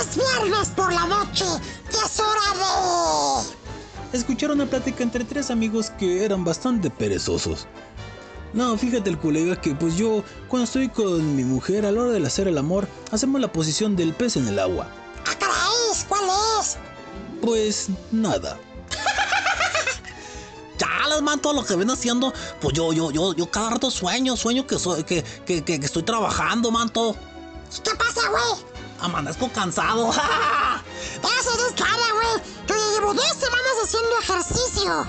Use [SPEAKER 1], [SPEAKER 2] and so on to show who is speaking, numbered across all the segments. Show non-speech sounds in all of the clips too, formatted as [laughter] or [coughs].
[SPEAKER 1] Es viernes por la noche y es hora
[SPEAKER 2] de... Escuchar una plática entre tres amigos que eran bastante perezosos. No, fíjate el colega que pues yo cuando estoy con mi mujer a la hora de hacer el amor hacemos la posición del pez en el agua.
[SPEAKER 1] ¿A caray! ¿Cuál es?
[SPEAKER 2] Pues nada. [laughs]
[SPEAKER 3] ya les man todo lo que ven haciendo. Pues yo, yo, yo, yo cada rato sueño, sueño que soy, que, que, que, estoy trabajando, manto.
[SPEAKER 1] ¿Qué pasa, güey?
[SPEAKER 3] Amanezco cansado.
[SPEAKER 1] Eso es cara, güey. Yo llevo dos semanas haciendo ejercicio.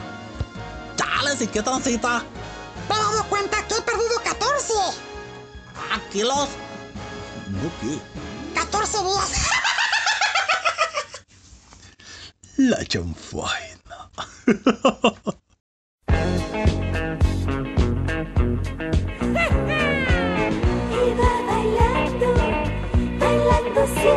[SPEAKER 3] Chales, ¿y qué transita?
[SPEAKER 1] Me he dado cuenta que he perdido 14.
[SPEAKER 3] ¿Ah, kilos?
[SPEAKER 2] ¿No qué?
[SPEAKER 1] 14 días. [laughs]
[SPEAKER 2] La chanfaina. [laughs]
[SPEAKER 4] Voy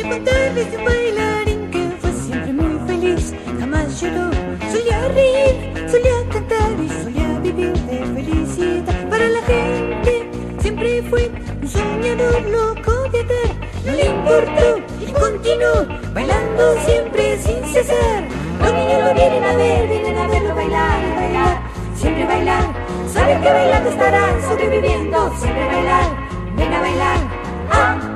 [SPEAKER 4] a contarles de un bailarín que fue siempre muy feliz, jamás lloró, solía reír, solía cantar y solía vivir de felicidad. Para la gente siempre fue un soñador loco de atar, no le importó y continuó bailando siempre sin cesar. Los niños vienen a ver, vienen a verlo bailar, bailar, siempre bailar. Saben que bailando estarán sobreviviendo, siempre bailar, ven a bailar. Ah,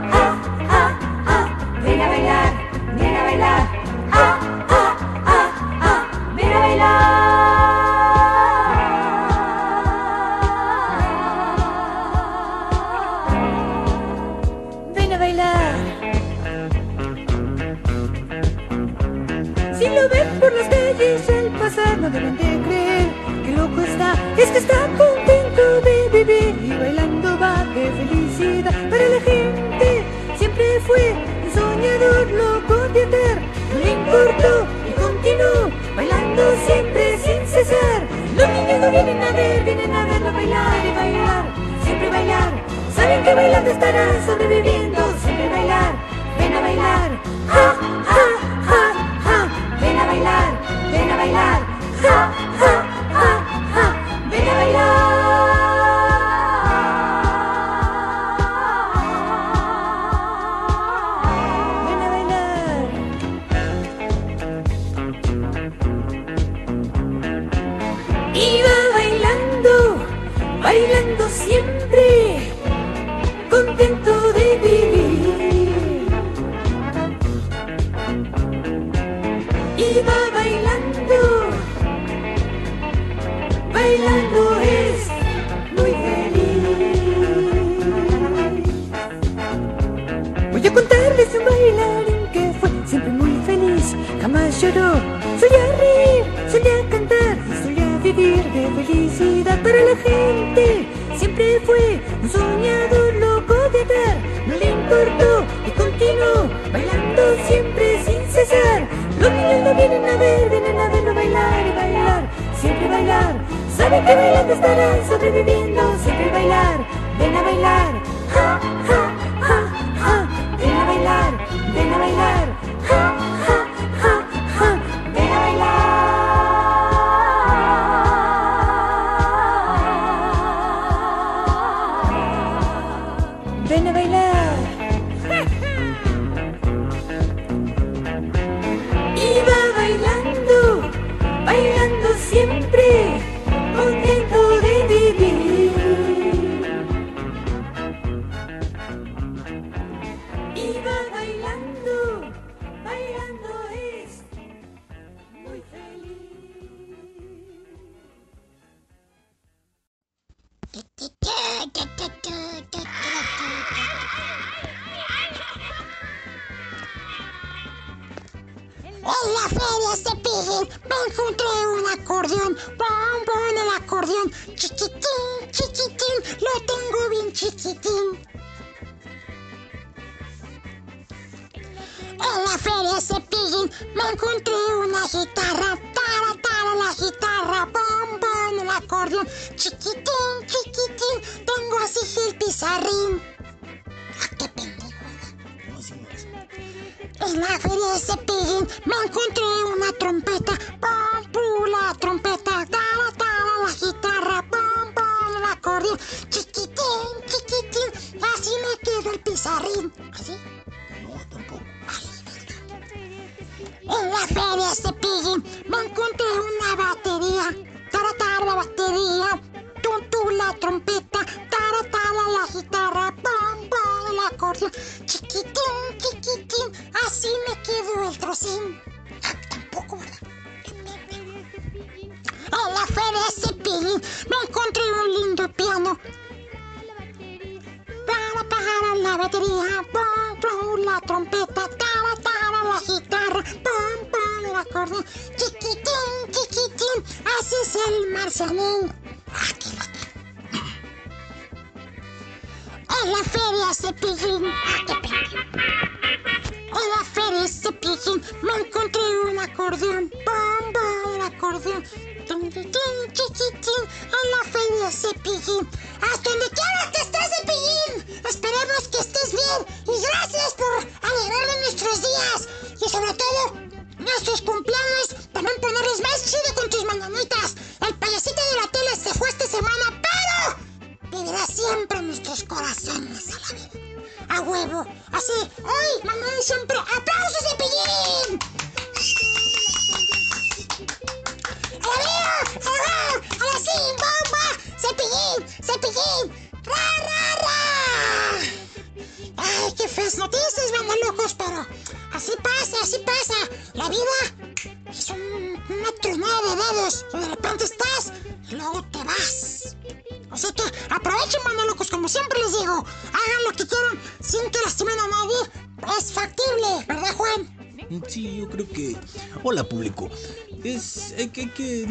[SPEAKER 4] Es que está contento de vivir y bailando va de felicidad. Para la gente siempre fue un soñador loco de. No le importó y continuó bailando siempre sin cesar. Los niños no vienen a ver, vienen a verlo bailar y bailar, siempre bailar. Saben que bailando estarán sobreviviendo, siempre bailar,
[SPEAKER 1] Encontré un acordeón. Pon, pon el acordeón. Chiquitín, chiquitín, lo tengo bien chiquitín. En la feria Cepillín me encontré una guitarra. Tara, tara, la guitarra. Pon, pon el acordeón. Chiquitín, chiquitín, tengo así el pizarrín. Ah, qué pendejo. En la feria Cepillín me encontré una trompeta,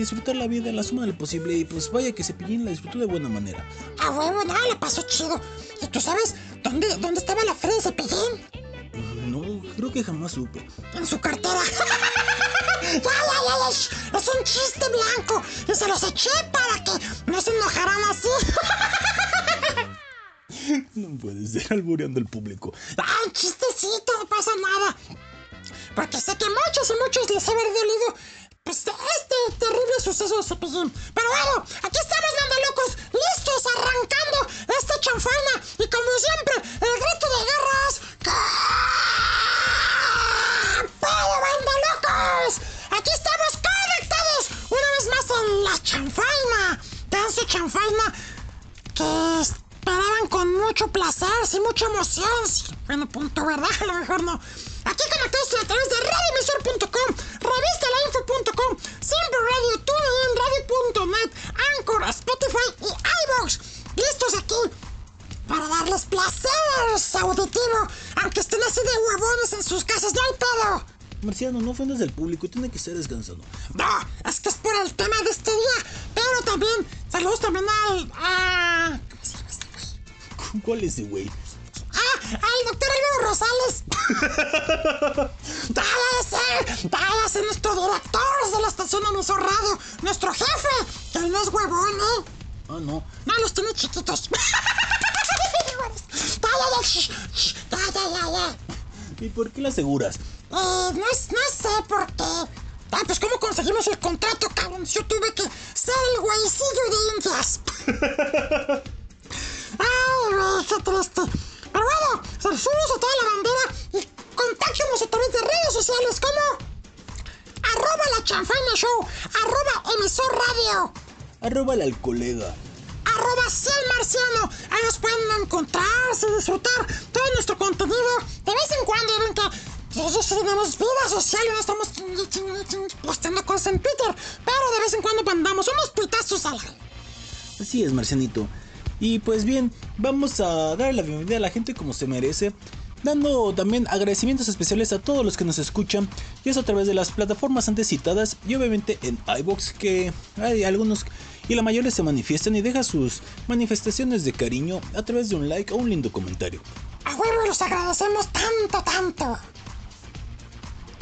[SPEAKER 2] disfrutar la vida en la suma de lo posible y pues vaya que Cepillín la disfrutó de buena manera.
[SPEAKER 1] A huevo, no, la pasó chido. ¿Y tú sabes dónde, dónde estaba la feria de Cepillín?
[SPEAKER 2] No, creo que jamás supe.
[SPEAKER 1] En su cartera. [laughs] ya, ya, ya, ya, Es un chiste blanco. Y se los eché
[SPEAKER 2] Marciano, no ofendas al público, tiene que estar descansando.
[SPEAKER 1] No, es que es por el tema de este día. Pero también, saludos también al. A.
[SPEAKER 2] ¿Cuál es ese güey?
[SPEAKER 1] ¡Ah! ¡Al doctor Álvaro Rosales! [laughs] ¡Váyase! ¡Váyase nuestro director de la estación emisor radio! ¡Nuestro jefe! Que no es huevón, ¿eh?
[SPEAKER 2] Ah, no.
[SPEAKER 1] No, los tiene chiquitos. [laughs]
[SPEAKER 2] ¿Y por qué la aseguras?
[SPEAKER 1] Eh, no, no sé por qué. Ah, pues ¿cómo conseguimos el contrato, cabrón? Yo tuve que ser el güeycillo de indias. [laughs] Ay, güey, qué triste. Pero bueno, saludos a toda la bandera y contáctenos a través de redes sociales como arroba la chanfaina show, arroba emisor radio,
[SPEAKER 2] Arróbala al colega.
[SPEAKER 1] arroba Ciel Marciano. Ahí nos pueden encontrarse, disfrutar todo nuestro contenido. De vez en cuando ven que nosotros tenemos vida social y no estamos posteando cosas en Twitter. Pero de vez en cuando mandamos unos tuitazos al aire.
[SPEAKER 2] Así es, Marcianito. Y pues bien, vamos a darle la bienvenida a la gente como se merece. Dando también agradecimientos especiales a todos los que nos escuchan. Y eso a través de las plataformas antes citadas. Y obviamente en iBox que hay algunos y la mayoría se manifiestan y deja sus manifestaciones de cariño a través de un like o un lindo comentario.
[SPEAKER 1] A huevo los agradecemos tanto, tanto.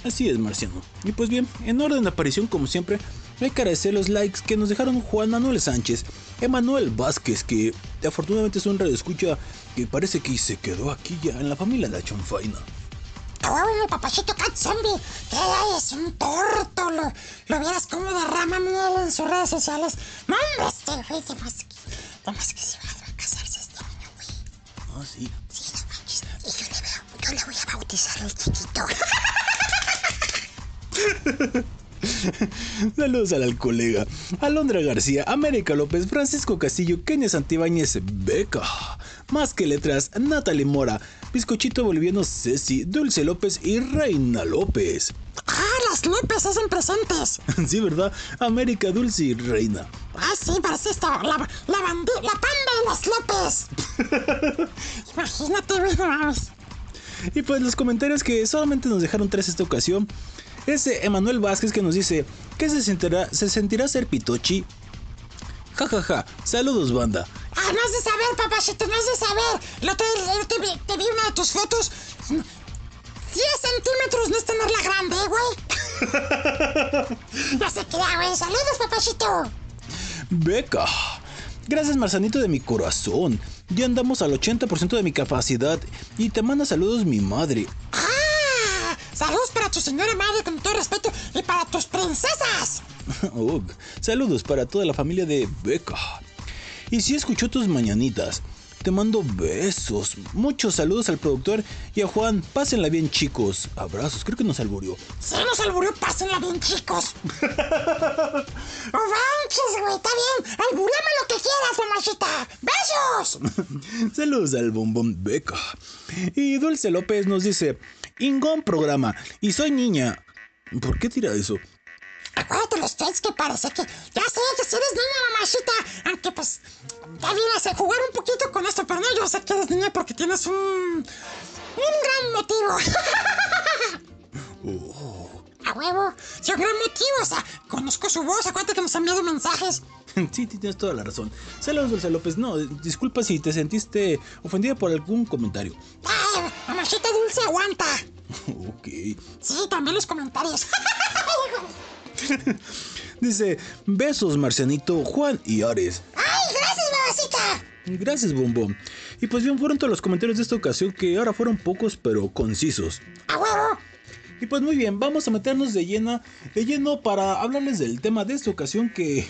[SPEAKER 2] Así es, Marciano. Y pues bien, en orden de aparición, como siempre, que agradecer los likes que nos dejaron Juan Manuel Sánchez, Emanuel Vázquez, que afortunadamente es un radio escucha que parece que se quedó aquí ya en la familia de la Chonfaina.
[SPEAKER 1] El papachito Cat Zombie. Que es un torto. Lo, vieras como derrama miel en sus redes sociales. No, hombre, este güey, además que, que se va a casarse este año, güey.
[SPEAKER 2] Ah, sí.
[SPEAKER 1] Sí, no manches. Híjole, Yo le voy a bautizar el chiquito. [laughs] [laughs]
[SPEAKER 2] Saludos al colega. Alondra García, América López, Francisco Castillo, Kenia Santibáñez, Beca. Más que letras, Natalie Mora, Bizcochito Boliviano Ceci, Dulce López y Reina López.
[SPEAKER 1] Ah, las López hacen presentes. [laughs]
[SPEAKER 2] Sí, ¿verdad? América Dulce y Reina.
[SPEAKER 1] Ah, sí, parece esto. La, la, la panda de las López. [laughs] Imagínate.
[SPEAKER 2] Y pues los comentarios que solamente nos dejaron tres esta ocasión. Es de Emanuel Vázquez que nos dice que se sentirá, se sentirá ser pitochi. Ja ja ja, saludos banda.
[SPEAKER 1] Ah, no has de saber, papachito, no has de saber. Otro día el otro día te vi una de tus fotos. 10 centímetros no es tenerla grande, ¿eh, güey. [laughs] ya se queda, güey. Saludos, papachito.
[SPEAKER 2] Beca. Gracias Marzanito de mi corazón. Ya andamos al 80% de mi capacidad y te manda saludos mi madre.
[SPEAKER 1] Ah, saludos para tu señora madre con todo respeto y para tus princesas. [laughs]
[SPEAKER 2] Saludos para toda la familia de Beca. Y si escuchó tus mañanitas, te mando besos. Muchos saludos al productor y a Juan. Pásenla bien, chicos. Abrazos, creo que nos alburió.
[SPEAKER 1] Si nos alburió, pásenla bien, chicos. [laughs] ¡No manches, güey! Está bien. Alburéame lo que quieras, mamachita. ¡Besos! [laughs]
[SPEAKER 2] Saludos al bombón Beca. Y Dulce López nos dice: Ingón programa. Y soy niña. ¿Por qué tira eso?
[SPEAKER 1] Acuérdate los trades que parece que... Ya sé que si eres niña, mamachita. Aunque pues... Ya vienes a jugar un poquito con esto, pero no, yo sé que eres niña porque tienes un... Un gran motivo. A huevo. Sí, un gran motivo. O sea, conozco su voz. Acuérdate que nos ha enviado mensajes. [laughs]
[SPEAKER 2] Sí, tienes toda la razón. Saludos, Dulce López. No, disculpa si te sentiste ofendida por algún comentario.
[SPEAKER 1] Ay, mamachita dulce aguanta. [laughs]
[SPEAKER 2] Ok.
[SPEAKER 1] Sí, también los comentarios. [laughs]
[SPEAKER 2] Dice: Besos, Marcianito, Juan y Ares.
[SPEAKER 1] ¡Ay, gracias, mamacita!
[SPEAKER 2] Gracias, Bombón. Y pues bien, fueron todos los comentarios de esta ocasión que ahora fueron pocos pero concisos.
[SPEAKER 1] ¡A huevo!
[SPEAKER 2] Y pues muy bien, vamos a meternos de lleno, de lleno para hablarles del tema de esta ocasión que...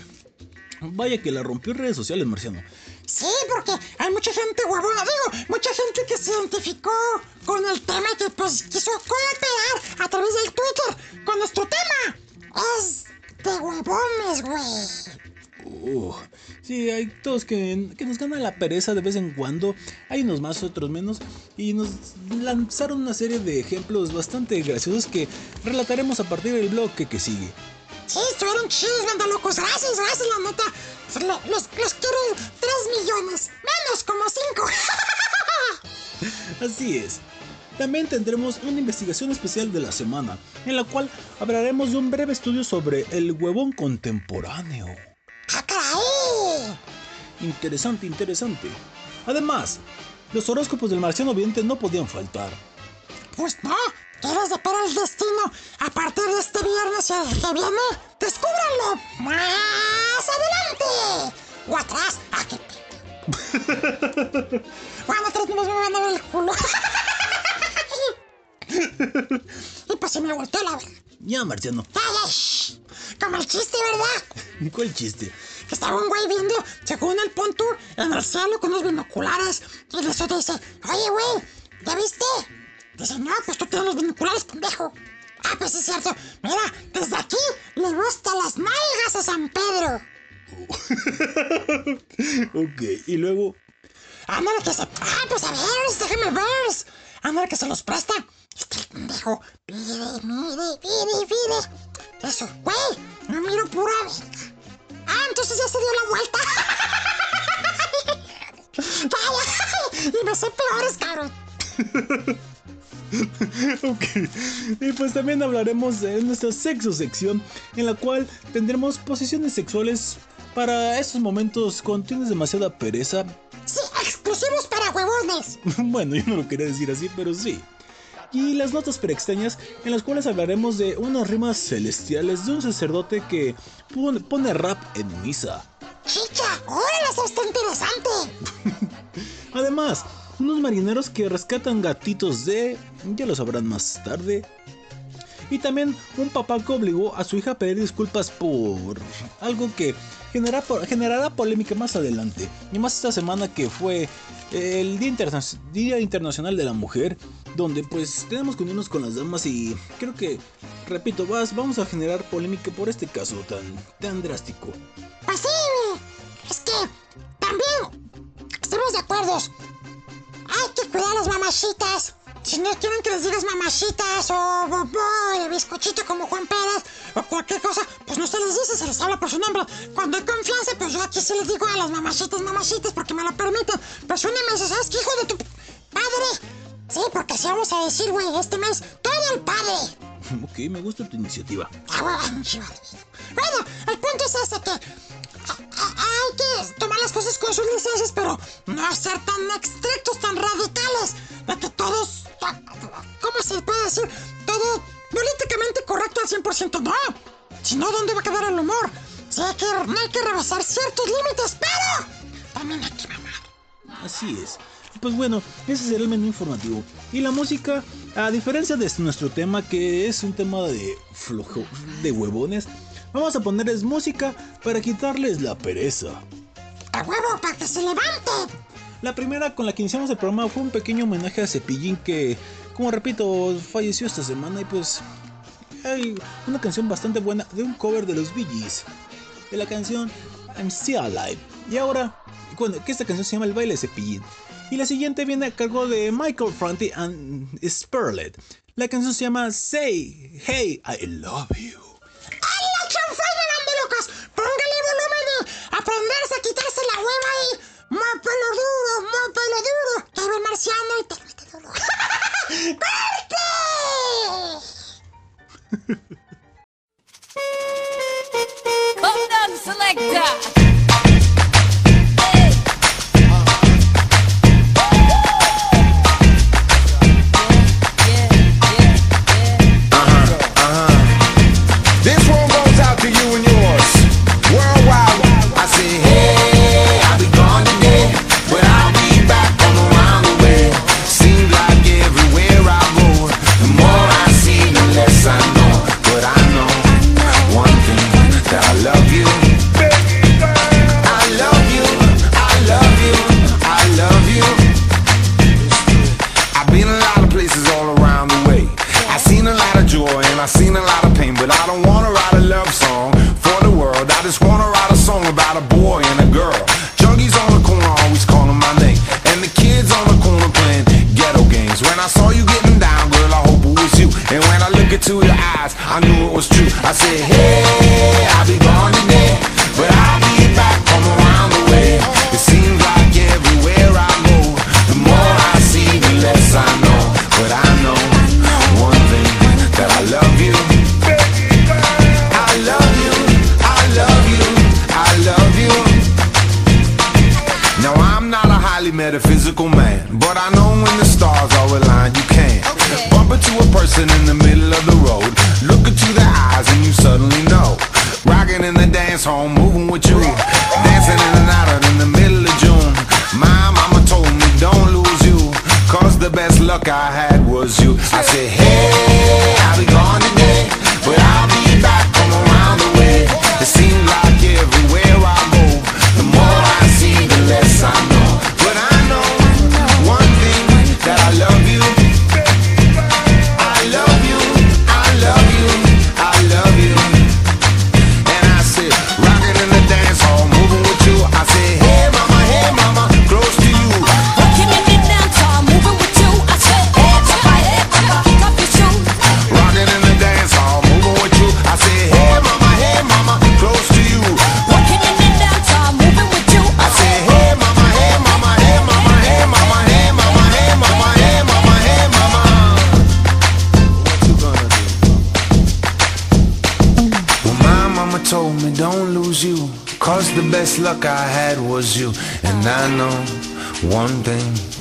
[SPEAKER 2] Vaya que la rompió en redes sociales, Marciano.
[SPEAKER 1] Sí, porque hay mucha gente huevona, digo, mucha gente que se identificó con el tema que pues quiso cooperar a través del Twitter con nuestro tema. Es de huevones, güey.
[SPEAKER 2] Uh, sí, hay todos que, que nos gana la pereza de vez en cuando. Hay unos más, otros menos. Y nos lanzaron una serie de ejemplos bastante graciosos que relataremos a partir del bloque que sigue.
[SPEAKER 1] Sí, estuvieron chidos, banda locos. Gracias, gracias, la neta. Lo- Los, los quiero 3 millones, menos como 5. [laughs]
[SPEAKER 2] Así es. También tendremos una investigación especial de la semana, en la cual hablaremos de un breve estudio sobre el huevón contemporáneo.
[SPEAKER 1] ¡Ah, caray!
[SPEAKER 2] Interesante, interesante. Además, los horóscopos del marciano vidente no podían faltar.
[SPEAKER 1] Pues no, ¿quieres depara el destino? A partir de este viernes y el que viene, descúbranlo más adelante. O atrás. Ah, qué Bueno, atrás nomás me van a ver el culo. [laughs] y pues se me volteó la verga.
[SPEAKER 2] Ya, marciano.
[SPEAKER 1] Ya, shh. Como el chiste, ¿verdad? [laughs]
[SPEAKER 2] ¿Cuál chiste?
[SPEAKER 1] Que estaba un güey viendo, según el punto, en el cielo con unos binoculares. Y el otro dice, oye, güey, ¿ya viste? Dice, no, pues tú tienes binoculares, pendejo. Ah, pues es cierto. Mira, desde aquí le gustan las nalgas a San Pedro. [laughs]
[SPEAKER 2] Ok, y luego...
[SPEAKER 1] Ándale que se... Ah, pues a ver, déjame ver. Ándale que se los presta. Es que el pendejo pide, mire, pide, pide. Eso, güey, no miro pura verga. Ah, entonces ya se dio la vuelta. [laughs] Vaya, [laughs] y me sé peores, cabrón. [laughs]
[SPEAKER 2] Ok. Y pues también hablaremos de nuestra sexo sección, en la cual tendremos posiciones sexuales para estos momentos cuando tienes demasiada pereza.
[SPEAKER 1] Sí, exclusivos para huevones. [laughs]
[SPEAKER 2] Bueno, yo no lo quería decir así, pero sí. Y las notas preextrañas, en las cuales hablaremos de unas rimas celestiales de un sacerdote que pone, pone rap en misa.
[SPEAKER 1] Chicha, órale, eso está interesante. [laughs]
[SPEAKER 2] Además, unos marineros que rescatan gatitos de... ya lo sabrán más tarde. Y también un papá que obligó a su hija a pedir disculpas por algo que genera- generará polémica más adelante. Y más esta semana que fue el Día, Interna- Día Internacional de la Mujer. donde pues tenemos que unirnos con las damas y creo que, repito, vas, vamos a generar polémica por este caso tan, tan drástico.
[SPEAKER 1] Pues es que también estamos de acuerdo. Hay que cuidar a las mamachitas. Si no quieren que les digas mamachitas o bobo, bizcochito como Juan Pérez o cualquier cosa, pues no se les dice, se les habla por su nombre. Cuando hay confianza, pues yo aquí sí les digo a las mamachitas, mamachitas, porque me lo permiten. Pues una mes, ¿sabes qué, hijo de tu padre? Sí, porque así vamos a decir, güey, este mes, todo el padre.
[SPEAKER 2] Ok, me gusta tu iniciativa.
[SPEAKER 1] Bueno, el punto es este que hay que tomar las cosas con sus licencias, pero no ser tan estrictos, tan radicales, de que todos, ¿cómo se puede decir? Todo políticamente correcto al 100%, no. Si no, ¿dónde va a quedar el humor? Sí, hay que, no hay que rebasar ciertos límites, pero también hay que mamar.
[SPEAKER 2] Así es. Pues bueno, ese será el menú informativo. Y la música, a diferencia de nuestro tema, que es un tema de flojo, de huevones, vamos a ponerles música para quitarles la pereza.
[SPEAKER 1] ¡A huevo, para que se levante!
[SPEAKER 2] La primera con la que iniciamos el programa fue un pequeño homenaje a Cepillín que, como repito, falleció esta semana y pues hay una canción bastante buena de un cover de los Bee Gees, de la canción I'm Still Alive. Y ahora, bueno, que esta canción se llama El baile de Cepillín. Y la siguiente viene a cargo de Michael Franti and Sperlet. La canción se llama Say Hey I Love You.
[SPEAKER 1] ¡Ay, la chanfalla, locas! Póngale volumen y aprenderse a quitarse la hueva y... ¡Más pelo duro, más pelo duro! Que el marciano y te mete duro. ¡Corte!
[SPEAKER 5] Come down, selector!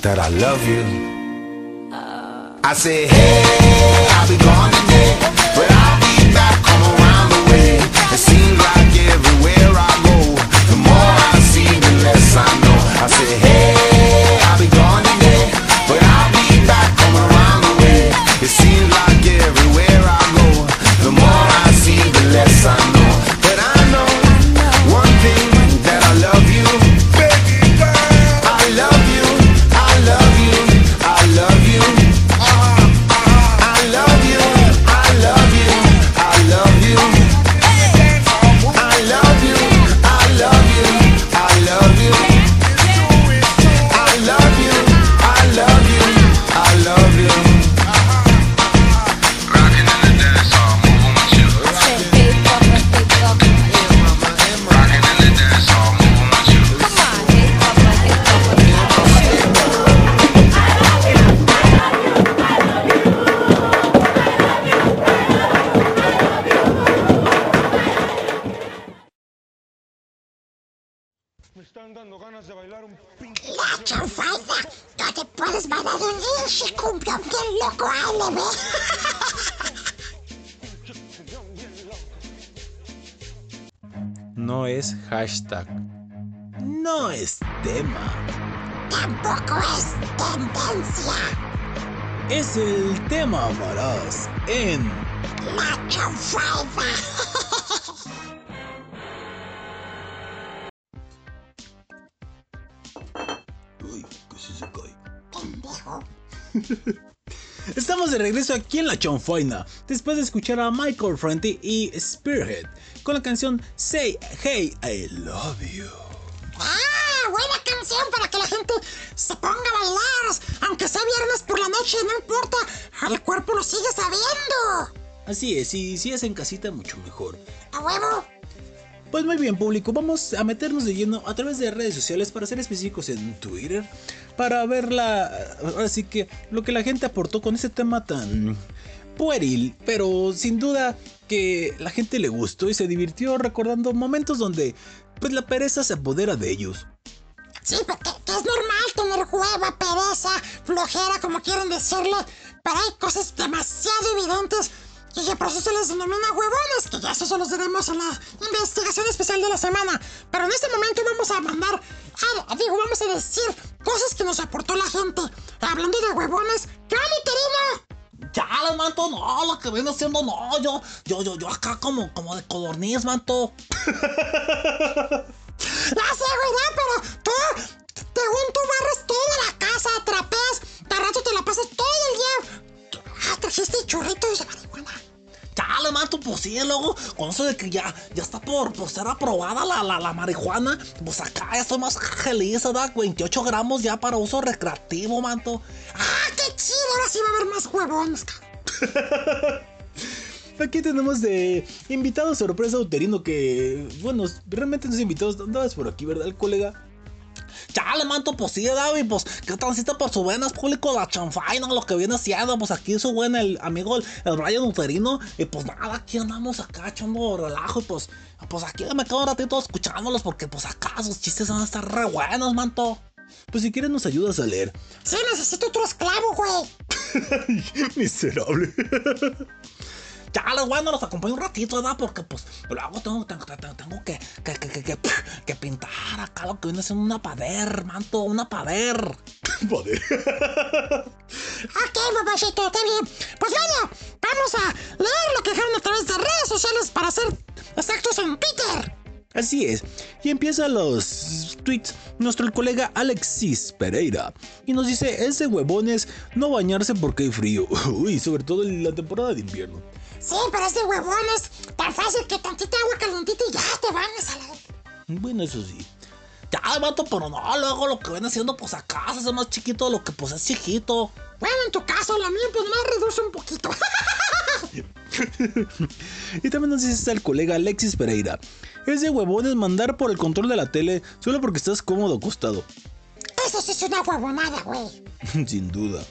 [SPEAKER 6] that I love you. I said, hey.
[SPEAKER 1] La chanfaina, no te puedes bailar un inchi cumbión bien loco, ALB.
[SPEAKER 2] No es hashtag. No es tema.
[SPEAKER 1] Tampoco es tendencia.
[SPEAKER 2] Es el tema amarás en
[SPEAKER 1] La chanfaina. [laughs]
[SPEAKER 2] Estamos de regreso aquí en la Chonfaina, después de escuchar a Michael Franti y Spearhead con la canción Say Hey I Love You.
[SPEAKER 1] Ah, buena canción para que la gente se ponga a bailar. Aunque sea viernes por la noche, no importa. El cuerpo lo sigue sabiendo.
[SPEAKER 2] Así es, y si es en casita, mucho mejor.
[SPEAKER 1] A huevo.
[SPEAKER 2] Pues muy bien, público, vamos a meternos de lleno a través de redes sociales, para ser específicos en Twitter, para ver la. Ahora sí que lo que la gente aportó con ese tema tan pueril, pero sin duda que la gente le gustó y se divirtió recordando momentos donde pues la pereza se apodera de ellos.
[SPEAKER 1] Sí, porque que es normal tener hueva, pereza, flojera, como quieren decirle. Pero hay cosas demasiado evidentes y que por eso se les denomina huevones, que ya eso se los diremos en la investigación especial de la semana. Pero en este momento vamos a mandar, digo, vamos a decir cosas que nos aportó la gente. Hablando de huevones, ¿qué onda, Terino?
[SPEAKER 3] Chale, manto, no, lo que viene haciendo, no, yo, yo, yo, yo acá como, como de codorniz, manto. [laughs]
[SPEAKER 1] Ya sé, güey, pero tú, según tú barres toda la casa, trapeas, de rato te la pasas todo el día. Ah, trajiste churritos de marihuana.
[SPEAKER 3] Chale, manto, pues sí, luego, con eso de que ya, ya está por, ser aprobada la, la, la marihuana, pues acá ya estoy más feliz, ¿verdad? 28 gramos ya para uso recreativo, manto.
[SPEAKER 1] Ah, qué chido, ahora sí va a haber más huevones. [laughs]
[SPEAKER 2] Aquí tenemos de invitado sorpresa uterino que, bueno, realmente no es invitado, andabas por aquí, ¿verdad, colega?
[SPEAKER 3] Chale, manto, pues sí, David, pues que transita por su venas público la chanfaina, lo que viene haciendo, pues aquí su buen el amigo, el, el Brian Uterino, y pues nada, aquí andamos acá echando relajo, y pues, pues aquí me quedo un ratito escuchándolos, porque pues acá sus chistes van a estar re buenos, manto.
[SPEAKER 2] Pues si quieres nos ayudas a leer.
[SPEAKER 1] Sí, necesito otro esclavo, güey. [laughs]
[SPEAKER 2] Miserable.
[SPEAKER 3] Chale, bueno, los acompaño un ratito, ¿verdad? Porque pues luego tengo, tengo, tengo, tengo que, que, que, que, que, que pintar acá lo que viene siendo una pader, manto, una pader. [laughs]
[SPEAKER 2] Joder. [laughs]
[SPEAKER 1] Ok, papachito, está bien. Pues bueno, vamos a leer lo que dejaron a través de redes sociales para ser exactos en Twitter.
[SPEAKER 2] Así es. Y empieza los tweets nuestro colega Alexis Pereira. Y nos dice, es de huevones no bañarse porque hay frío. [laughs] Uy, sobre todo en la temporada de invierno.
[SPEAKER 1] Sí, pero es de huevones. Tan fácil que tantita agua calentita y ya te bañas a la...
[SPEAKER 2] Bueno, eso sí.
[SPEAKER 3] Ya, manto, pero no, luego lo que viene siendo, pues acá se hace más chiquito de lo que pues es chiquito.
[SPEAKER 1] Bueno, en tu caso, la mía pues más reduce un poquito. [laughs]
[SPEAKER 2] y también nos dice el colega Alexis Pereira. Es de huevones mandar por el control de la tele solo porque estás cómodo acostado.
[SPEAKER 1] Eso sí es una huevonada, güey. [laughs]
[SPEAKER 2] Sin duda.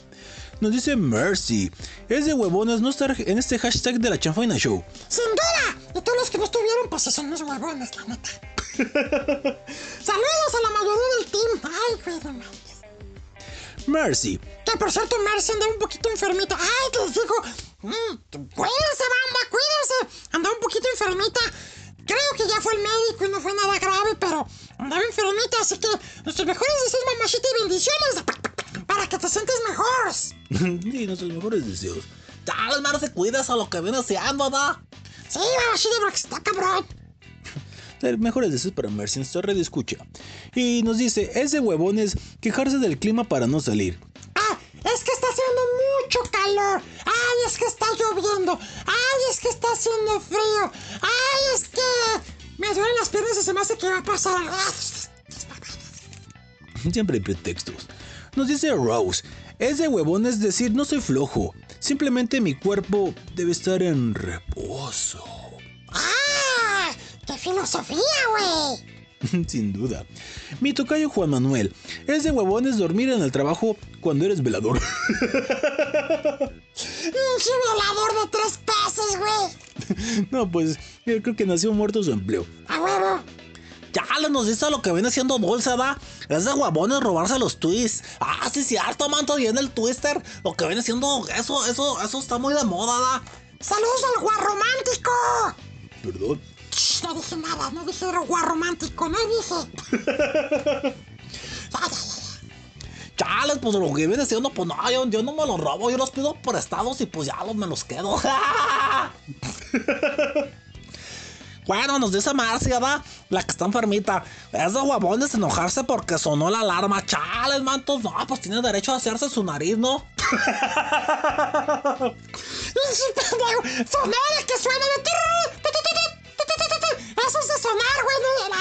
[SPEAKER 2] Nos dice Mercy. Es de huevones no estar en este hashtag de la Chanfaina Show.
[SPEAKER 1] Sin duda. Y todos los que no estuvieron, pues son unos huevones, la neta. [laughs] Saludos a la mayoría del team. Ay, güey, no manches.
[SPEAKER 2] Mercy.
[SPEAKER 1] Que por cierto, Mercy anda un poquito enfermita. Ay, que les digo. mm, cuídense, banda, cuídense. Andaba un poquito enfermita. Creo que ya fue el médico y no fue nada grave, pero andaba enfermita, así que nuestros mejores deseos, mamachita, y bendiciones para que te sientes mejor. [laughs]
[SPEAKER 2] y nuestros mejores deseos.
[SPEAKER 3] Las manos se cuidas a lo que viene haciendo, ¿verdad?
[SPEAKER 1] Sí, mamachita, porque está cabrón. [laughs]
[SPEAKER 2] Mejores deseos para Mercy, nuestra red escucha. Y nos dice, es de huevones quejarse del clima para no salir.
[SPEAKER 1] Ah, es que está haciendo mucho calor. Ay, es que está lloviendo. Ay, es que está haciendo frío. Ay, es que me duelen las piernas y se me hace que va a pasar.
[SPEAKER 2] Siempre hay pretextos. Nos dice Rose, es de huevones decir no soy flojo. Simplemente mi cuerpo debe estar en reposo.
[SPEAKER 1] ¡Ah! ¡Qué filosofía, güey! [laughs]
[SPEAKER 2] Sin duda. Mi tocayo Juan Manuel, es de huevones dormir en el trabajo cuando eres velador. [laughs]
[SPEAKER 1] ¡Pinche violador de tres pesos, güey! [laughs]
[SPEAKER 2] no, pues yo creo que nació muerto su empleo.
[SPEAKER 1] ¡A huevo!
[SPEAKER 3] Ya, Chale, nos dice lo que viene siendo dulce, ¿verdad? Es de huevones robarse los twists. Ah, sí, cierto, manto. Y en el twister, lo que viene siendo. Eso, eso, eso está muy de moda, ¿verdad?
[SPEAKER 1] ¡Saludos al guarromántico!
[SPEAKER 2] Perdón.
[SPEAKER 1] Shh, no dije nada, no dije guarromántico, no dije. [laughs]
[SPEAKER 3] chales, pues lo que viene siendo, pues no, yo, no me los robo, yo los pido prestados y pues ya los me los quedo. bueno, nos dice Marcia. La que está enfermita. Es de huevones enojarse porque sonó la alarma. Chales, mantos. No, pues tiene derecho a hacerse su nariz, ¿no?
[SPEAKER 1] sonó que suena de... Eso es de sonar, güey. No,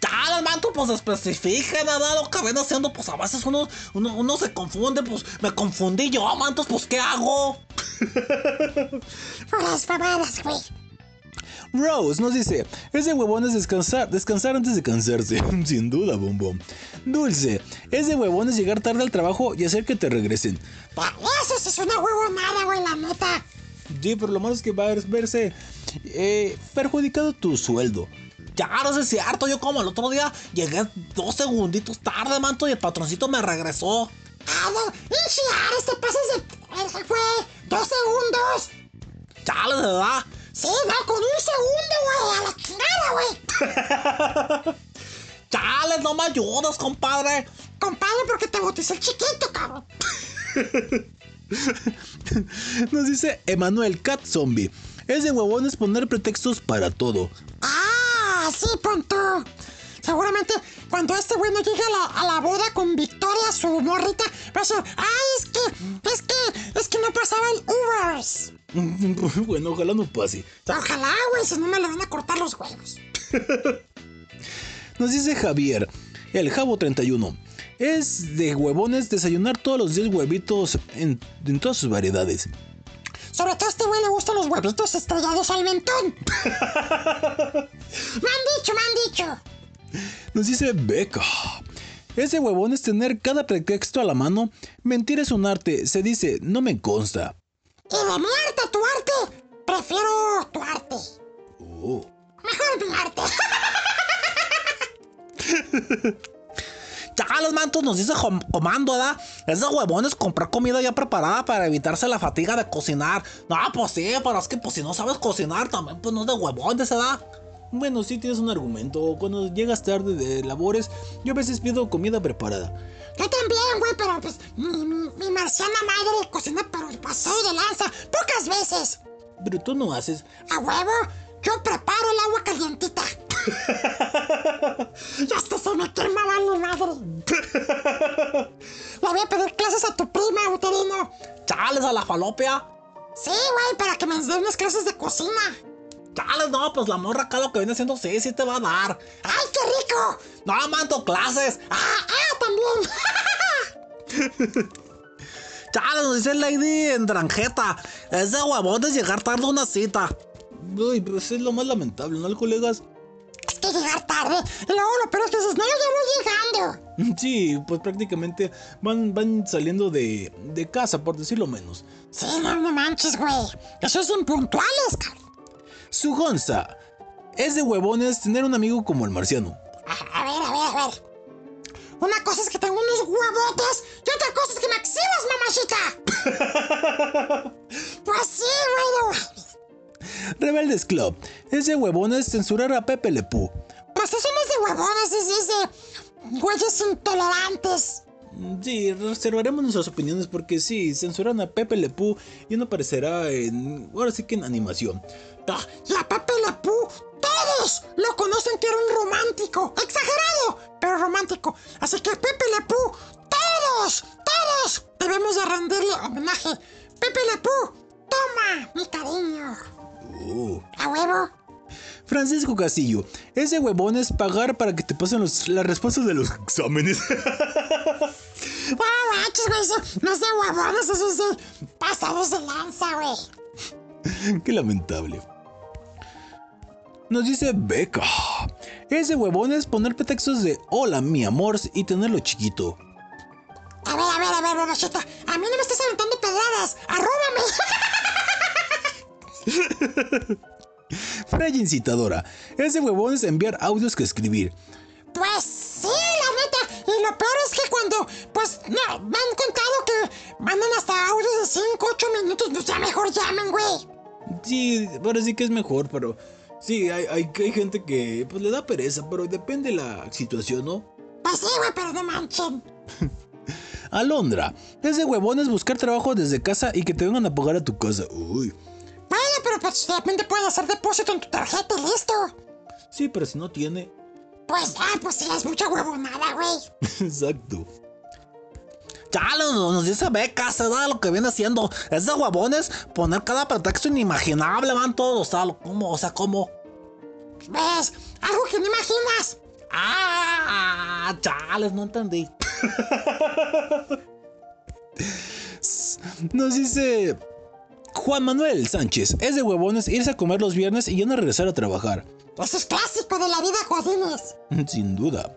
[SPEAKER 3] Chales, manto, pues especifique, ¿verdad? Lo que viene haciendo, pues a veces uno, uno, uno se confunde, pues me confundí yo, mantos, pues ¿qué hago? [laughs]
[SPEAKER 1] Las mamadas, güey.
[SPEAKER 2] Rose nos dice, es de huevones descansar, descansar antes de cansarse. [laughs] Sin duda, bombón. Dulce, es de huevones llegar tarde al trabajo y hacer que te regresen.
[SPEAKER 1] Pa- Eso sí es una huevonada, güey, la neta.
[SPEAKER 2] Sí, pero lo malo es que va a verse eh, perjudicado tu sueldo.
[SPEAKER 3] Ya, no sé si cierto, yo como el otro día llegué dos segunditos tarde, manto, y el patroncito me regresó.
[SPEAKER 1] Ah, no, pinche Ares, te pasas de... güey. Dos segundos.
[SPEAKER 3] Chales, ¿verdad?
[SPEAKER 1] Sí, no, con un segundo, güey. A la chingada, güey. [laughs]
[SPEAKER 3] Chales, no me ayudas, compadre.
[SPEAKER 1] Compadre, porque te bauticé el chiquito, cabrón. [laughs]
[SPEAKER 2] Nos dice Emanuel Cat Zombie. Es de huevones poner pretextos para todo.
[SPEAKER 1] Ah, sí, punto. Seguramente cuando este güey no llegue a la, a la boda con Victoria, su morrita, va a ser, ay, es que, es que, es que no pasaba el Ubers. [laughs]
[SPEAKER 2] bueno, ojalá no pase.
[SPEAKER 1] Ojalá, güey, si no me le van a cortar los huevos.
[SPEAKER 2] Nos dice Javier, el Jabo 31. Es de huevones desayunar todos los días huevitos en, en todas sus variedades.
[SPEAKER 1] Sobre todo a este güey le gustan los huevitos estrellados al mentón. [laughs] me han dicho, me han dicho.
[SPEAKER 2] Nos dice Beca. Es de huevones tener cada pretexto a la mano. Mentir es un arte. Se dice, no me consta.
[SPEAKER 1] Y de mi arte tu arte, prefiero tu arte.
[SPEAKER 2] Oh.
[SPEAKER 1] Mejor mi arte. [laughs]
[SPEAKER 3] Chales, mantos, nos dice comando, ¿verdad? Es de huevones comprar comida ya preparada para evitarse la fatiga de cocinar. No, pues sí, pero es que pues si no sabes cocinar también, pues no es de huevones, ¿verdad?
[SPEAKER 2] Bueno, sí tienes un argumento. Cuando llegas tarde de labores, yo a veces pido comida preparada.
[SPEAKER 1] Yo también, güey, pero pues mi, mi, mi marciana madre cocina pero el paseo de lanza pocas veces.
[SPEAKER 2] Pero tú no haces.
[SPEAKER 1] A huevo, yo preparo el agua calientita. [laughs] y hasta se me quema vale madre. Le voy a pedir clases a tu prima, uterino.
[SPEAKER 3] Chales a la falopia.
[SPEAKER 1] Sí, güey, para que me dé unas clases de cocina.
[SPEAKER 3] Chales, no, pues la morra acá lo que viene haciendo sí, sí te va a dar.
[SPEAKER 1] ¡Ay, qué rico!
[SPEAKER 3] No, manto, clases.
[SPEAKER 1] ¡Ah, ah, también! [laughs]
[SPEAKER 3] Chales, nos dice Lady en Dranjeta. Es de huevones llegar tarde a una cita.
[SPEAKER 2] Uy, pues es lo más lamentable, ¿no, colegas?
[SPEAKER 1] es que llegar tarde. Y luego lo peor es que dices, no, ya voy llegando. [laughs]
[SPEAKER 2] Sí, pues prácticamente van, van saliendo de, de casa, por decirlo menos.
[SPEAKER 1] Sí, no, no manches, güey. Eso es impuntuales, cabrón.
[SPEAKER 2] Su Gonza. Es de huevones tener un amigo como el marciano.
[SPEAKER 1] A, a ver, a ver, a ver. Una cosa es que tengo unos huevotes y otra cosa es que me exhibas, mamachita. [laughs] pues sí, güey.
[SPEAKER 2] Rebeldes Club. Es de huevones censurar a Pepe Le Pew.
[SPEAKER 1] Pues eso no es de huevones, es, es de güeyes intolerantes.
[SPEAKER 2] Sí, reservaremos nuestras opiniones porque sí, censuran a Pepe Le Pew y no aparecerá en. Ahora sí que en animación.
[SPEAKER 1] Ah, Y a Pepe todos lo conocen que era un romántico. Exagerado, pero romántico. Así que Pepe Le Pew, todos, todos debemos de rendirle homenaje. Pepe Le Pew, toma mi cariño.
[SPEAKER 2] Oh.
[SPEAKER 1] A huevo.
[SPEAKER 2] Francisco Castillo. Es de huevones pagar para que te pasen los- las respuestas de los exámenes. [laughs]
[SPEAKER 1] No manches, güey, eso no es de huevones, eso es de pasados de lanza, güey. [laughs]
[SPEAKER 2] Qué lamentable. Nos dice Beca. Es de huevones poner pretextos de hola, mi amor, y tenerlo chiquito.
[SPEAKER 1] A ver, a ver, a ver, mamachita. A mí no me estás aventando pedradas. Arróbame. [laughs] [laughs]
[SPEAKER 2] Freya incitadora. Es de huevones enviar audios que escribir.
[SPEAKER 1] Pues sí, la neta. Y lo peor es que cuando, pues, no, me han contado que mandan hasta audios de 5, 8 minutos. Pues ya mejor llamen, güey.
[SPEAKER 2] Sí, ahora sí que es mejor, pero sí, hay, hay, hay gente que pues le da pereza, pero depende la situación, ¿no?
[SPEAKER 1] Pues sí, güey, pero no manchen. [laughs]
[SPEAKER 2] Alondra, es de huevones buscar trabajo desde casa y que te vengan a pagar a tu casa. Uy,
[SPEAKER 1] Bueno, pero pues de repente puedes hacer depósito en tu tarjeta y listo.
[SPEAKER 2] sí, pero si no tiene.
[SPEAKER 1] Pues, ah, pues sí, es mucha huevonada, güey. [laughs]
[SPEAKER 2] Exacto.
[SPEAKER 3] Chale, nos dice becas, se da lo que viene haciendo. Es de huevones poner cada pretexto inimaginable, van todos. Sea, ¿cómo? O sea, ¿cómo?
[SPEAKER 1] ¿Ves? Algo que no imaginas.
[SPEAKER 3] Ah, chales, no entendí. [laughs]
[SPEAKER 2] Nos dice Juan Manuel Sánchez, es de huevones irse a comer los viernes y ya no regresar a trabajar.
[SPEAKER 1] Eso es clásico de la vida, Godines.
[SPEAKER 2] Sin duda.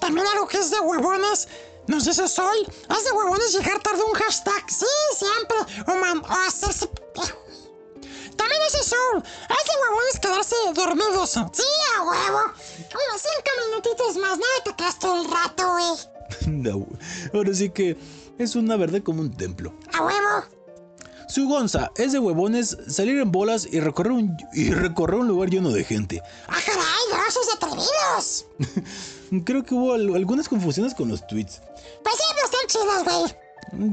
[SPEAKER 1] También algo que es de huevones. No sé si soy. Es de huevones llegar tarde un hashtag. Sí, siempre. O, man, o hacerse. También ese soul. Es de huevones quedarse dormidos. Sí, a huevo. Unos cinco minutitos más. No te quedas todo el rato, güey. [laughs]
[SPEAKER 2] No, ahora sí que es una verdad como un templo.
[SPEAKER 1] A huevo.
[SPEAKER 2] Su gonza es de huevones salir en bolas y recorrer un, y recorrer un lugar lleno de gente.
[SPEAKER 1] Ah, caray, no, esos atrevidos. [laughs]
[SPEAKER 2] Creo que hubo al- algunas confusiones con los tweets.
[SPEAKER 1] Pues sí, pero están chidos, güey.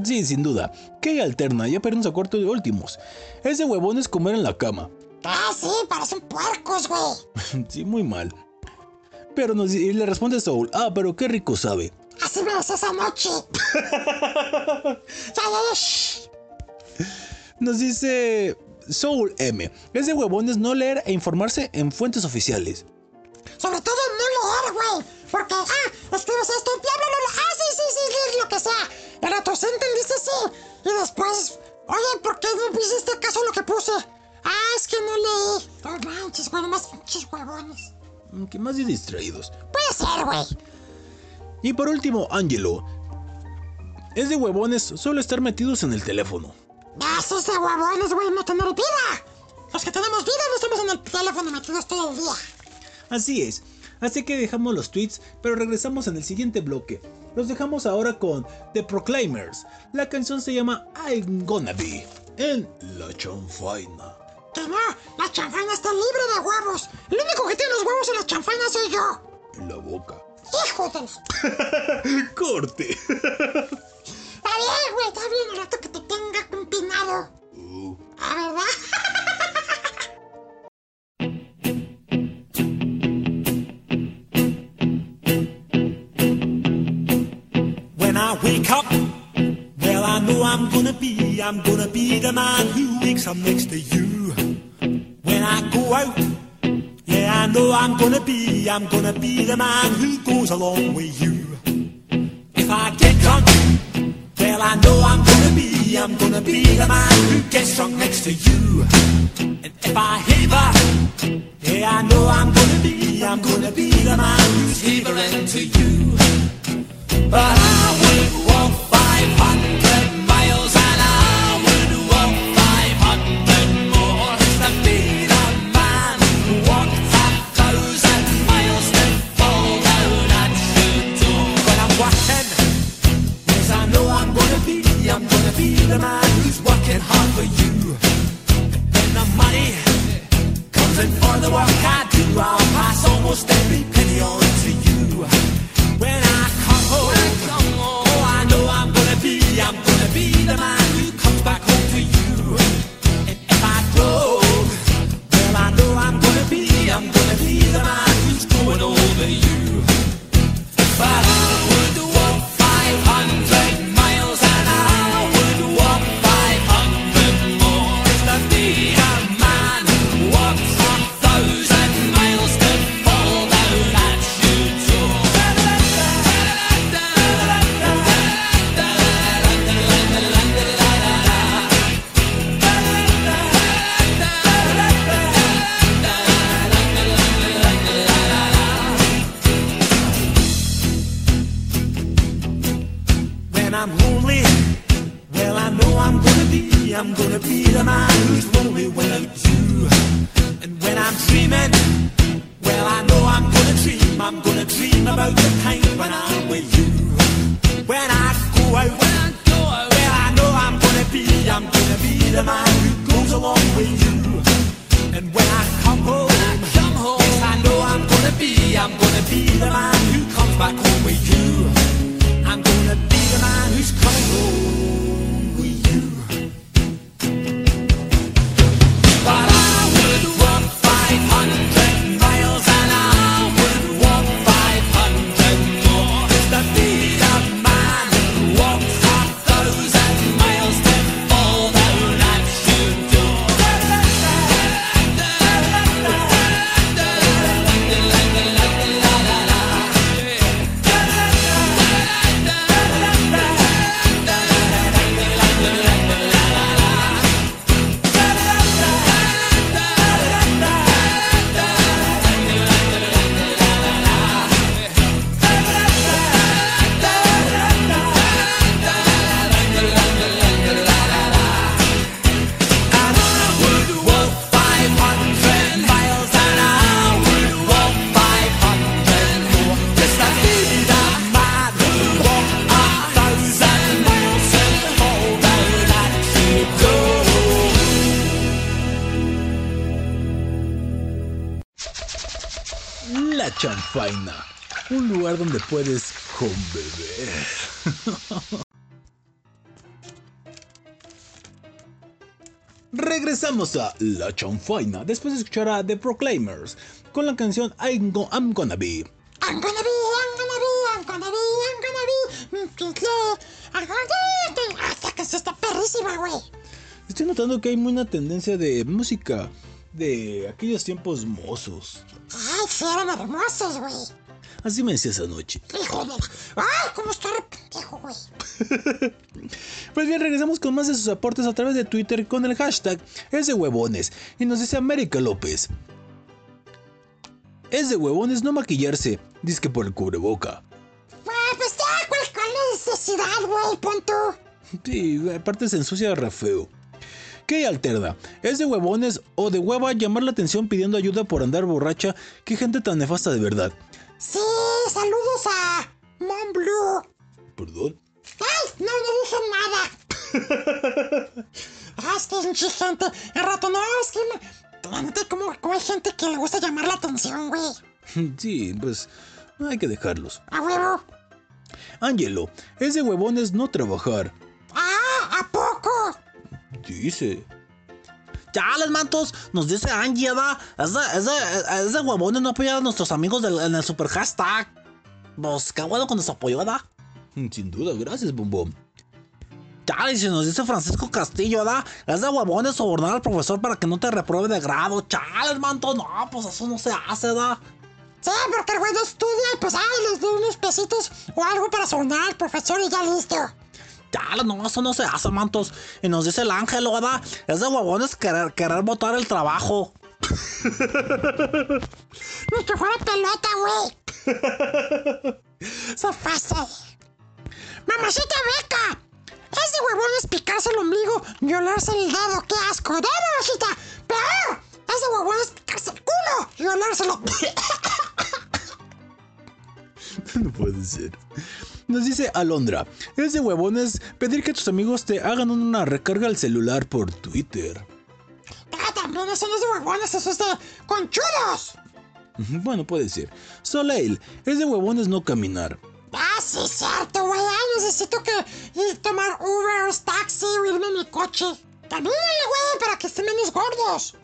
[SPEAKER 2] Sí, sin duda. ¿Qué alterna? Ya perdimos a cuarto de últimos. Es de huevones comer en la cama.
[SPEAKER 1] Ah, sí, parecen puercos, güey. [laughs]
[SPEAKER 2] Sí, muy mal. Pero nos, y le responde Soul, ah, pero qué rico sabe.
[SPEAKER 1] Así me esa noche. [laughs]
[SPEAKER 2] Nos dice Soul M, es de huevones no leer e informarse en fuentes oficiales.
[SPEAKER 1] Sobre todo no leer, güey. Porque, ah, escribes esto, bla, bla, bla, bla. Ah, sí, sí, sí, leer lo que sea. Pero tú sí entendiste, sí. Y después, oye, ¿por qué no hiciste caso a lo que puse? Ah, es que no leí. No manches, güey, más pinches huevones.
[SPEAKER 2] Que más de distraídos.
[SPEAKER 1] Puede ser, güey.
[SPEAKER 2] Y por último, Angelo. Es de huevones solo estar metidos en el teléfono.
[SPEAKER 1] Esos de huevones, güey, no tener vida. Los que tenemos vida no estamos en el teléfono metidos todo el día.
[SPEAKER 2] Así es. Así que dejamos los tweets, pero regresamos en el siguiente bloque. Los dejamos ahora con The Proclaimers. La canción se llama I'm Gonna Be en La Chanfaina.
[SPEAKER 1] Que no, la chanfaina está libre de huevos. El único que tiene los huevos en la chanfaina soy yo.
[SPEAKER 2] La boca.
[SPEAKER 1] Hijo de... [laughs] Está
[SPEAKER 2] Corte.
[SPEAKER 1] bien, güey, está bien el rato que te tenga compinado. ¿Ah, verdad?
[SPEAKER 7] When I wake up, well, I know I'm gonna be, I'm gonna be the man who wakes up next to you. When I go out, yeah, I know I'm gonna be, I'm gonna be the man who goes along with you. If I get drunk, I know I'm gonna be, I'm gonna be the man who gets drunk next to you. And if I heaver, yeah, I know I'm gonna be, I'm gonna be the man who's heavering to you. But I would work I do, I'll pass almost every penny on
[SPEAKER 2] La Chanfaina después de escuchar a The Proclaimers con la canción I'm, Go- I'm Gonna Be.
[SPEAKER 1] I'm gonna be, I'm gonna be, I'm gonna be, I'm gonna be. mm, I'm gonna be. Esta canción está perrísima, güey.
[SPEAKER 2] Estoy notando que hay una tendencia de música de aquellos tiempos mozos.
[SPEAKER 1] Ay, sí, eran hermosos, güey.
[SPEAKER 2] Así me decía esa noche.
[SPEAKER 1] Hijo de... Ay, cómo está pendejo, güey. [laughs]
[SPEAKER 2] Pues bien, regresamos con más de sus aportes a través de Twitter con el hashtag es de huevones. Y nos dice América López. Es de huevones no maquillarse, que por el cubreboca.
[SPEAKER 1] Güey, pues ya, ¿cuál, cuál es la necesidad, güey? Punto.
[SPEAKER 2] Sí, aparte se ensucia re feo. ¿Qué alterna? ¿Es de huevones o de hueva llamar la atención pidiendo ayuda por andar borracha? ¿Qué gente tan nefasta de verdad?
[SPEAKER 1] Sí, saludos a Mom Blue.
[SPEAKER 2] ¿Perdón?
[SPEAKER 1] Ay, no, no dije nada. [laughs] ah, es que es mucha gente. El rato, no, es que me... La neta, como, como hay gente que le gusta llamar la atención, güey. [laughs]
[SPEAKER 2] Sí, pues hay que dejarlos.
[SPEAKER 1] A huevo.
[SPEAKER 2] Angelo, es de huevones no trabajar.
[SPEAKER 1] Ah, ¿a poco?
[SPEAKER 2] Dice.
[SPEAKER 3] Chales, mantos, nos dice Angie, ¿verdad? Es de, es de, es de huevones no apoyar a nuestros amigos del, en el super hashtag. Pues qué bueno que nos apoyó, ¿verdad?
[SPEAKER 2] Sin duda, gracias, bombón.
[SPEAKER 3] Chales, y nos dice Francisco Castillo, ¿verdad? Es de huevones sobornar al profesor para que no te repruebe de grado. Chales, mantos, no, pues eso no se hace, ¿verdad?
[SPEAKER 1] Sí, porque el güey no estudia y pues, ay, les doy unos pesitos o algo para sonar al profesor y ya listo.
[SPEAKER 3] Chales, no, eso no se hace, mantos. Y nos dice el ángel, ¿verdad? Es de huevones querer, querer botar el trabajo. [laughs]
[SPEAKER 1] Ni que fuera pelota, güey. [laughs] Se pasa. Mamacita beca. Es de huevones picarse el ombligo y olerse el dedo. ¡Qué asco! ¡No, mamacita! ¡Peor! Es de huevones picarse el culo y olérselo. [laughs]
[SPEAKER 2] No puede ser. Nos dice Alondra, es de huevones pedir que tus amigos te hagan una recarga al celular por Twitter.
[SPEAKER 1] Ah, también eso no es de huevones, eso es de conchudos.
[SPEAKER 2] Bueno, puede ser. Soleil, es de huevones no caminar.
[SPEAKER 1] Ah, sí, cierto, güey. Necesito que ir tomar Uber, taxi o irme en mi coche. Camínale, güey, para que estén menos gordos.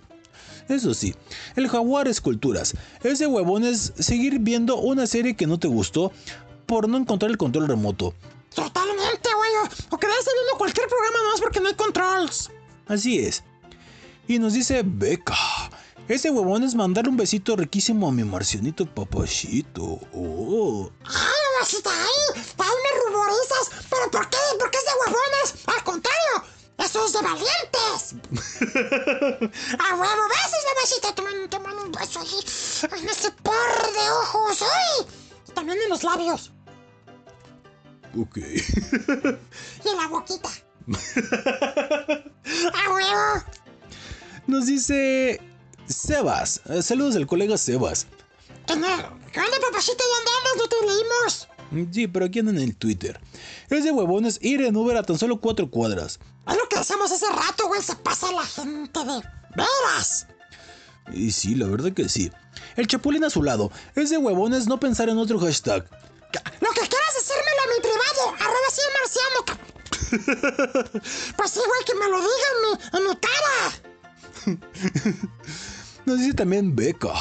[SPEAKER 2] Eso sí, el jaguar esculturas. Es de huevones seguir viendo una serie que no te gustó por no encontrar el control remoto.
[SPEAKER 1] Totalmente, güey. O- quedarse viendo cualquier programa más porque no hay controls.
[SPEAKER 2] Así es. Y nos dice Beca. Ese huevón es mandarle un besito riquísimo a mi marcionito papachito. Oh.
[SPEAKER 1] Ay, mamacita, ay, ay, me ruborizas. ¿Pero por qué? ¿Por qué es de huevones? Al contrario, eso es de valientes. [laughs] A huevo, besos, mando, te mando un beso ahí en ese par de ojos. ¡Ay! Y también en los labios
[SPEAKER 2] Ok. [laughs]
[SPEAKER 1] y en la boquita. A huevo.
[SPEAKER 2] Nos dice Sebas. eh, Saludos del colega Sebas.
[SPEAKER 1] ¿Qué onda, papacito? ¿Dónde andas? No te leímos.
[SPEAKER 2] Sí, pero aquí andan en el Twitter. Es de huevones ir en Uber a tan solo cuatro cuadras.
[SPEAKER 1] Es lo que decíamos hace rato, güey. Se pasa la gente de veras.
[SPEAKER 2] Y sí, la verdad que sí. El Chapulín a su lado. Es de huevones no pensar en otro hashtag.
[SPEAKER 1] Lo que quieras decírmelo a mi privado. Arroba así marciano. ca- [laughs] pues güey, que me lo digan en mi, en mi cara. [laughs]
[SPEAKER 2] Nos dice también Beca.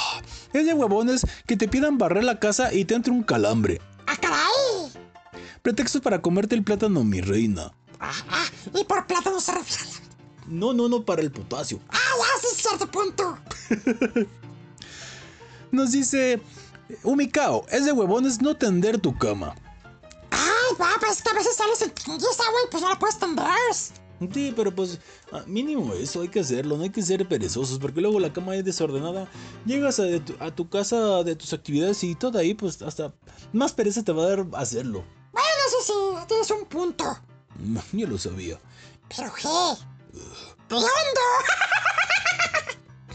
[SPEAKER 2] Es de huevones que te pidan barrer la casa y te entre un calambre.
[SPEAKER 1] ¡Ah, caray!
[SPEAKER 2] Pretextos para comerte el plátano, mi reina.
[SPEAKER 1] Ah, ah, y por plátano se refiere.
[SPEAKER 2] No, no, no, para el potasio.
[SPEAKER 1] Ah, ya, sí, cierto punto. [laughs]
[SPEAKER 2] Nos dice Umicao. Es de huevones no tender tu cama.
[SPEAKER 1] Ay, pues es que a veces sales en tinguiza, güey, pues no la puedes tender.
[SPEAKER 2] Sí, pero pues ah, mínimo eso, hay que hacerlo, no hay que ser perezosos, porque luego la cama es desordenada, llegas a, de tu, a tu casa de tus actividades y todo ahí, pues hasta más pereza te va a dar hacerlo.
[SPEAKER 1] Bueno, sí, sí, tienes un punto.
[SPEAKER 2] No, Yo lo sabía.
[SPEAKER 1] Pero, ¿qué?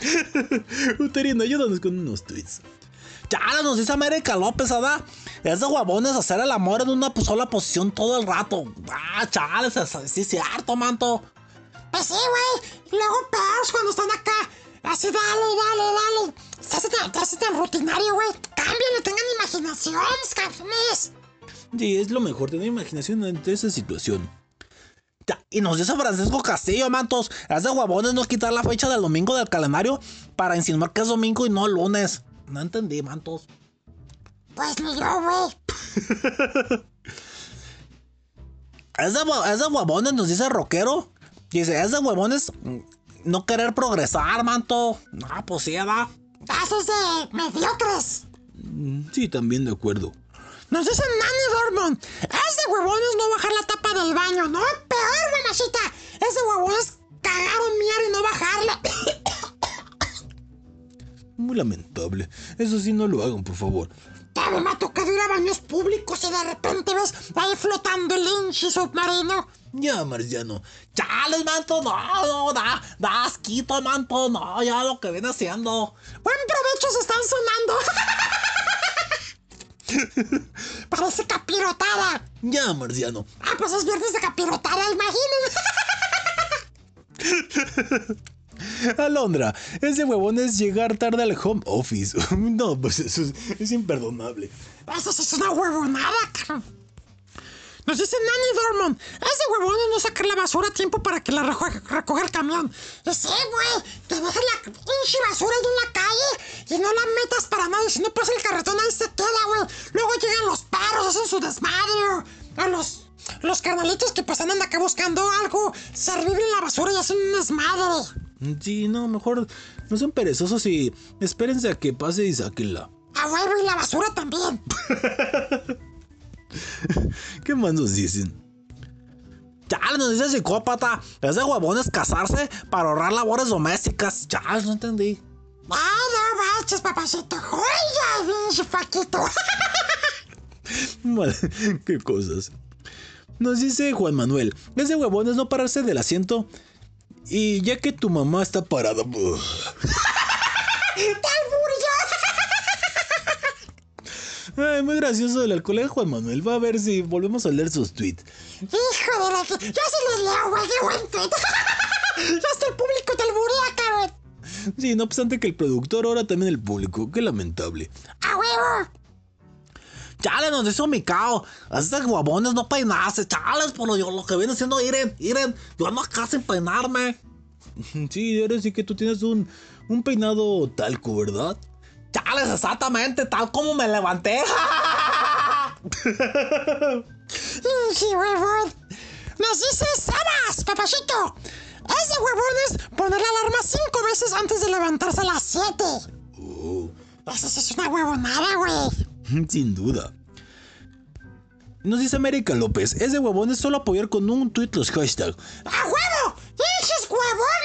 [SPEAKER 1] [laughs]
[SPEAKER 2] Uterino, ayúdanos con unos tweets.
[SPEAKER 3] Chale, nos dice América López, ¿verdad? Es de huevones hacer el amor en una sola posición todo el rato. Ah, chale, sí, es cierto, manto.
[SPEAKER 1] Pues sí, güey. Y luego peores cuando están acá. Así, dale, dale, dale. Se hace tan, te hace tan rutinario, güey. Cámbiale, tengan imaginación, cabrones.
[SPEAKER 2] Sí, es lo mejor, tener imaginación ante esa situación.
[SPEAKER 3] Y nos dice Francisco Castillo, mantos. Es de huevones no quitar la fecha del domingo del calendario para insinuar que es domingo y no lunes. No entendí, mantos.
[SPEAKER 1] Pues ni yo, güey. [laughs]
[SPEAKER 3] Es de, hue- es de huevones, nos dice rockero. Dice, es de huevones no querer progresar, manto. Ah, pues sí, ¿verdad?
[SPEAKER 1] Eso es de mediocres.
[SPEAKER 2] Mm, Sí, también de acuerdo.
[SPEAKER 1] Nos dice Nanny Dortmund. Es de huevones no bajar la tapa del baño, ¿no? Peor, mamacita. Es de huevones cagar o miar y no bajarla. [coughs]
[SPEAKER 2] Muy lamentable. Eso sí, no lo hagan, por favor.
[SPEAKER 1] Ya me ha tocado ir a baños públicos y de repente ves ahí flotando el hinchi submarino.
[SPEAKER 2] Ya, Marciano.
[SPEAKER 3] Chales, manto, no, no, da, da asquito, manto, no, ya lo que viene haciendo.
[SPEAKER 1] Buen provecho se están sonando. [laughs] Parece capirotada.
[SPEAKER 2] Ya, Marciano.
[SPEAKER 1] Ah, pues es viernes de capirotada, imaginen. [laughs]
[SPEAKER 2] Alondra, ese huevón es llegar tarde al home office. [laughs] No, pues eso es, es imperdonable.
[SPEAKER 1] Eso es una huevonada, cabrón. Nos dice Nanny Dortmund. Es de huevones no sacar la basura a tiempo para que la recoja el camión. Sí, güey. Que dejes la pinche basura ahí en la calle y no la metas para nadie. Si no pasa el carretón ahí se queda, güey. Luego llegan los perros, hacen su desmadre. O los, los carnalitos que pues andan acá buscando algo servible en la basura y hacen un desmadre.
[SPEAKER 2] Sí, no, mejor no sean perezosos y espérense a que pase y sáquenla.
[SPEAKER 1] A huevo y la basura también. [laughs]
[SPEAKER 2] ¿Qué más nos dicen?
[SPEAKER 3] Chales, nos dice psicópata. Es de huevones casarse para ahorrar labores domésticas. Chales, no entendí.
[SPEAKER 1] Ay, no manches, papacito. Joya, Paquito. [laughs]
[SPEAKER 2] Mal- Qué cosas. Nos dice Juan Manuel, es de huevones no pararse del asiento y ya que tu mamá está parada. [laughs] Ay, muy gracioso el colega Juan Manuel. Va a ver si volvemos a leer sus tweets.
[SPEAKER 1] Hijo de la... que- Yo sí los leo, güey. Qué buen tweet. [laughs] ya hasta el público te alburea, cabrón.
[SPEAKER 2] Sí, no obstante que el productor, ahora también el público. Qué lamentable.
[SPEAKER 1] A huevo.
[SPEAKER 3] Chales, nos dice mi cao. Es de huevones no peinarse. Chales, por lo, yo- lo que viene siendo Iren, Iren. Yo ando acá sin peinarme. [laughs]
[SPEAKER 2] Sí, ahora sí que tú tienes un, un peinado talco, ¿verdad?
[SPEAKER 3] Chales, exactamente, tal como me levanté.
[SPEAKER 1] Pinche [laughs] huevón. Nos dice Sebas, papacito. Es de huevones poner la alarma cinco veces antes de levantarse a las siete.
[SPEAKER 2] Oh,
[SPEAKER 1] Eso sí es una huevonada, güey. [laughs]
[SPEAKER 2] sin duda. Nos dice América López, es de huevones solo apoyar con un tweet los hashtags.
[SPEAKER 1] ¡A huevo! ¡Pinches huevones!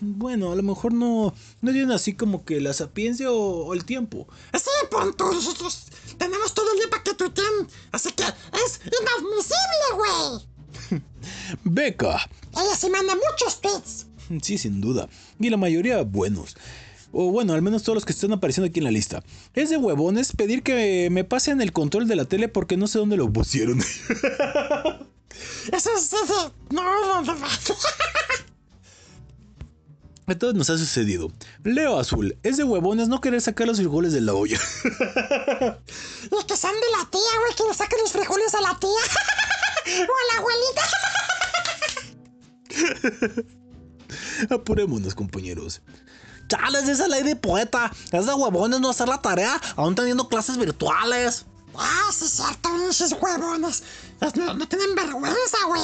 [SPEAKER 2] Bueno, a lo mejor no, no tienen así como que la sapiencia o, o el tiempo.
[SPEAKER 1] Sí, punto. Nosotros tenemos todo el día para que tuiteen. Así que es inadmisible, güey. [laughs]
[SPEAKER 2] Beca.
[SPEAKER 1] Ella sí manda muchos tweets.
[SPEAKER 2] Sí, sin duda. Y la mayoría buenos. O bueno, al menos todos los que están apareciendo aquí en la lista. Es de huevones pedir que me pasen el control de la tele porque no sé dónde lo pusieron. [laughs]
[SPEAKER 1] Eso es. eso- No, no, no. no.
[SPEAKER 2] A todos nos ha sucedido. Leo Azul. Es de huevones no querer sacar los frijoles de la olla. [laughs]
[SPEAKER 1] Y que sean de la tía, güey, que le saquen los frijoles a la tía. [laughs] o a la abuelita.
[SPEAKER 2] Apurémonos, compañeros.
[SPEAKER 3] Chales, esa ley de poeta. Es de huevones no hacer la tarea, aún teniendo clases virtuales.
[SPEAKER 1] Ah, sí, cierto, pinches huevones. Es- No, no tienen vergüenza, güey.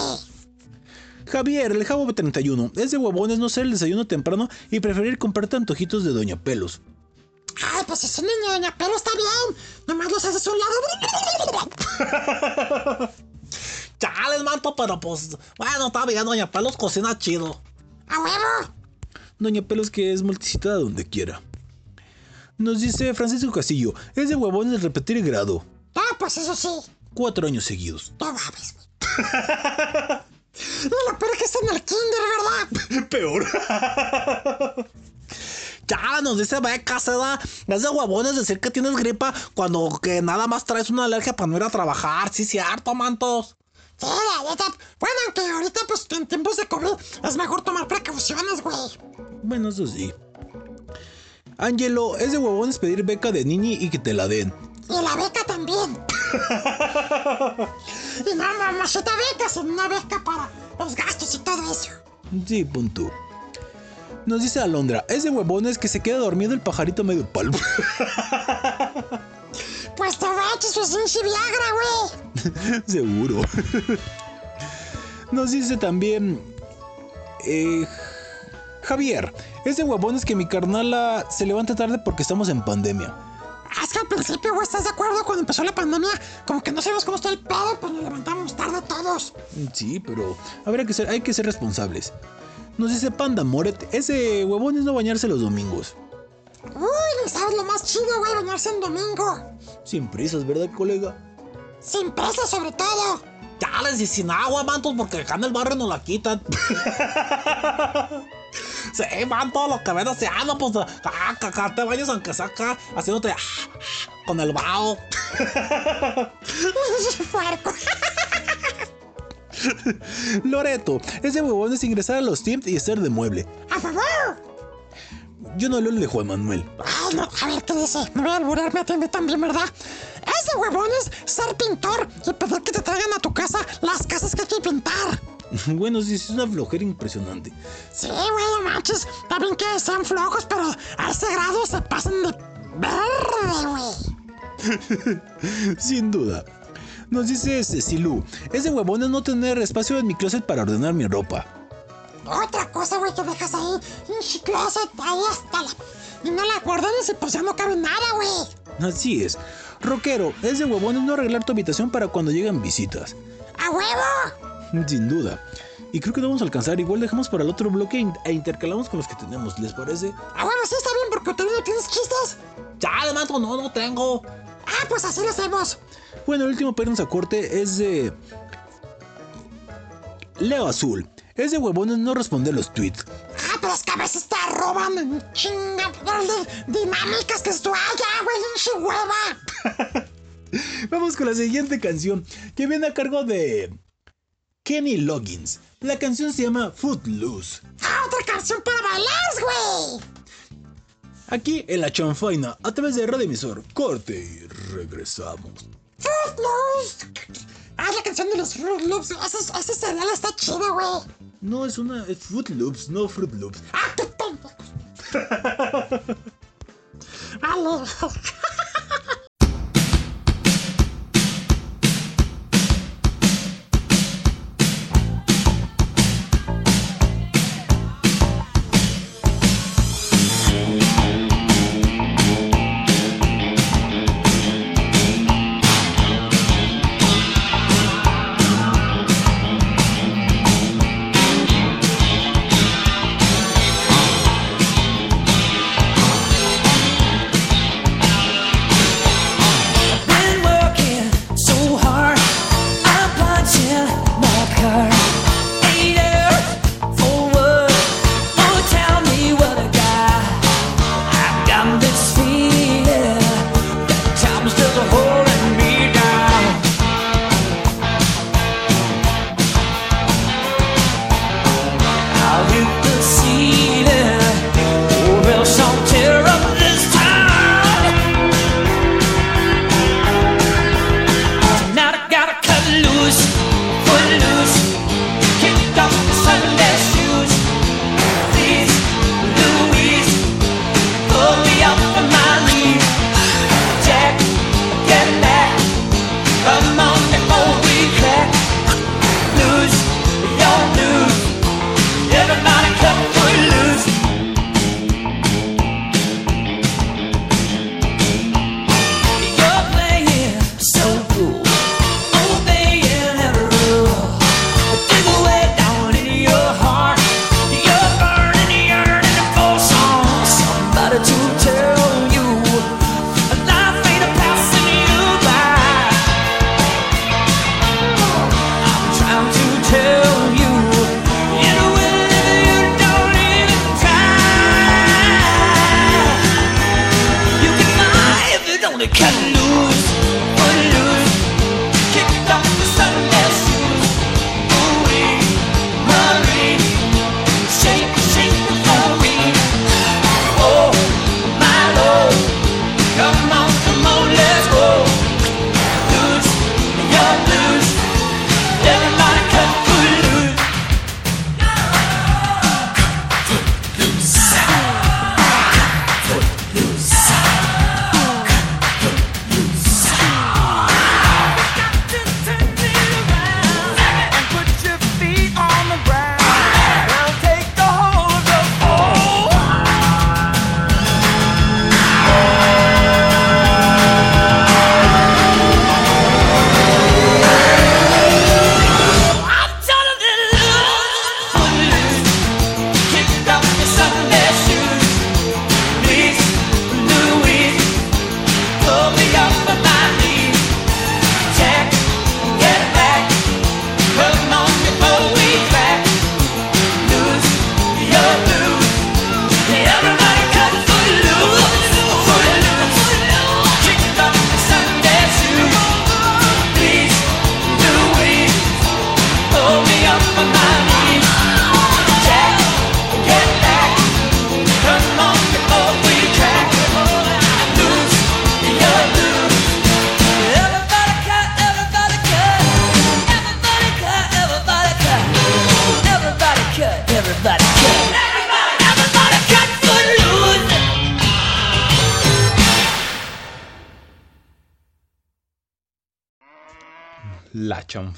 [SPEAKER 2] Javier, el Jabo 31. Es de huevones no hacer el desayuno temprano y preferir comprar antojitos de Doña Pelos.
[SPEAKER 1] Ay, pues ese niño de doña Pelo está bien. Nomás los haces a un lado. [laughs]
[SPEAKER 3] Chales, manto, pero pues. Bueno, está bien, doña Pelos cocina chido.
[SPEAKER 1] A huevo.
[SPEAKER 2] Doña Pelos que es multicitada donde quiera. Nos dice Francisco Castillo. Es de huevones repetir grado.
[SPEAKER 1] Ah, pues eso sí.
[SPEAKER 2] Cuatro años seguidos.
[SPEAKER 1] No mames, güey. Y lo peor es que está en el kinder, ¿verdad? [laughs]
[SPEAKER 2] Peor.
[SPEAKER 3] Ya nos dice Beca, se da. Es de huevones decir que tienes gripa cuando que nada más traes una alergia para no ir a trabajar. Sí, cierto, mantos.
[SPEAKER 1] Sí, la neta. Bueno, aunque ahorita, pues en tiempos de COVID es mejor tomar precauciones, güey.
[SPEAKER 2] Bueno, eso sí. Angelo, es de huevones pedir beca de niñi y que te la den.
[SPEAKER 1] Y la beca también. [laughs] y no mamacita beca, sino una beca para los gastos y todo eso.
[SPEAKER 2] Sí, punto. Nos dice Alondra, es de huevones que se queda dormido el pajarito medio palmo. [laughs]
[SPEAKER 1] Pues te baches, pues un Viagra, güey. [laughs]
[SPEAKER 2] Seguro. Nos dice también. eh, Javier, es de huevones que mi carnala se levanta tarde porque estamos en pandemia.
[SPEAKER 1] Ah, Es que al principio, güey, ¿estás de acuerdo? Cuando empezó la pandemia, como que no sabíamos cómo está el pedo, pues nos levantamos tarde todos.
[SPEAKER 2] Sí, pero habrá que ser, hay que ser responsables. Nos dice Panda Moret, es de huevones no bañarse los domingos.
[SPEAKER 1] Uy, no sabes lo más chido, güey, bañarse en domingo.
[SPEAKER 2] Sin prisas, ¿verdad, colega?
[SPEAKER 1] Sin presa, sobre todo.
[SPEAKER 3] Chales y sin agua, mantos, porque acá en el barrio nos la quitan. [laughs] sí, man, todo lo que ven haciendo, pues acá, acá te bañas aunque sea acá, haciéndote ah, ah, con el vaho. [laughs]
[SPEAKER 2] Loreto, es de huevones ingresar a los Teams y estar de mueble.
[SPEAKER 1] A favor.
[SPEAKER 2] Yo no el de Juan Manuel.
[SPEAKER 1] No, a ver qué dice. Me voy a alburarme a ti también, ¿verdad? Es de huevones ser pintor y pedir que te traigan a tu casa las casas que hay que pintar. [laughs]
[SPEAKER 2] Bueno, sí, es una flojera impresionante.
[SPEAKER 1] Sí, güey, no manches. Bien que sean flojos, pero a ese grado se pasan de verde, güey. [laughs]
[SPEAKER 2] Sin duda. Nos dice Cecilú, es de huevones no tener espacio en mi closet para ordenar mi ropa.
[SPEAKER 1] Otra cosa, güey, que dejas ahí su closet, ahí está la... Y no la guardas y pues ya no cabe nada, güey.
[SPEAKER 2] Así es. Rockero, es de huevones no arreglar tu habitación para cuando llegan visitas.
[SPEAKER 1] ¡A huevo!
[SPEAKER 2] Sin duda. Y creo que no vamos a alcanzar. Igual dejamos para el otro bloque e intercalamos con los que tenemos. ¿Les parece?
[SPEAKER 1] ¡A huevo! Sí, está bien, porque tú no tienes chistes.
[SPEAKER 3] Chale, manto, no, no tengo.
[SPEAKER 1] Ah, pues así lo hacemos.
[SPEAKER 2] Bueno, el último pernos a corte es de. Leo Azul. Es de huevones no responder los tweets.
[SPEAKER 1] Ah, pero es que a veces te roban chinga dinámicas que esto allá, güey, en su hueva. [laughs]
[SPEAKER 2] Vamos con la siguiente canción que viene a cargo de Kenny Loggins. La canción se llama Footloose.
[SPEAKER 1] Ah, otra canción para bailar, güey.
[SPEAKER 2] Aquí en la chanfaina a través de Radio Emisor. Corte y regresamos.
[SPEAKER 1] Footloose. Ah, la canción de los Fruit Loops. Ese, ese cereal está chido, güey.
[SPEAKER 2] No es una. Es Fruit Loops, no Fruit Loops.
[SPEAKER 1] Ah, qué pendejos. [laughs] Vale.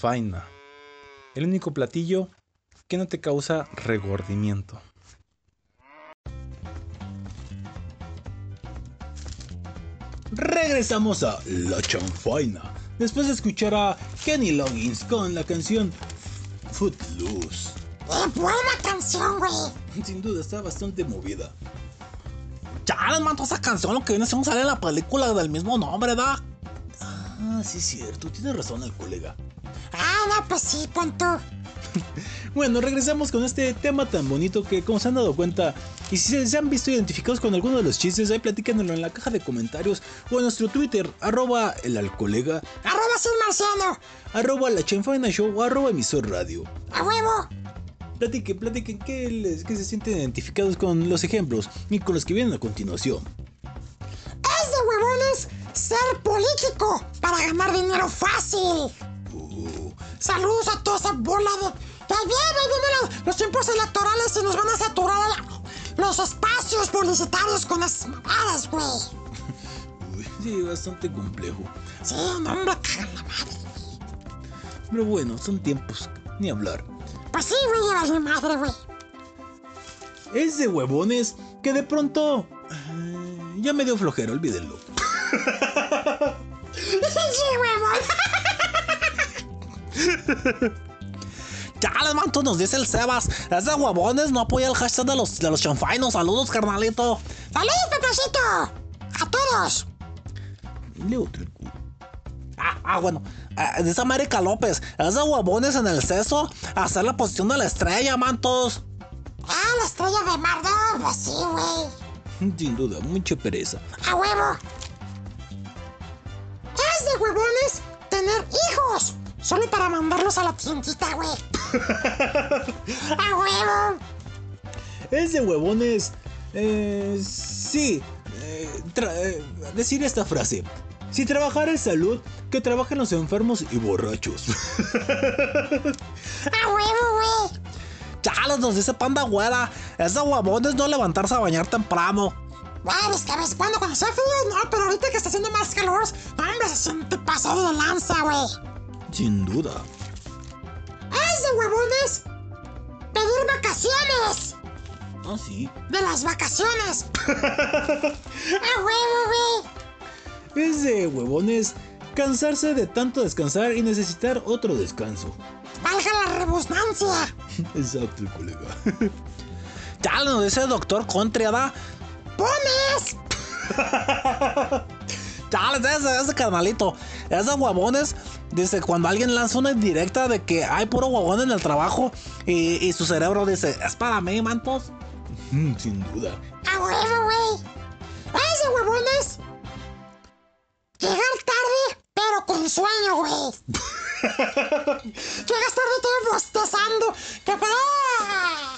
[SPEAKER 2] Chanfaina. El único platillo que no te causa regordimiento. Regresamos a La chanfaina. Después de escuchar a Kenny Loggins con la canción Footloose.
[SPEAKER 1] ¡Eh, buena canción, güey!
[SPEAKER 2] Sin duda está bastante movida.
[SPEAKER 3] Chale, manto, esa canción lo que viene siendo sale en la película del mismo nombre, ¿da?
[SPEAKER 2] Ah, sí cierto, tiene razón el colega.
[SPEAKER 1] Ah, no, pues sí, punto. [laughs]
[SPEAKER 2] Bueno, regresamos con este tema tan bonito que, como se han dado cuenta, y si se- han visto identificados con alguno de los chistes, ahí platíquenlo en la caja de comentarios o en nuestro Twitter, arroba el alcolega,
[SPEAKER 1] Arroba sin marciano.
[SPEAKER 2] arroba la chanfaina show o arroba emisor radio.
[SPEAKER 1] A huevo.
[SPEAKER 2] Platiquen, platiquen que, les, que se sienten identificados con los ejemplos y con los que vienen a continuación.
[SPEAKER 1] Es de huevones ser político para ganar dinero fácil. Saludos a toda esa bola de. Viene, vienen los, los tiempos electorales y nos van a saturar la- los espacios publicitarios con las mamadas, güey.
[SPEAKER 2] sí, bastante complejo.
[SPEAKER 1] Sí, no, hombre, cagan la madre.
[SPEAKER 2] Pero bueno, son tiempos, ni hablar.
[SPEAKER 1] Pues sí, güey, mi madre, güey.
[SPEAKER 2] Es de huevones que de pronto... eh, ya me dio flojera, olvídenlo. [laughs]
[SPEAKER 1] sí, huevón. [laughs] [laughs]
[SPEAKER 3] Chale, manto, nos dice el Sebas. Es de huevones, no apoya el hashtag de los, de los chanfainos. Saludos, carnalito.
[SPEAKER 1] ¡Saludos, papacito! ¡A todos!
[SPEAKER 3] Ah, ah, bueno. Ah, dice América López. Es de huevones en el seso hacer la posición de la estrella, mantos.
[SPEAKER 1] Ah, la estrella de mar, no, pues sí, güey.
[SPEAKER 2] Sin duda, mucha pereza.
[SPEAKER 1] A huevo. Es de huevones tener hijos. Solo para mandarlos a la tiendita, güey. [laughs] ¡A huevo!
[SPEAKER 2] Es de huevones. Eh, sí. eh, eh, decir esta frase. Si trabajar es salud, que trabajen los enfermos y borrachos.
[SPEAKER 1] ¡A huevo, güey!
[SPEAKER 3] Chales, nos dice panda güera. Es de huevones no levantarse a bañar temprano.
[SPEAKER 1] Bueno, es que a veces cuando, cuando hace frío, no, pero ahorita que está haciendo más calor, hombre, se siente pasado de lanza, güey.
[SPEAKER 2] Sin duda.
[SPEAKER 1] Es de huevones pedir vacaciones.
[SPEAKER 2] Ah, sí.
[SPEAKER 1] De las vacaciones. [laughs] ¡A huevo, güey!
[SPEAKER 2] Es de huevones cansarse de tanto descansar y necesitar otro descanso.
[SPEAKER 1] Valga la rebusnancia. [laughs]
[SPEAKER 2] Exacto, colega. [laughs]
[SPEAKER 3] Chales, nos dice el doctor Contria,
[SPEAKER 1] ¡Pones!
[SPEAKER 3] Chales, ese, ese carnalito. Es de huevones. Dice, cuando alguien lanza una directa de que hay puro huevón en el trabajo y, y su cerebro dice, es para mí, mantos.
[SPEAKER 2] Mm, Sin duda.
[SPEAKER 1] ¡A huevo, güey! Es de huevones llegar tarde, pero con sueño, güey. [laughs] Llegas tarde todo bostezando. ¡Que ¡Ah!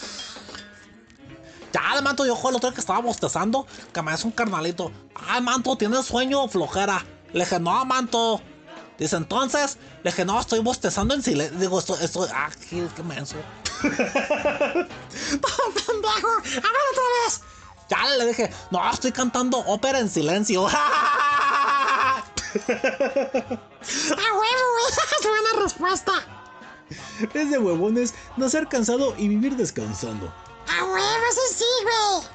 [SPEAKER 3] Chale, manto, yo el otro día que estaba bostezando, que me hace un carnalito. Ay, manto, ¿tienes sueño o flojera? Le dije, no, manto. Dice, entonces, le dije, no, estoy bostezando en silencio. Digo, estoy, estoy, ah, qué, qué menso. [laughs]
[SPEAKER 1] ¡Pendejo! ¡A ver otra vez!
[SPEAKER 3] Chale, le dije, no, estoy cantando ópera en silencio. [laughs]
[SPEAKER 1] ¡A huevo! [laughs] ¡Qué buena respuesta!
[SPEAKER 2] Es de huevones nacer cansado y vivir descansando.
[SPEAKER 1] ¡A huevo, eso sí, güey!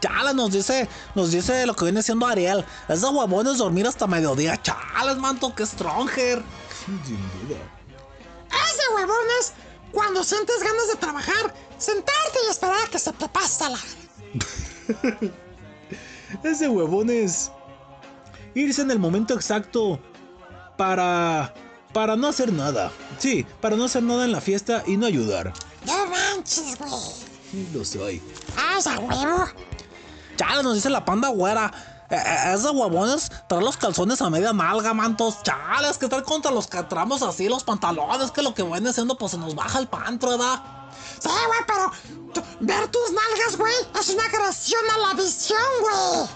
[SPEAKER 3] Chale, nos dice, nos dice lo que viene siendo Ariel. Es de huevones dormir hasta mediodía. Chales, manto, que stronger.
[SPEAKER 2] Sin duda.
[SPEAKER 1] Es de huevones cuando sientes ganas de trabajar, sentarte y esperar a que se te pase la... [laughs]
[SPEAKER 2] Es de huevones irse en el momento exacto para para no hacer nada. Sí, para no hacer nada en la fiesta y no ayudar.
[SPEAKER 1] ¡No manches, güey!
[SPEAKER 2] Lo soy.
[SPEAKER 1] ¡Ah, es a huevo!
[SPEAKER 3] Chale, nos dice la panda güera. Eh, eh, Es de huevones traer los calzones a media nalga, mantos. Chales, que traer contra los catramos así los pantalones, que lo que viene siendo, pues se nos baja el pantro, ¿verdad?
[SPEAKER 1] Sí, güey, pero ver tus nalgas, güey, es una agresión a la visión, güey.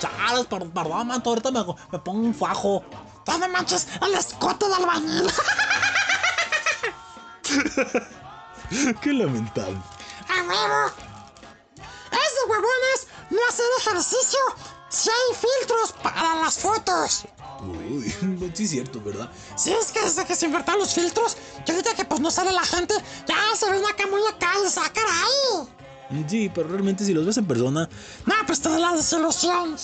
[SPEAKER 3] Chales, per- perdón, manto, ahorita me, me pongo un fajo.
[SPEAKER 1] Ya no manches, el escote del albañil. [laughs]
[SPEAKER 2] Qué lamentable.
[SPEAKER 1] ¡A huevo! Es de huevones no hacer ejercicio si hay filtros para las fotos.
[SPEAKER 2] Uy, [laughs] sí es cierto, ¿verdad?
[SPEAKER 1] Si es que desde que se inventaron los filtros, y ahorita que pues no sale la gente, ya se ven acá muy acá "Ah, caray!
[SPEAKER 2] Sí, pero realmente si los ves en persona,
[SPEAKER 1] No, pues te da la desilusión.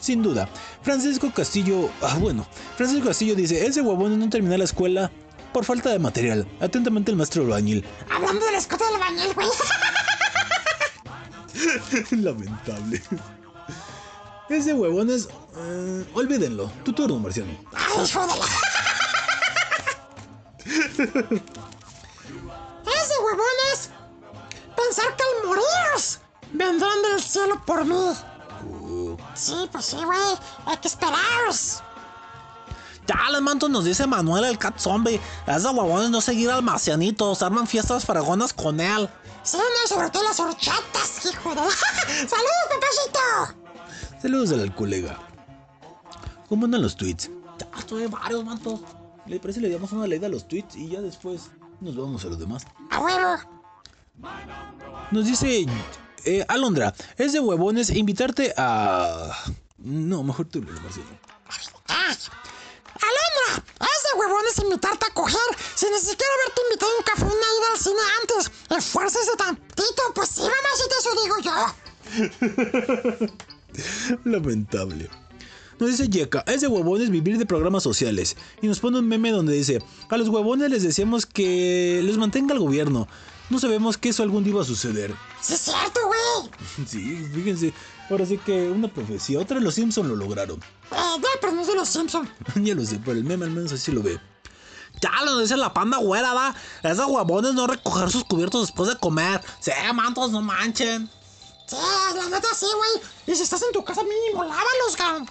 [SPEAKER 2] sin duda. Francisco Castillo, ah, bueno, Francisco Castillo dice, ese huevón no terminó la escuela por falta de material. Atentamente el maestro albañil.
[SPEAKER 1] Hablando del escote del albañil, güey. [laughs]
[SPEAKER 2] Lamentable. Ese huevón es... eh, olvídenlo. Tu turno, Marciano.
[SPEAKER 1] Ay, de la... es de huevones pensar que al morir vendrán del cielo por mí. Sí, pues sí, güey. Hay que esperar.
[SPEAKER 3] Chales, manto, nos dice Manuel el cat zombie. Es de huevones no seguir al marcianito. Se arman fiestas fragonas con él.
[SPEAKER 1] Sí, no, sobre todo las horchatas, hijo de... [laughs] ¡Saludos, papacito!
[SPEAKER 2] Saludos al colega. ¿Cómo andan los tweets?
[SPEAKER 3] Ya estoy varios, manto.
[SPEAKER 2] Le parece le damos una leída a los tweets y ya después nos vamos a los demás.
[SPEAKER 1] ¡A huevo!
[SPEAKER 2] Nos dice eh, Alondra, es de huevones invitarte a... No, mejor tú, Lelo, Marciano.
[SPEAKER 1] ¡Alondra! Es de huevones invitarte a coger si ni siquiera haberte invitado un café una ida al cine antes. Esfuércese tantito, pues sí, mamacita, eso digo yo. [laughs]
[SPEAKER 2] Lamentable. Nos dice Yeka, es de huevones vivir de programas sociales. Y nos pone un meme donde dice, a los huevones les decíamos que les mantenga el gobierno. No sabemos que eso algún día iba a suceder.
[SPEAKER 1] Sí, es cierto, güey. [laughs]
[SPEAKER 2] Sí, fíjense. Ahora sí que una profecía. Otra de los Simpson lo lograron.
[SPEAKER 1] Eh, ya, pero no es de los Simpsons. [laughs]
[SPEAKER 2] ya lo sé, pero el meme al menos así lo ve.
[SPEAKER 3] Ya nos dice la panda güera, da. Es de huevones no recoger sus cubiertos después de comer. Sí, mantos, no manchen.
[SPEAKER 1] Sí, la neta sí, güey. Y si estás en tu casa mínimo, lávalos, cabrón.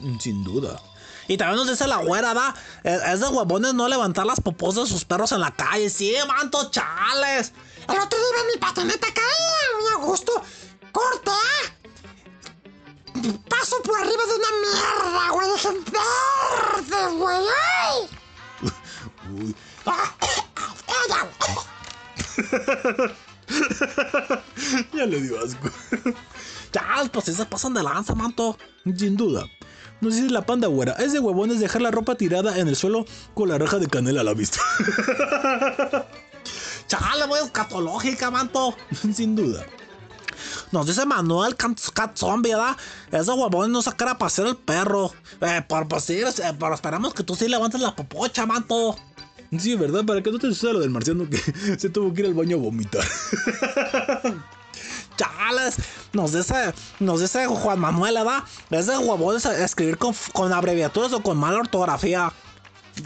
[SPEAKER 2] Mm, Sin duda.
[SPEAKER 3] Y también nos dice la güera, ¿da? Es, de huevones no levantar las popos de sus perros en la calle. Sí, manto, chales.
[SPEAKER 1] El otro día mi patineta caía muy a gusto. Corte, ¿ah? Paso por arriba de una mierda, güey. Dije, verde, güey. ¡Ay!
[SPEAKER 2] Uy,
[SPEAKER 1] Ah, [laughs]
[SPEAKER 2] ya le dio asco.
[SPEAKER 3] Chales, pues se pasan de lanza, manto.
[SPEAKER 2] Sin duda. Nos dice la panda güera, es de huevones dejar la ropa tirada en el suelo con la raja de canela a la vista. [laughs]
[SPEAKER 3] Chale, güey, escatológica, manto.
[SPEAKER 2] Sin duda.
[SPEAKER 3] Nos dice Manuel Cat, Zombie, ¿verdad? Ese huevón no sacar a pasear el perro. Eh, por, pues sí, eh, pero esperamos que tú sí levantes la popocha, manto.
[SPEAKER 2] Sí, ¿verdad? Para que no te suceda lo del marciano que [laughs] se tuvo que ir al baño a vomitar. [laughs]
[SPEAKER 3] Chales, nos dice, nos dice Juan Manuel, ¿verdad? Ese huevón es escribir con, con abreviaturas o con mala ortografía.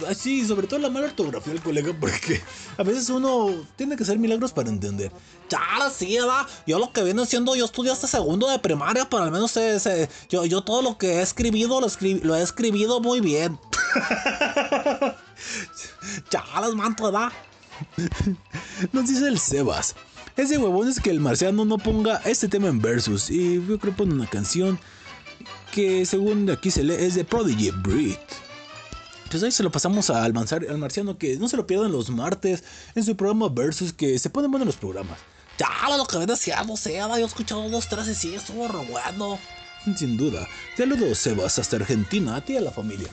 [SPEAKER 2] Ah, Sí, sobre todo la mala ortografía del colega, porque a veces uno tiene que hacer milagros para entender.
[SPEAKER 3] Chales, sí, ¿verdad? Yo lo que viene siendo, yo estudié hasta segundo de primaria, pero al menos yo, todo lo que he escribido lo, he escribido muy bien. [laughs] Chales, manto, ¿verdad? [laughs]
[SPEAKER 2] Nos dice el Sebas. Ese huevón es que el marciano no ponga este tema en versus. Y yo creo que pone una canción que según aquí se lee es de Prodigy Breed. Pues ahí se lo pasamos al, manzar- al marciano que no se lo pierdan los martes en su programa Versus que se ponen buenos los programas.
[SPEAKER 3] Chales, lo que viene siendo, sí, ¿verdad? Yo he escuchado dos, tres y sí, estuvo bueno.
[SPEAKER 2] Sin duda. Saludos Sebas hasta Argentina, a ti y a la familia.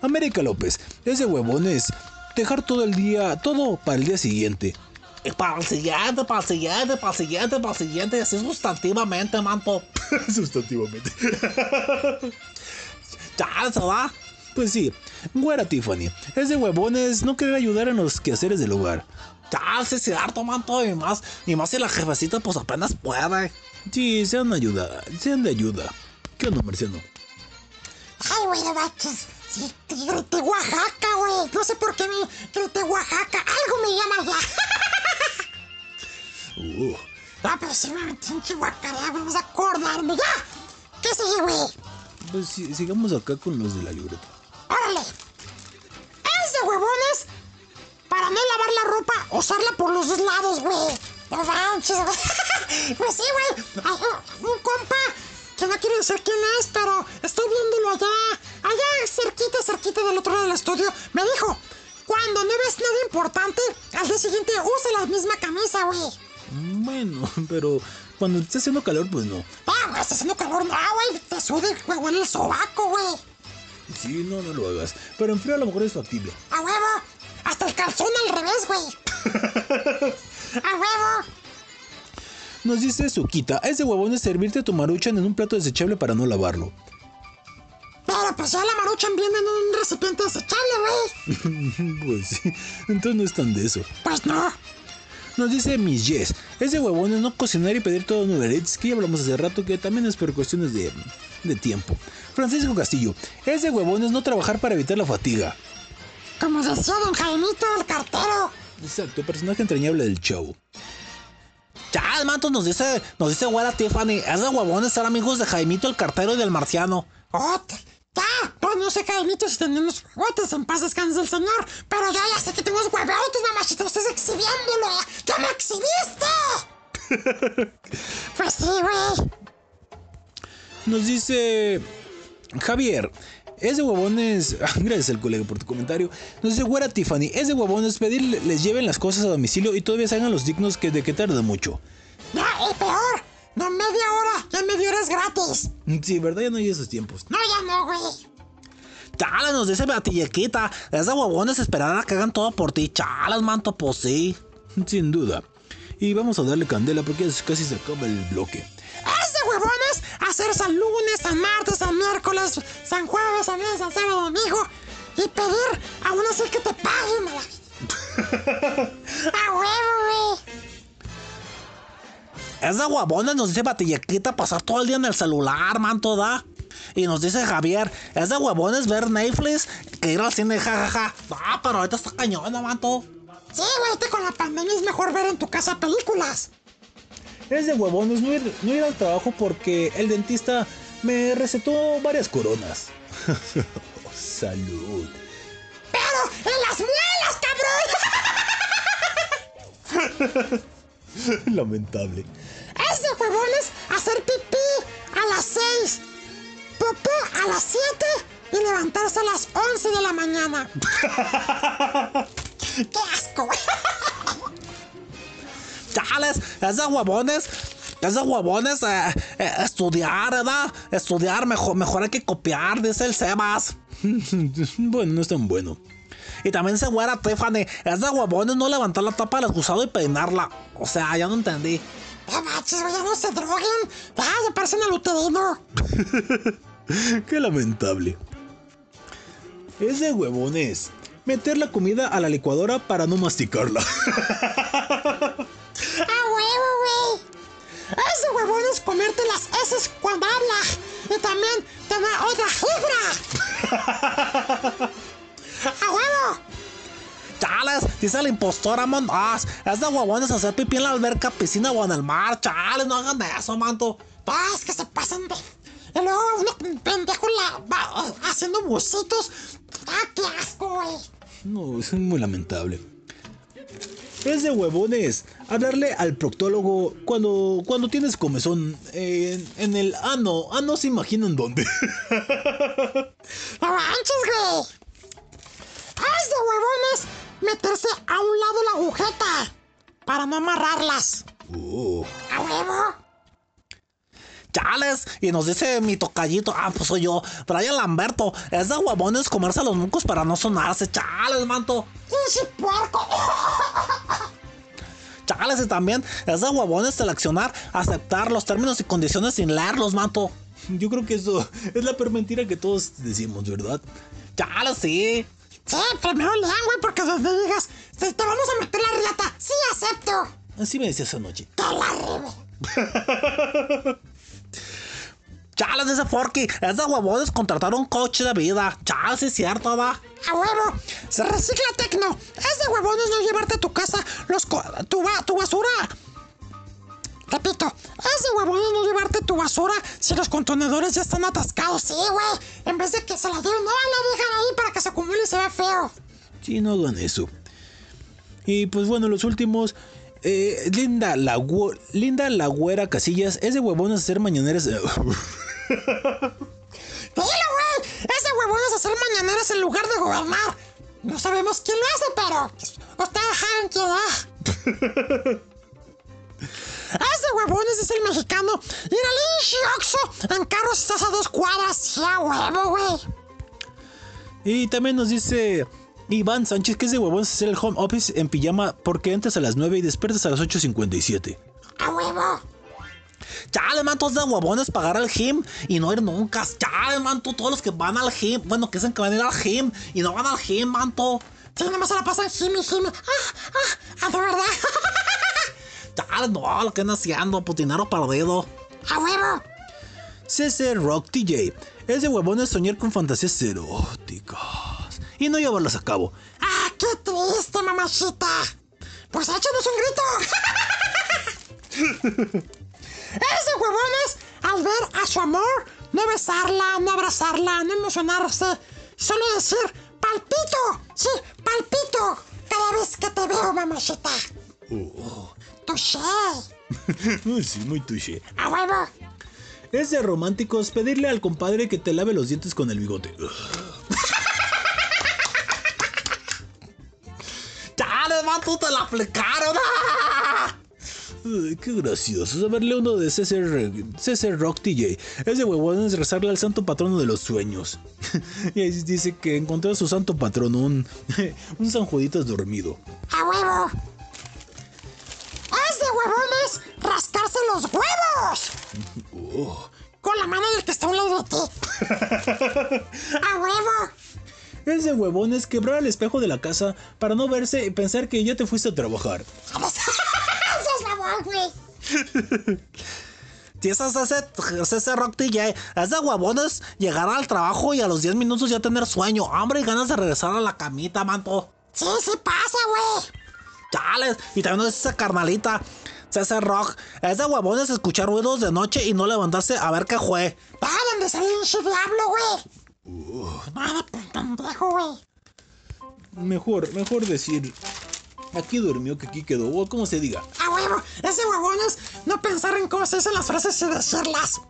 [SPEAKER 2] América López. Ese huevón es dejar todo el día, todo para el día siguiente.
[SPEAKER 3] Y para el siguiente, para el siguiente, para el siguiente, para el siguiente, así sustantivamente, manto. [laughs]
[SPEAKER 2] Sustantivamente.
[SPEAKER 3] Chales, ¿verdad?
[SPEAKER 2] Pues sí, güera Tiffany, es de huevones no querer ayudar en los quehaceres del hogar.
[SPEAKER 3] Chales, es cierto, manto, y más, y más si la jefecita, pues apenas puede.
[SPEAKER 2] Sí, sean ayuda, sean de ayuda. ¿Qué onda, Marciano?
[SPEAKER 1] Ay, güey, no manches. Sí, grité Oaxaca, güey. No sé por qué me grité Oaxaca. Algo me llama ya. [laughs]
[SPEAKER 2] Uh,
[SPEAKER 1] Ah, pero sí me Chihuahua, vamos a acordarme. ¡Ya! ¿Qué sigue, güey?
[SPEAKER 2] pues sí, sigamos acá con los de la libreta.
[SPEAKER 1] ¡Órale! Es de huevones para no lavar la ropa, usarla por los dos lados, güey. No manches, güey. [laughs] Pues sí, güey. Un, compa que no quiero decir quién es, pero estoy viéndolo allá, allá cerquita, cerquita del otro lado del estudio. Me dijo, cuando no ves nada importante, al día siguiente usa la misma camisa, güey.
[SPEAKER 2] Bueno, pero cuando esté haciendo calor, pues no.
[SPEAKER 1] Ah, güey, está haciendo calor, no, güey. Te sude, güey, el sobaco, güey.
[SPEAKER 2] Sí, no, no lo hagas. Pero en frío a lo mejor es factible.
[SPEAKER 1] A huevo. Hasta el calzón al revés, güey. [laughs] A huevo.
[SPEAKER 2] Nos dice Suquita, es de huevones servirte tu maruchan en un plato desechable para no lavarlo.
[SPEAKER 1] Pero pues ya la maruchan viene en un recipiente desechable, güey. [laughs]
[SPEAKER 2] pues sí, entonces no es tan de eso.
[SPEAKER 1] Pues no.
[SPEAKER 2] Nos dice Miss Jess, es de huevones no cocinar y pedir todo en Uber Eats, que ya hablamos hace rato, que también es por cuestiones de, de tiempo. Francisco Castillo, es de huevones no trabajar para evitar la fatiga.
[SPEAKER 1] Como decía don Jaimito, el cartero.
[SPEAKER 2] Exacto, personaje entrañable del show.
[SPEAKER 3] Chales, manto, nos dice, nos dice güera Tiffany, es de huevones ser amigos de Jaimito el cartero y del marciano.
[SPEAKER 1] Oh, ya. No, no sé, Jaimito, si tenemos huevotes en paz descanse el señor. Pero yo ya sé que tenemos huevotes, mamachita. Estás exhibiéndolo. ¡Ya me exhibiste! [laughs] pues sí, güey.
[SPEAKER 2] Nos dice Javier, es de huevones. [laughs] ah, Gracias al colega por tu comentario. Nos dice Güera Tiffany, es de huevones pedir les lleven las cosas a domicilio y todavía salgan los dignos que de que tarda mucho.
[SPEAKER 1] Ya, y peor. No media hora. Ya media hora es gratis.
[SPEAKER 2] Sí, ¿verdad? Ya no hay esos tiempos.
[SPEAKER 1] No, ya no, güey.
[SPEAKER 3] Chales, nos dice Batillequita, es de huevones esperar a que hagan todo por ti. Chales, manto, pues sí.
[SPEAKER 2] Sin duda. Y vamos a darle candela porque casi se acaba el bloque.
[SPEAKER 1] Huevones hacer San lunes, San martes, San miércoles, San jueves, San viernes, San sábado, domingo y pedir aún así que te paguen. [laughs] A huevo, güey.
[SPEAKER 3] Es de huevones, nos dice Batillequita, pasar todo el día en el celular, manto, da. Y nos dice Javier, es de huevones ver Netflix que ir al cine, jajaja. Ah, pero ahorita está cañón, manto.
[SPEAKER 1] Sí, güey, ahorita con la pandemia es mejor ver en tu casa películas.
[SPEAKER 2] Es de huevones no ir, no ir al trabajo porque el dentista me recetó varias coronas. [laughs] Salud.
[SPEAKER 1] Pero en las muelas, cabrón. [laughs]
[SPEAKER 2] Lamentable.
[SPEAKER 1] Es de huevones hacer pipí a las 6, popó a las 7 y levantarse a las 11 de la mañana. [laughs] ¡Qué asco, güey!
[SPEAKER 3] Chales, es de huevones. Es de huevones eh, eh, estudiar, ¿verdad? Estudiar mejor, mejor hay que copiar, dice el Sebas. [laughs]
[SPEAKER 2] bueno, no es tan bueno.
[SPEAKER 3] Y también se güera Tiffany. Es de huevones no levantar la tapa del excusado y peinarla. O sea, ya no entendí.
[SPEAKER 1] No manches, ya no se droguen. Ya, se parecen al uterino. [laughs]
[SPEAKER 2] Qué lamentable. Es de huevones. Meter la comida a la licuadora para no masticarla. [laughs]
[SPEAKER 1] Y también tener otra fibra. [laughs] ¡A huevo!
[SPEAKER 3] Chales, dice la impostora, man. Ah, es de huevones hacer pipí en la alberca, piscina o en el mar. Chales, no hagan eso, manto.
[SPEAKER 1] Ah, es que se pasan de. Y luego uno pendejo la, va, haciendo bucitos. ¡Ah, qué asco, güey!
[SPEAKER 2] No, es muy lamentable. Es de huevones hablarle al proctólogo cuando, cuando tienes comezón en, en el ano. Ah, no se imaginan dónde. [laughs]
[SPEAKER 1] ¡No manches, güey! Es de huevones meterse a un lado la agujeta para no amarrarlas.
[SPEAKER 2] Oh.
[SPEAKER 1] ¡A huevo!
[SPEAKER 3] Chales, y nos dice mi tocallito, ah, pues soy yo, Brian Lamberto, es de huevones comerse los mucos para no sonarse, chales, manto.
[SPEAKER 1] ¡Pinche puerco! [laughs]
[SPEAKER 3] Chales, y también es de huevones seleccionar, aceptar los términos y condiciones sin leerlos, manto.
[SPEAKER 2] Yo creo que eso es la peor mentira que todos decimos, ¿verdad?
[SPEAKER 3] Chales, sí.
[SPEAKER 1] Sí, primero lean, güey, porque donde digas, te, te vamos a meter la riata. Sí, acepto.
[SPEAKER 2] Así me decías anoche.
[SPEAKER 1] Que la [laughs]
[SPEAKER 3] Chales, dice Forky, es de huevones contratar un coche de vida. Chales, es cierto, va.
[SPEAKER 1] A huevo. Se recicla tecno. Es de huevones no llevarte a tu casa los co- tu, ba- tu basura. Repito, es de huevones no llevarte tu basura si los contenedores ya están atascados. Sí, güey. En vez de que se la lleven, no la dejan ahí para que se acumule y se vea feo.
[SPEAKER 2] Sí, no hagan eso. Y pues bueno, los últimos. Eh, Linda, la Linda la güera Casillas es de huevones hacer mañaneras. [laughs]
[SPEAKER 1] Dilo, güey. Es de huevones hacer mañaneras en lugar de gobernar. No sabemos quién lo hace, pero ustedes saben quién es. Es de huevones, es el mexicano. Ir al en carro si estás a dos cuadras. Sí, a huevo, güey.
[SPEAKER 2] y también nos dice Iván Sánchez que es de huevones hacer el home office en pijama porque entras a las 9 y despiertas a las 8.57.
[SPEAKER 1] A huevo.
[SPEAKER 3] Chale, manto, es de huevones pagar al gym y no ir nunca. Chale, manto, todos los que van al gym, bueno, que dicen que van a ir al gym y no van al gym, manto.
[SPEAKER 1] Sí, nomás se la pasan Jimmy, Jimmy. Ah, ah, ah, de verdad. [laughs]
[SPEAKER 3] Chale, no, lo que andan haciendo, dinero perdido.
[SPEAKER 1] A huevo.
[SPEAKER 2] CC Rock TJ es de huevones soñar con fantasías eróticas y no llevarlas a cabo.
[SPEAKER 1] Ah, qué triste, mamachita. Pues échanos un grito. [laughs] es de huevones al ver a su amor, no besarla, no abrazarla, no emocionarse, solo decir palpito, sí, palpito, cada vez que te veo, mamachita.
[SPEAKER 2] Oh.
[SPEAKER 1] Touché. [laughs]
[SPEAKER 2] sí, muy touché.
[SPEAKER 1] A huevo.
[SPEAKER 2] Es de románticos pedirle al compadre que te lave los dientes con el bigote.
[SPEAKER 3] Manto, te la aplicaron. ¡Ah! [laughs]
[SPEAKER 2] Ay, qué gracioso. A verle uno de César, César Rock TJ. Es de huevones rezarle al santo patrono de los sueños. [laughs] y ahí dice que encontró a su santo patrono, un, [laughs] un San Juditas dormido.
[SPEAKER 1] A huevo. Es de huevones rascarse los huevos.
[SPEAKER 2] Oh.
[SPEAKER 1] Con la mano del que está a un lado de ti. A huevo.
[SPEAKER 2] Es de huevones quebrar el espejo de la casa para no verse y pensar que ya te fuiste a trabajar. [laughs] [laughs]
[SPEAKER 3] Si es ese, es ese rock DJ, es de huevones llegar al trabajo y a los 10 minutos ya tener sueño, hambre y ganas de regresar a la camita, manto.
[SPEAKER 1] Sí, sí pasa, güey.
[SPEAKER 3] Chales, y también es esa carnalita. César Rock, es de huevones escuchar ruidos de noche y no levantarse a ver qué fue.
[SPEAKER 1] Va donde sale un diablo, güey. Nada, pues, pendejo, güey.
[SPEAKER 2] Mejor, mejor decir. Aquí durmió, que aquí quedó, o como se diga.
[SPEAKER 1] A huevo, ese huevón es no pensar en se dicen las frases y decirlas.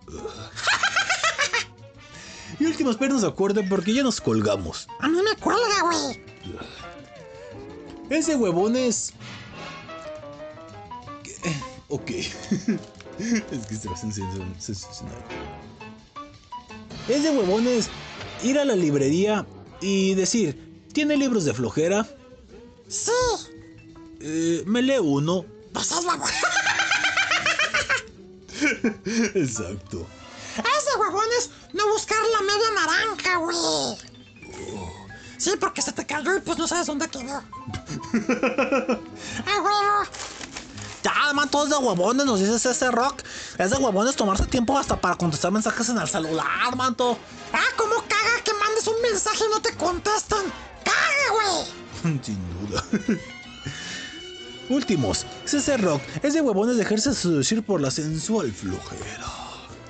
[SPEAKER 2] Y último, espérenos acorde porque ya nos colgamos.
[SPEAKER 1] A mí me cuelga, güey.
[SPEAKER 2] Ese huevón es. ¿Qué? Ok. es que se va a sensacional. Ese huevón es ir a la librería y decir: ¿Tiene libros de flojera?
[SPEAKER 1] Sí,
[SPEAKER 2] Eh, me lee uno.
[SPEAKER 1] pues la [laughs]
[SPEAKER 2] Exacto.
[SPEAKER 1] Ese huevón es no buscar la media naranja, güey. Sí, porque se te cayó y pues no sabes dónde quedó. A [laughs] huevo.
[SPEAKER 3] Ya, man, todos de huevones, nos dices ese rock. Es de huevones tomarse tiempo hasta para contestar mensajes en el celular, manto.
[SPEAKER 1] Ah, ¿cómo caga que mandes un mensaje y no te contestan? ¡Caga, güey! [laughs]
[SPEAKER 2] Sin duda. Últimos. CC Rock es de huevones dejarse seducir por la sensual flojera.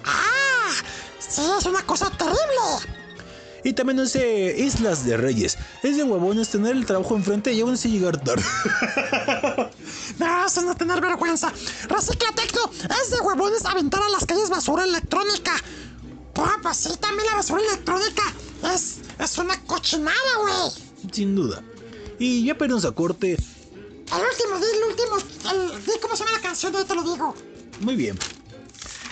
[SPEAKER 1] ¡Ah! Sí, es una cosa terrible.
[SPEAKER 2] Y también de Islas de Reyes. Es de huevones tener el trabajo enfrente y aún así llegar tarde. [laughs]
[SPEAKER 1] No, eso es no tener vergüenza. Recicla Tecno es de huevones aventar a las calles basura electrónica. Pues, pues sí, también la basura electrónica es, es una cochinada, güey.
[SPEAKER 2] Sin duda. Y ya pernos a corte.
[SPEAKER 1] El último, di el último. El, di cómo se llama la canción, yo te lo digo.
[SPEAKER 2] Muy bien.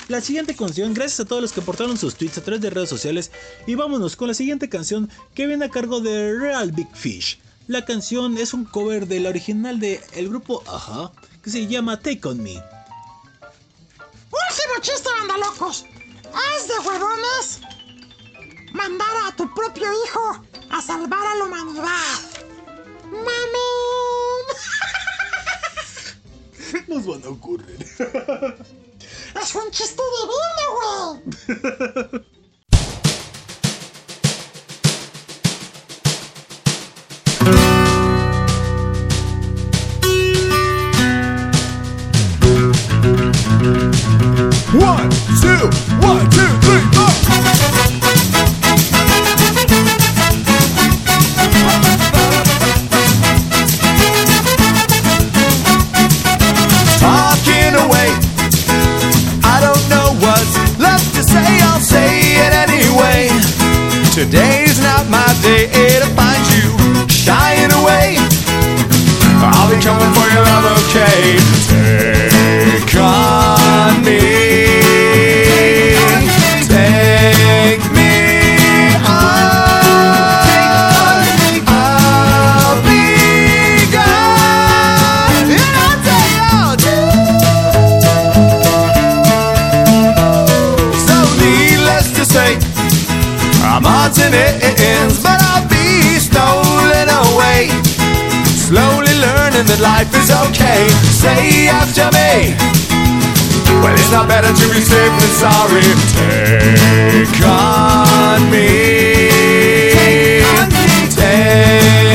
[SPEAKER 2] La siguiente canción, gracias a todos los que aportaron sus tweets a través de redes sociales. Y vámonos con la siguiente canción que viene a cargo de Real Big Fish. La canción es un cover de la original de el grupo Aja, que se llama Take On Me.
[SPEAKER 1] Último chiste, banda locos. Es de huevones mandar a tu propio hijo a salvar a la humanidad. ¡Mamón! [laughs]
[SPEAKER 2] Nos van a ocurrir. [laughs]
[SPEAKER 1] Es un chiste divino, güey. [laughs]
[SPEAKER 5] One, two, one, two, three, four. Talking away. I don't know what's left to say. I'll say it anyway. Today's not my day to find you shying away. I'll be coming for your love, okay? Take on And ends, but I'll be stolen away. Slowly learning that life is okay. Say after me. Well, it's not better to be safe than sorry. Take on me. Take on me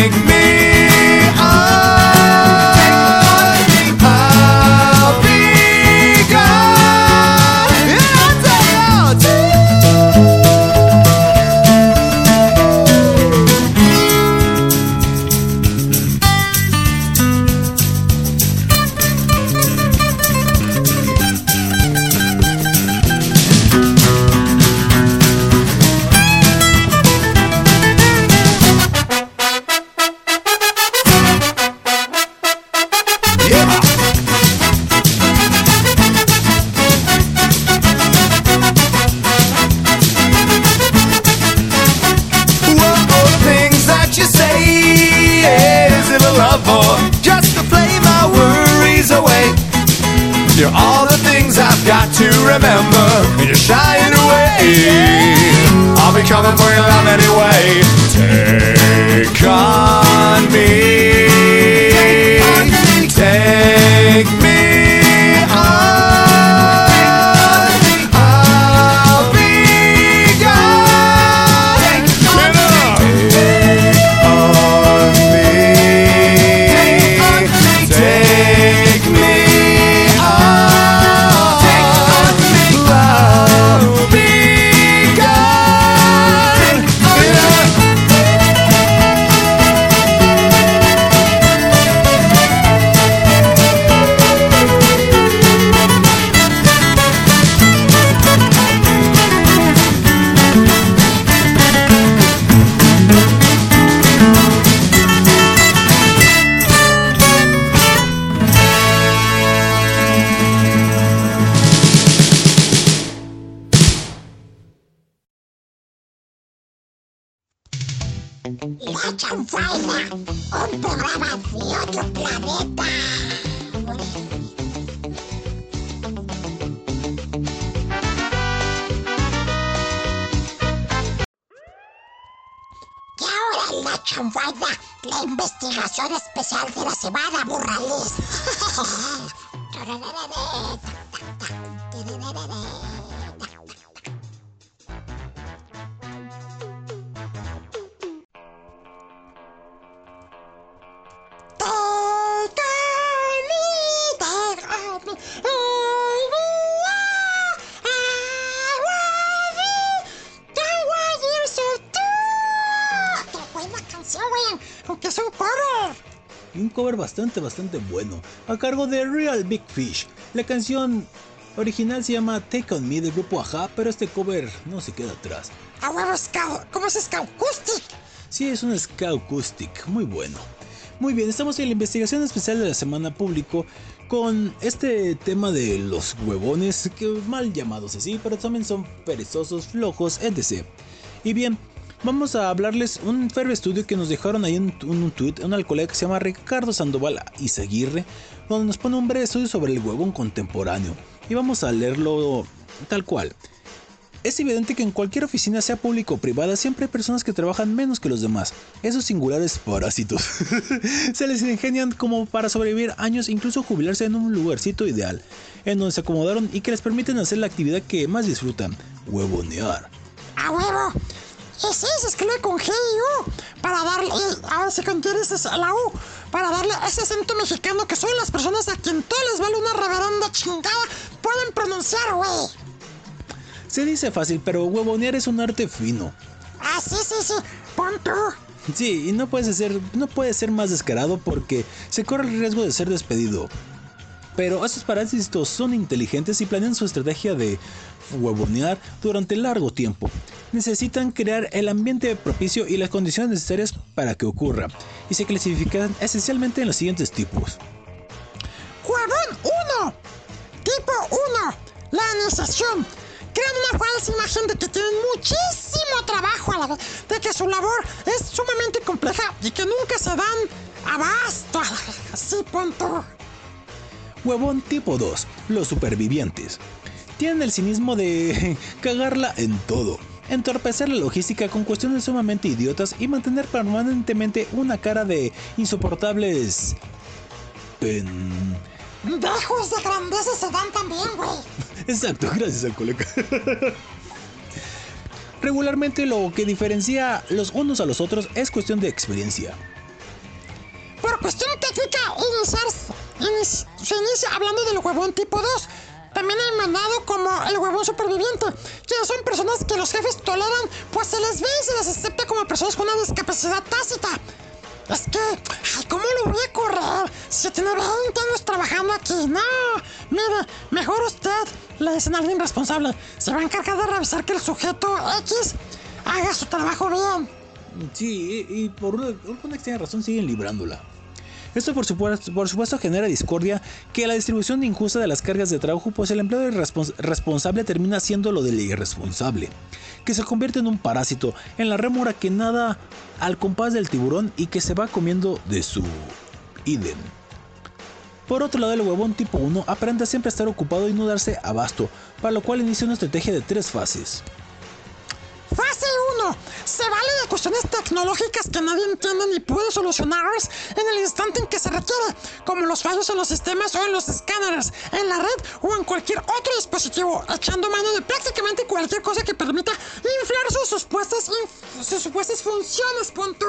[SPEAKER 5] You're all the things I've got to remember, and you're shying away. I'll be coming for your love anyway. Take on me. Take
[SPEAKER 2] a cargo de Real Big Fish. La canción original se llama Take On Me del grupo Aja, pero este cover no se queda atrás.
[SPEAKER 1] A huevo, Scout. ¿Cómo es Scout Acoustic?
[SPEAKER 2] Sí, es un ska acoustic, muy bueno. Muy bien, estamos en la investigación especial de la semana público con este tema de los huevones, que mal llamados así, pero también son perezosos, flojos, etc. Y bien, vamos a hablarles un fervo estudio que nos dejaron ahí en un, un tweet, un colega que se llama Ricardo Sandoval Izaguirre, donde nos pone un breve estudio sobre el huevón contemporáneo. Y vamos a leerlo tal cual. Es evidente que en cualquier oficina, sea pública o privada, siempre hay personas que trabajan menos que los demás. Esos singulares parásitos. [laughs] se les ingenian como para sobrevivir años, incluso jubilarse en un lugarcito ideal, en donde se acomodaron y que les permiten hacer la actividad que más disfrutan, huevonear.
[SPEAKER 1] A huevo. Ese se escribe con G y U. Para darle. y Ahora sí con es la U. Para darle ese acento mexicano que son las personas a quien todo les vale una reverenda chingada. Pueden pronunciar, güey.
[SPEAKER 2] Se dice fácil, pero huevonear es un arte fino.
[SPEAKER 1] Ah, sí, sí, sí. Pon tú.
[SPEAKER 2] Sí, y no puede ser, no puede ser más descarado porque se corre el riesgo de ser despedido. Pero estos parásitos son inteligentes y planean su estrategia de huevonear durante largo tiempo. Necesitan crear el ambiente propicio y las condiciones necesarias para que ocurra, y se clasifican esencialmente en los siguientes tipos.
[SPEAKER 1] Huevón 1. Tipo 1. La iniciación. Crean una falsa imagen de que tienen muchísimo trabajo a la vez, de que su labor es sumamente compleja y que nunca se dan abasto. Así, punto.
[SPEAKER 2] Huevón tipo 2, los supervivientes. Tienen el cinismo de [laughs] cagarla en todo, entorpecer la logística con cuestiones sumamente idiotas y mantener permanentemente una cara de insoportables... pen...
[SPEAKER 1] Dejos de grandeza se dan también, güey. [laughs]
[SPEAKER 2] Exacto, gracias al colega. Regularmente lo que diferencia los unos a los otros es cuestión de experiencia.
[SPEAKER 1] Por cuestión técnica, iniciar, inici- se inicia hablando del huevón tipo 2. También hay mandado como el huevón superviviente, que son personas que los jefes toleran, pues se les ve y se les acepta como personas con una discapacidad tácita. Es que, ay, ¿cómo lo voy a correr? Si tiene 20 años trabajando aquí, no. Mire, mejor usted le dicen a alguien responsable. Se va a encargar de revisar que el sujeto X haga su trabajo bien.
[SPEAKER 2] Sí, y, y por una, por una extraña razón siguen librándola. Esto por supuesto, genera discordia que la distribución injusta de las cargas de trabajo, pues el empleado responsable termina siendo lo del irresponsable, que se convierte en un parásito, en la rémora que nada al compás del tiburón y que se va comiendo de su idem. Por otro lado, el huevón tipo 1 aparenta siempre estar ocupado y no darse abasto, para lo cual inicia una estrategia de tres fases.
[SPEAKER 1] Fase 1. Se vale de cuestiones tecnológicas que nadie entiende ni puede solucionarlas en el instante en que se requiere, como los fallos en los sistemas o en los escáneres, en la red o en cualquier otro dispositivo, echando mano de prácticamente cualquier cosa que permita inflar sus supuestas, sus supuestas funciones. Punto.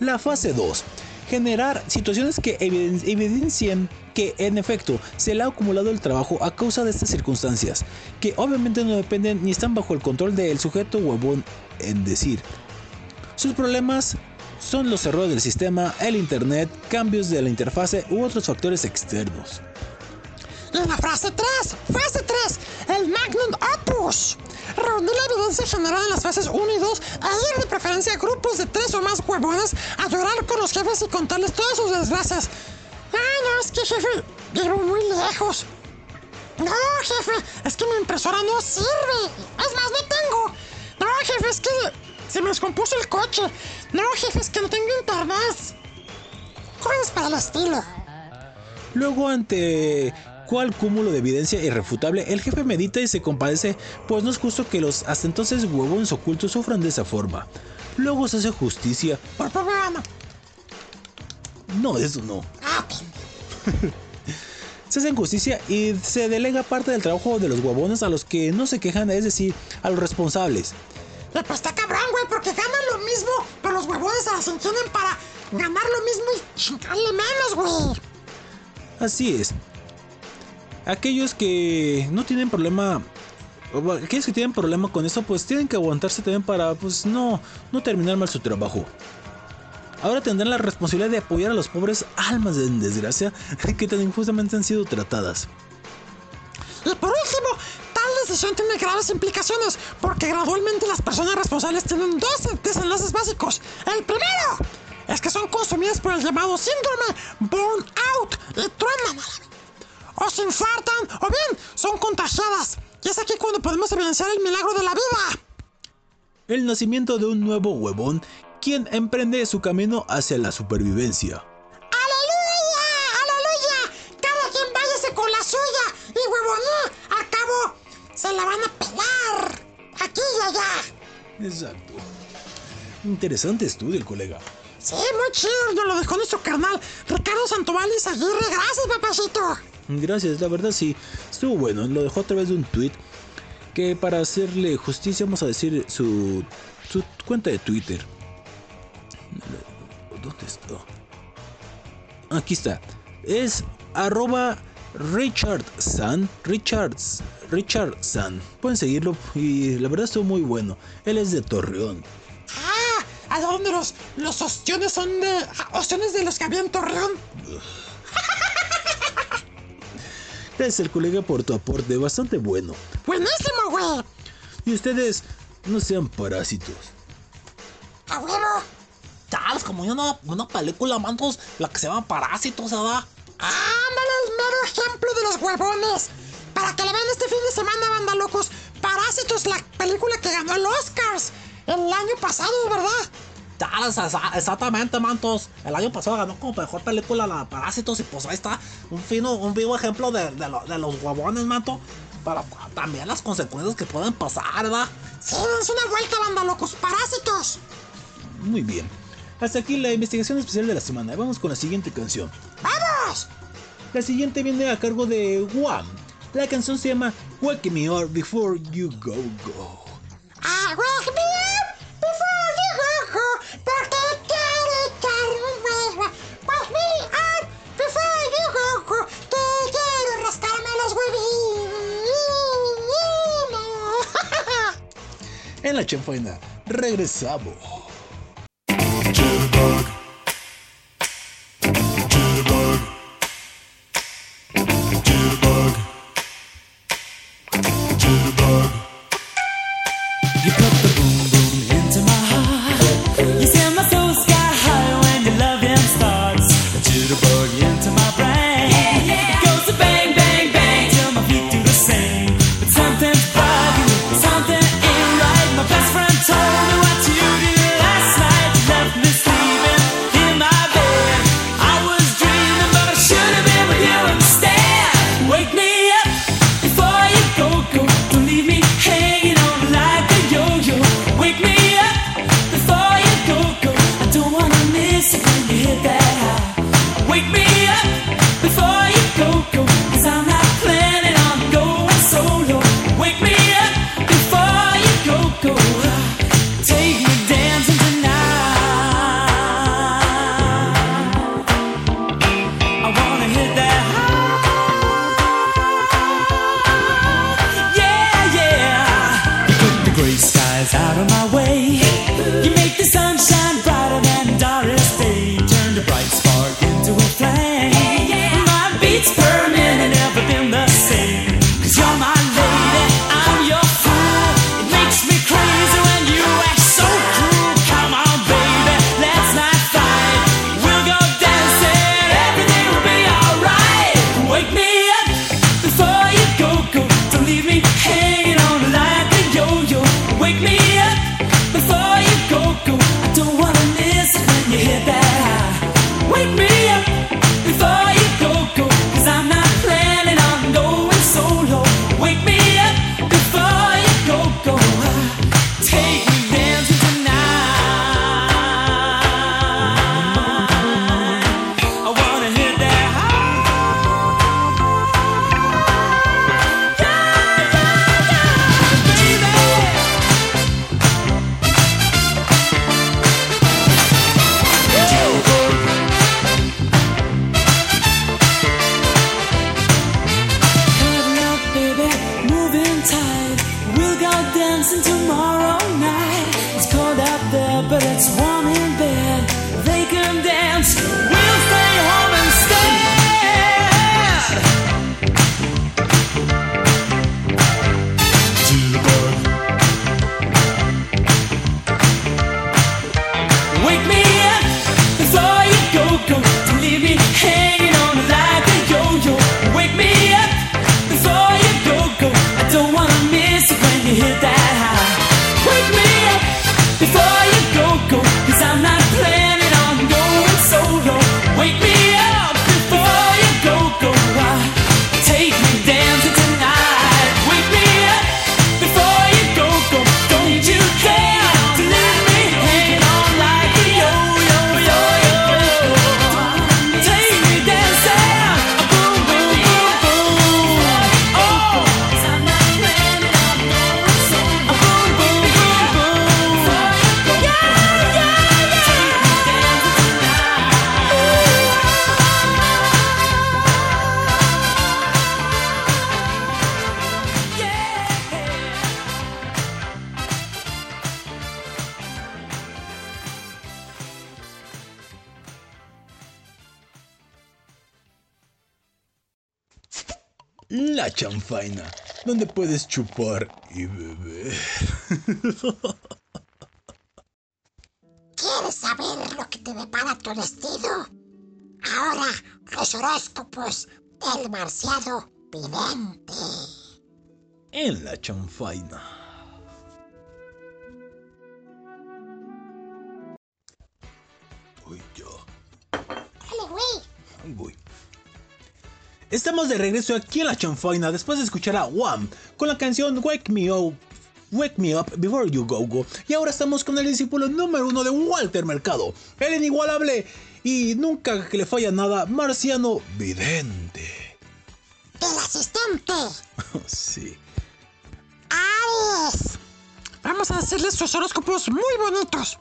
[SPEAKER 2] La fase 2. Generar situaciones que eviden- evidencien que en efecto se le ha acumulado el trabajo a causa de estas circunstancias, que obviamente no dependen ni están bajo el control del sujeto huevón en decir. Sus problemas son los errores del sistema, el internet, cambios de la interfase u otros factores externos.
[SPEAKER 1] Y la fase 3. Fase 3. El Magnum Opus. Reunir la evidencia generada en las fases 1 y 2 e ir de preferencia a grupos de 3 o más huevones a llorar con los jefes y contarles todas sus desgracias. Ah, no, es que jefe, vivo muy lejos. No, jefe, es que mi impresora no sirve. Es más, no tengo. No, jefe, es que Se me descompuso el coche. No, jefe, es que no tengo internet. Cosas para el estilo.
[SPEAKER 2] Luego, ante cual cúmulo de evidencia irrefutable, el jefe medita y se compadece, pues no es justo que los hasta entonces huevones ocultos sufran de esa forma. Luego se hace justicia.
[SPEAKER 1] Por programa.
[SPEAKER 2] No, eso no.
[SPEAKER 1] Ah.
[SPEAKER 2] Se hace justicia y se delega parte del trabajo de los huevones a los que no se quejan, es decir, a los responsables.
[SPEAKER 1] Y pues está cabrón, güey, porque ganan lo mismo, pero los huevones se las ingenian para ganar lo mismo y chingarle menos, güey.
[SPEAKER 2] Así es. Aquellos que no tienen problema, aquellos que tienen problema con eso, pues tienen que aguantarse también para, pues no, no terminar mal su trabajo. Ahora tendrán la responsabilidad de apoyar a los pobres almas en desgracia [laughs] que tan injustamente han sido tratadas.
[SPEAKER 1] Y por último, tal decisión tiene graves implicaciones, porque gradualmente las personas responsables tienen dos desenlaces básicos. El primero es que son consumidas por el llamado síndrome burnout y truenan. O se infartan, o bien son contagiadas. Y es aquí cuando podemos evidenciar el milagro de la vida.
[SPEAKER 2] El nacimiento de un nuevo huevón, quien emprende su camino hacia la supervivencia.
[SPEAKER 1] ¡Aleluya! ¡Aleluya! Cada quien váyase con la suya. Y huevoní, al cabo, se la van a pelar. Aquí y allá.
[SPEAKER 2] Exacto. Interesante estudio, el colega.
[SPEAKER 1] Sí, muy chido. Nos lo dejó nuestro carnal Ricardo Santoval y Aguirre. Gracias, papacito.
[SPEAKER 2] Gracias, la verdad sí, estuvo bueno. Lo dejó a través de un tweet que para hacerle justicia vamos a decir su, su cuenta de Twitter. ¿Dónde está? Aquí está. Es arroba Richard San. Richards. Richard San. Pueden seguirlo y la verdad estuvo muy bueno. Él es de Torreón.
[SPEAKER 1] Ah, ¿a dónde los, los ostiones son de. ah, ostiones de los que había en Torreón?
[SPEAKER 2] Gracias el colega por tu aporte, bastante bueno.
[SPEAKER 1] Buenísimo, güey.
[SPEAKER 2] Y ustedes no sean parásitos.
[SPEAKER 1] A huevo.
[SPEAKER 3] Chales, como una, una película, mantos, la que se llama Parásitos, ¿verdad?
[SPEAKER 1] Ándale el mero ejemplo de los huevones. Para que la vean este fin de semana, banda locos. Parásitos, la película que ganó el Oscars el año pasado, ¿verdad?
[SPEAKER 3] Exactamente, mantos. El año pasado ganó como mejor película la Parásitos y pues ahí está un fino, un vivo ejemplo de, de lo- de los huevones, manto. Para también las consecuencias que pueden pasar, ¿verdad?
[SPEAKER 1] Sí, dense una vuelta, banda locos. Parásitos.
[SPEAKER 2] Muy bien. Hasta aquí la investigación especial de la semana. Vamos con la siguiente canción.
[SPEAKER 1] ¡Vamos!
[SPEAKER 2] La siguiente viene a cargo de Wham. La canción se llama Wake Me Up Before You Go Go.
[SPEAKER 1] Ah, wake
[SPEAKER 2] En la chanfaina, regresamos. Donde puedes chupar y beber.
[SPEAKER 1] ¿Quieres saber lo que te depara tu destino? Ahora, los horóscopos del marciano vidente.
[SPEAKER 2] En la chanfaina. Uy, yo.
[SPEAKER 1] Dale, güey.
[SPEAKER 2] Voy. Estamos de regreso aquí en la chanfaina después de escuchar a Wham con la canción Wake Me Up. Wake Me Up Before You Go Go. Y ahora estamos con el discípulo número uno de Walter Mercado, el inigualable y nunca que le falla nada, Marciano Vidente.
[SPEAKER 1] Del asistente. [laughs]
[SPEAKER 2] sí.
[SPEAKER 1] Aries. Vamos a decirles sus horóscopos muy bonitos.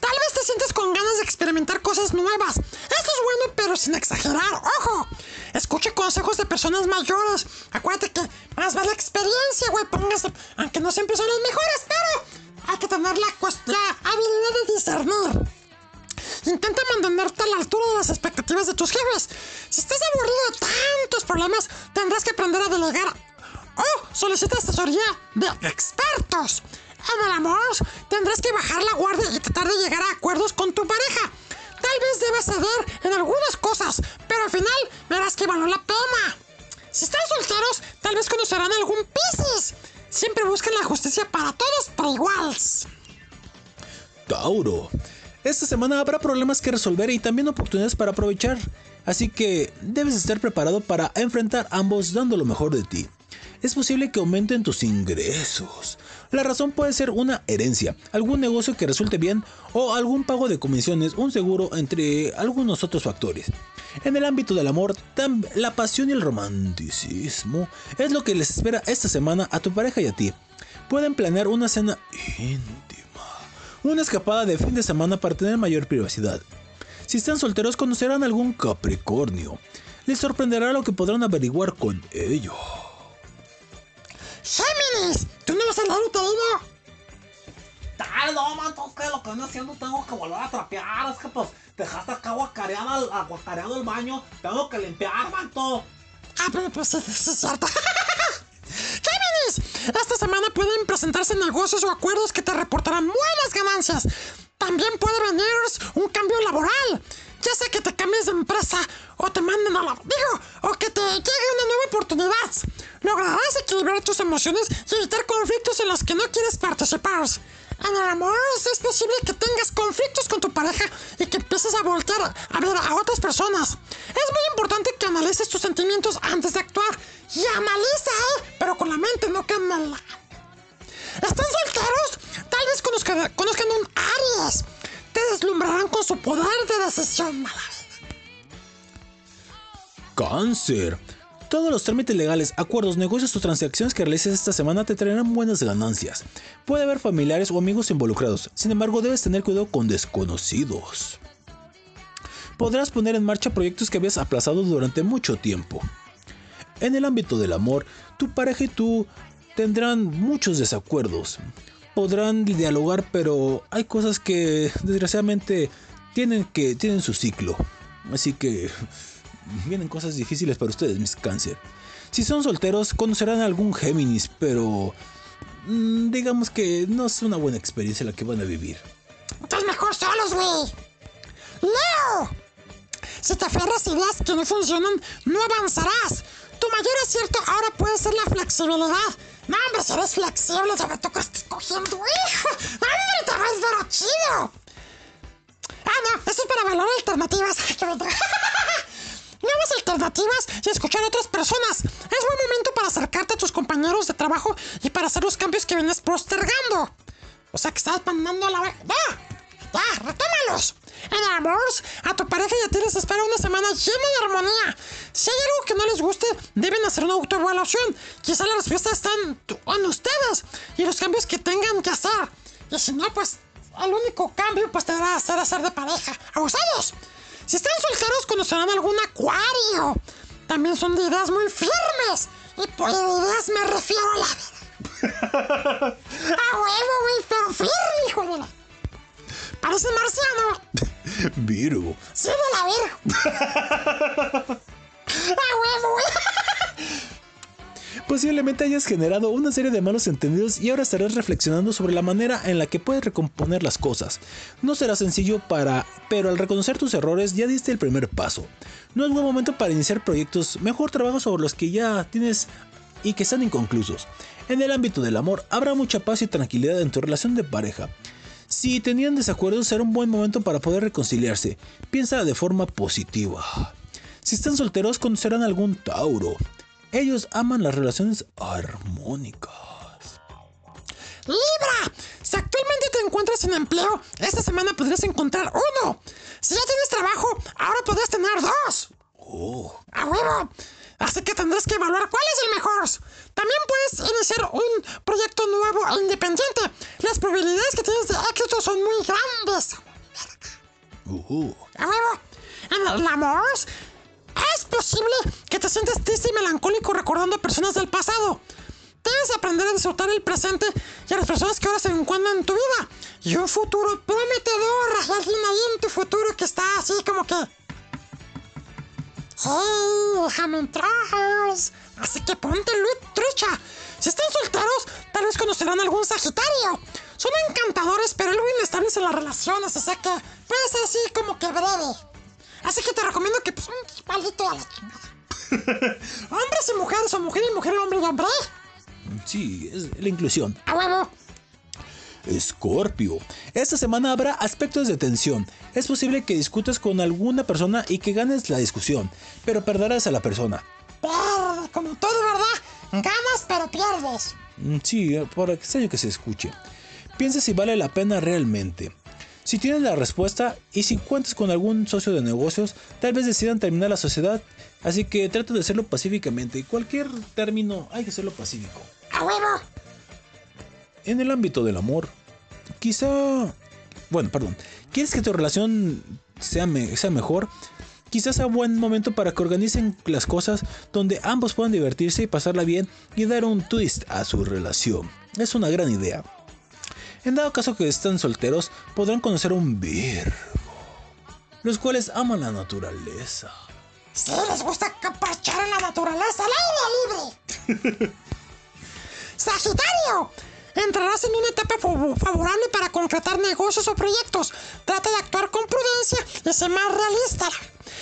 [SPEAKER 1] Tal vez te sientes con ganas de experimentar cosas nuevas. Esto es bueno, pero sin exagerar. ¡Ojo! Escuche consejos de personas mayores. Acuérdate que más vale experiencia, güey. Póngase, aunque no siempre son los mejores, pero hay que tener la, la habilidad de discernir. Intenta mantenerte a la altura de las expectativas de tus jefes. Si estás aburrido de tantos problemas, tendrás que aprender a delegar o solicita asesoría de expertos. En el amor, tendrás que bajar la guardia y tratar de llegar a acuerdos con tu pareja. Tal vez debas ceder en algunas cosas, pero al final verás que valió la pena. Si están solteros, tal vez conocerán algún Piscis. Siempre buscan la justicia para todos por iguales.
[SPEAKER 2] Tauro. Esta semana habrá problemas que resolver y también oportunidades para aprovechar. Así que debes estar preparado para enfrentar ambos dando lo mejor de ti. Es posible que aumenten tus ingresos. La razón puede ser una herencia, algún negocio que resulte bien o algún pago de comisiones, un seguro, entre algunos otros factores. En el ámbito del amor, la pasión y el romanticismo es lo que les espera esta semana a tu pareja y a ti. Pueden planear una cena íntima, una escapada de fin de semana para tener mayor privacidad. Si están solteros conocerán algún Capricornio. Les sorprenderá lo que podrán averiguar con ello.
[SPEAKER 1] Géminis, ¿tú no vas a leer uterino?
[SPEAKER 3] Dale, no, manto, es que lo que ando haciendo tengo que volver a trapear. Es que pues dejaste acá aguacareada el, aguacareado el baño. Tengo que limpiar, manto.
[SPEAKER 1] Ah, pero pues es cierto. [laughs] Géminis, esta semana pueden presentarse negocios o acuerdos que te reportarán buenas ganancias. También puede venir un cambio laboral. Ya sea que te cambies de empresa o te manden a la... Digo, o que te llegue una nueva oportunidad. Lograrás equilibrar tus emociones y evitar conflictos en los que no quieres participar. En el amor es posible que tengas conflictos con tu pareja y que empieces a voltear a ver a otras personas. Es muy importante que analices tus sentimientos antes de actuar. Y analiza. Pero con la mente, no con la... ¿Están solteros? Tal vez conozcan, conozcan un Aries. Te deslumbrarán con su poder de decisión.
[SPEAKER 2] Cáncer. Todos los trámites legales, acuerdos, negocios o transacciones que realices esta semana te traerán buenas ganancias. Puede haber familiares o amigos involucrados, sin embargo debes tener cuidado con desconocidos. Podrás poner en marcha proyectos que habías aplazado durante mucho tiempo. En el ámbito del amor, tu pareja y tú tendrán muchos desacuerdos. Podrán dialogar, pero hay cosas que desgraciadamente tienen que tienen su ciclo. Así que vienen cosas difíciles para ustedes, mis cáncer. Si son solteros, conocerán a algún Géminis, pero mm, digamos que no es una buena experiencia la que van a vivir.
[SPEAKER 1] Entonces mejor solos, güey. Leo. Si te aferras ideas que no funcionan, no avanzarás. Tu mayor acierto ahora puede ser la flexibilidad. No, hombre, si eres flexible, ya me toca cogiendo, hijo. ¡Hombre, te vas ver chido! Ah, no, esto es para valorar alternativas. [laughs] Nuevas alternativas y escuchar a otras personas. Es buen momento para acercarte a tus compañeros de trabajo y para hacer los cambios que vienes postergando. O sea que estás mandando a la... ¡Ya! ¡Ya! ¡Retómalos! En el amor, a tu pareja y a ti les espera una semana llena de armonía. Si hay algo que no les guste, deben hacer una autoevaluación. Quizá la respuesta está en, ustedes y los cambios que tengan que hacer. Y si no, pues el único cambio pues te va a hacer de pareja. ¡Abusados! Si están solteros, conocerán algún acuario. También son de ideas muy firmes. Y por ideas me refiero a la... [laughs] ¡A huevo, güey! Pero firme, hijo de la... Parece marciano. [laughs]
[SPEAKER 2] Virgo.
[SPEAKER 1] Sí, de la verga. [laughs] ¡A huevo!
[SPEAKER 2] Posiblemente hayas generado una serie de malos entendidos y ahora estarás reflexionando sobre la manera en la que puedes recomponer las cosas. No será sencillo para, pero al reconocer tus errores ya diste el primer paso. No es buen momento para iniciar proyectos, mejor trabajo sobre los que ya tienes y que están inconclusos. En el ámbito del amor habrá mucha paz y tranquilidad en tu relación de pareja. Si tenían desacuerdos será un buen momento para poder reconciliarse. Piensa de forma positiva. Si están solteros conocerán algún Tauro. Ellos aman las relaciones armónicas.
[SPEAKER 1] Libra, si actualmente te encuentras sin empleo, esta semana podrías encontrar uno. Si ya tienes trabajo, ahora podrías tener dos.
[SPEAKER 2] Oh,
[SPEAKER 1] ¡A huevo! Así que tendrás que evaluar cuál es el mejor. También puedes iniciar un proyecto nuevo e independiente. Las probabilidades que tienes de éxito son muy grandes.
[SPEAKER 2] uh,
[SPEAKER 1] ¡A huevo! En el amor, es posible que te sientas triste y melancólico recordando a personas del pasado. Debes aprender a disfrutar el presente y a las personas que ahora se encuentran en tu vida. Y un futuro prometedor. Alguien ahí en tu futuro que está así como que... ¡Hey, déjame entrar! Así que ponte lu- trucha. Si están solteros, tal vez conocerán algún Sagitario. Son encantadores, pero algo inestables en las relaciones, así que puede ser así como que breve. Así que te recomiendo que pues un palito a la chingada. [laughs] Hombres y mujeres, o mujer y mujer, hombre y hombre.
[SPEAKER 2] sí, es la inclusión.
[SPEAKER 1] A huevo.
[SPEAKER 2] Escorpio. Esta semana habrá aspectos de tensión. Es posible que discutas con alguna persona y que ganes la discusión, pero perderás a la persona.
[SPEAKER 1] Pierde, como todo, ¿verdad? Ganas, pero pierdes.
[SPEAKER 2] Mm, Sí, eh, por extraño que se escuche. Piensa si vale la pena realmente. Si tienes la respuesta y si cuentas con algún socio de negocios, tal vez decidan terminar la sociedad. Así que trata de hacerlo pacíficamente. Cualquier término hay que hacerlo pacífico.
[SPEAKER 1] A huevo.
[SPEAKER 2] En el ámbito del amor, quizá... Bueno, perdón. ¿Quieres que tu relación sea, me- sea mejor? Quizás sea buen momento para que organicen las cosas donde ambos puedan divertirse y pasarla bien y dar un twist a su relación. Es una gran idea. En dado caso que están solteros, podrán conocer un Virgo, los cuales aman la naturaleza.
[SPEAKER 1] Si les gusta caparchar en la naturaleza, al aire libre. [laughs] Sagitario, entrarás en una etapa fav- favorable para concretar negocios o proyectos. Trata de actuar con prudencia y ser más realista.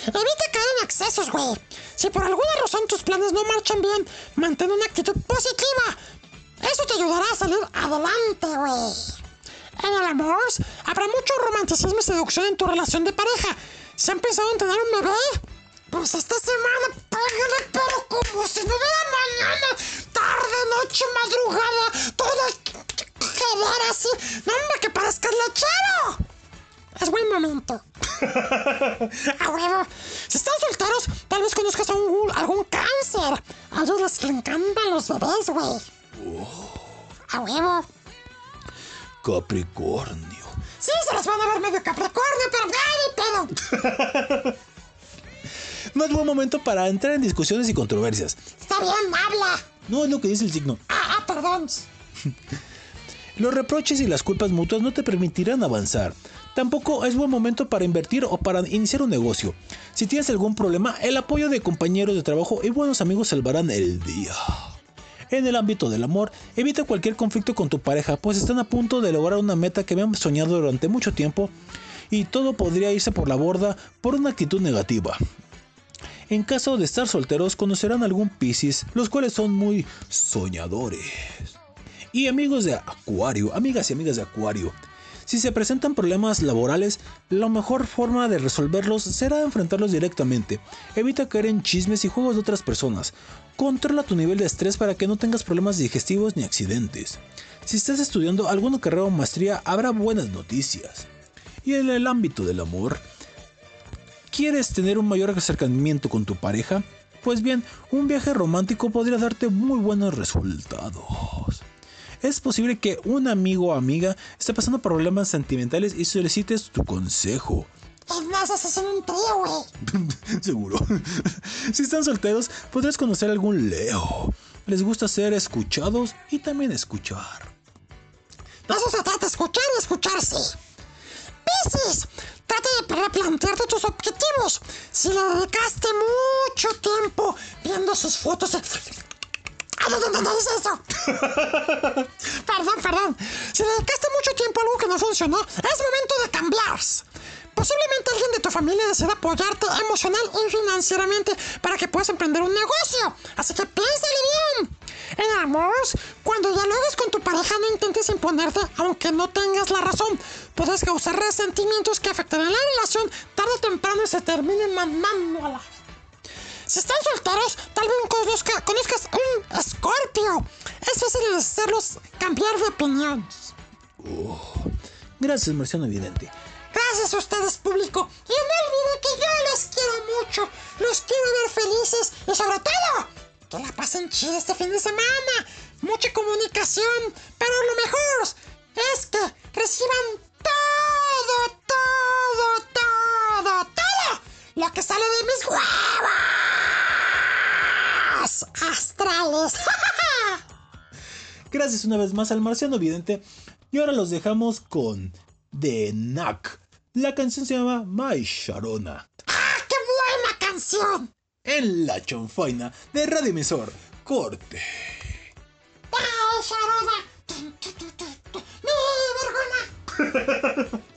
[SPEAKER 1] Evita caer en excesos, güey. Si por alguna razón tus planes no marchan bien, mantén una actitud positiva. Eso te ayudará a salir adelante, güey. En el amor, habrá mucho romanticismo y seducción en tu relación de pareja. ¿Se han pensado en tener un bebé? Pues esta semana pégale, pero como si no hubiera mañana, tarde, noche, madrugada, todo quedar así. No, hombre, que parezcas lechero. Es buen momento. [laughs] A huevo. Si están solteros, tal vez conozcas a un- algún cáncer. A ellos les encantan los bebés, güey. A huevo.
[SPEAKER 2] Capricornio.
[SPEAKER 1] Sí, se las van a ver medio Capricornio, pero ¡ay, pero! [laughs]
[SPEAKER 2] No es buen momento para entrar en discusiones y controversias.
[SPEAKER 1] Está bien, habla.
[SPEAKER 2] No es lo que dice el signo.
[SPEAKER 1] Ah, ah, perdón. [laughs]
[SPEAKER 2] Los reproches y las culpas mutuas no te permitirán avanzar. Tampoco es buen momento para invertir o para iniciar un negocio. Si tienes algún problema, el apoyo de compañeros de trabajo y buenos amigos salvarán el día. En el ámbito del amor, evita cualquier conflicto con tu pareja, pues están a punto de lograr una meta que habían soñado durante mucho tiempo y todo podría irse por la borda por una actitud negativa. En caso de estar solteros, conocerán algún Piscis, los cuales son muy soñadores. Y amigos de Acuario, amigas y amigas de Acuario, si se presentan problemas laborales, la mejor forma de resolverlos será enfrentarlos directamente. Evita caer en chismes y juegos de otras personas. Controla tu nivel de estrés para que no tengas problemas digestivos ni accidentes. Si estás estudiando alguna carrera o maestría, habrá buenas noticias. Y en el ámbito del amor, ¿Quieres tener un mayor acercamiento con tu pareja? Pues bien, un viaje romántico podría darte muy buenos resultados. Es posible que un amigo o amiga esté pasando problemas sentimentales y solicites tu consejo.
[SPEAKER 1] Es más, haces en un trío, güey. [laughs]
[SPEAKER 2] Seguro. si están solteros, podrás conocer algún Leo. Les gusta ser escuchados y también escuchar.
[SPEAKER 1] De eso se trata, escuchar y escucharse. Piscis, trata de replantearte tus objetivos. Si le dedicaste mucho tiempo viendo sus fotos, de- Ah, no, no, es eso. [laughs] perdón, perdón. Si dedicaste mucho tiempo a algo que no funcionó, es momento de cambiar. Posiblemente alguien de tu familia desea apoyarte emocional y financieramente para que puedas emprender un negocio. Así que piénsale bien. En amor, cuando dialogues con tu pareja no intentes imponerte aunque no tengas la razón. Puedes causar resentimientos que afectarán la relación tarde o temprano y se terminen mandando a la... Si están solteros, tal vez conozca- conozcas un escorpio. Es fácil hacerlos cambiar de opiniones.
[SPEAKER 2] Gracias, Marciano Evidente.
[SPEAKER 1] Gracias a ustedes, público. Y no olviden que yo los quiero mucho. Los quiero ver felices y sobre todo, que la pasen chida este fin de semana. Mucha comunicación. Pero lo mejor es que reciban todo, todo, todo, todo lo que sale de mis huevos astrales. [laughs]
[SPEAKER 2] Gracias una vez más al Marciano Evidente. Y ahora los dejamos con The Knack. La canción se llama My Sharona.
[SPEAKER 1] ¡Ah, qué buena canción!
[SPEAKER 2] En la chonfaina de Radio Emisor. Corte.
[SPEAKER 1] ¡Ay, Sharona! ¡Mi vergüenza! [laughs]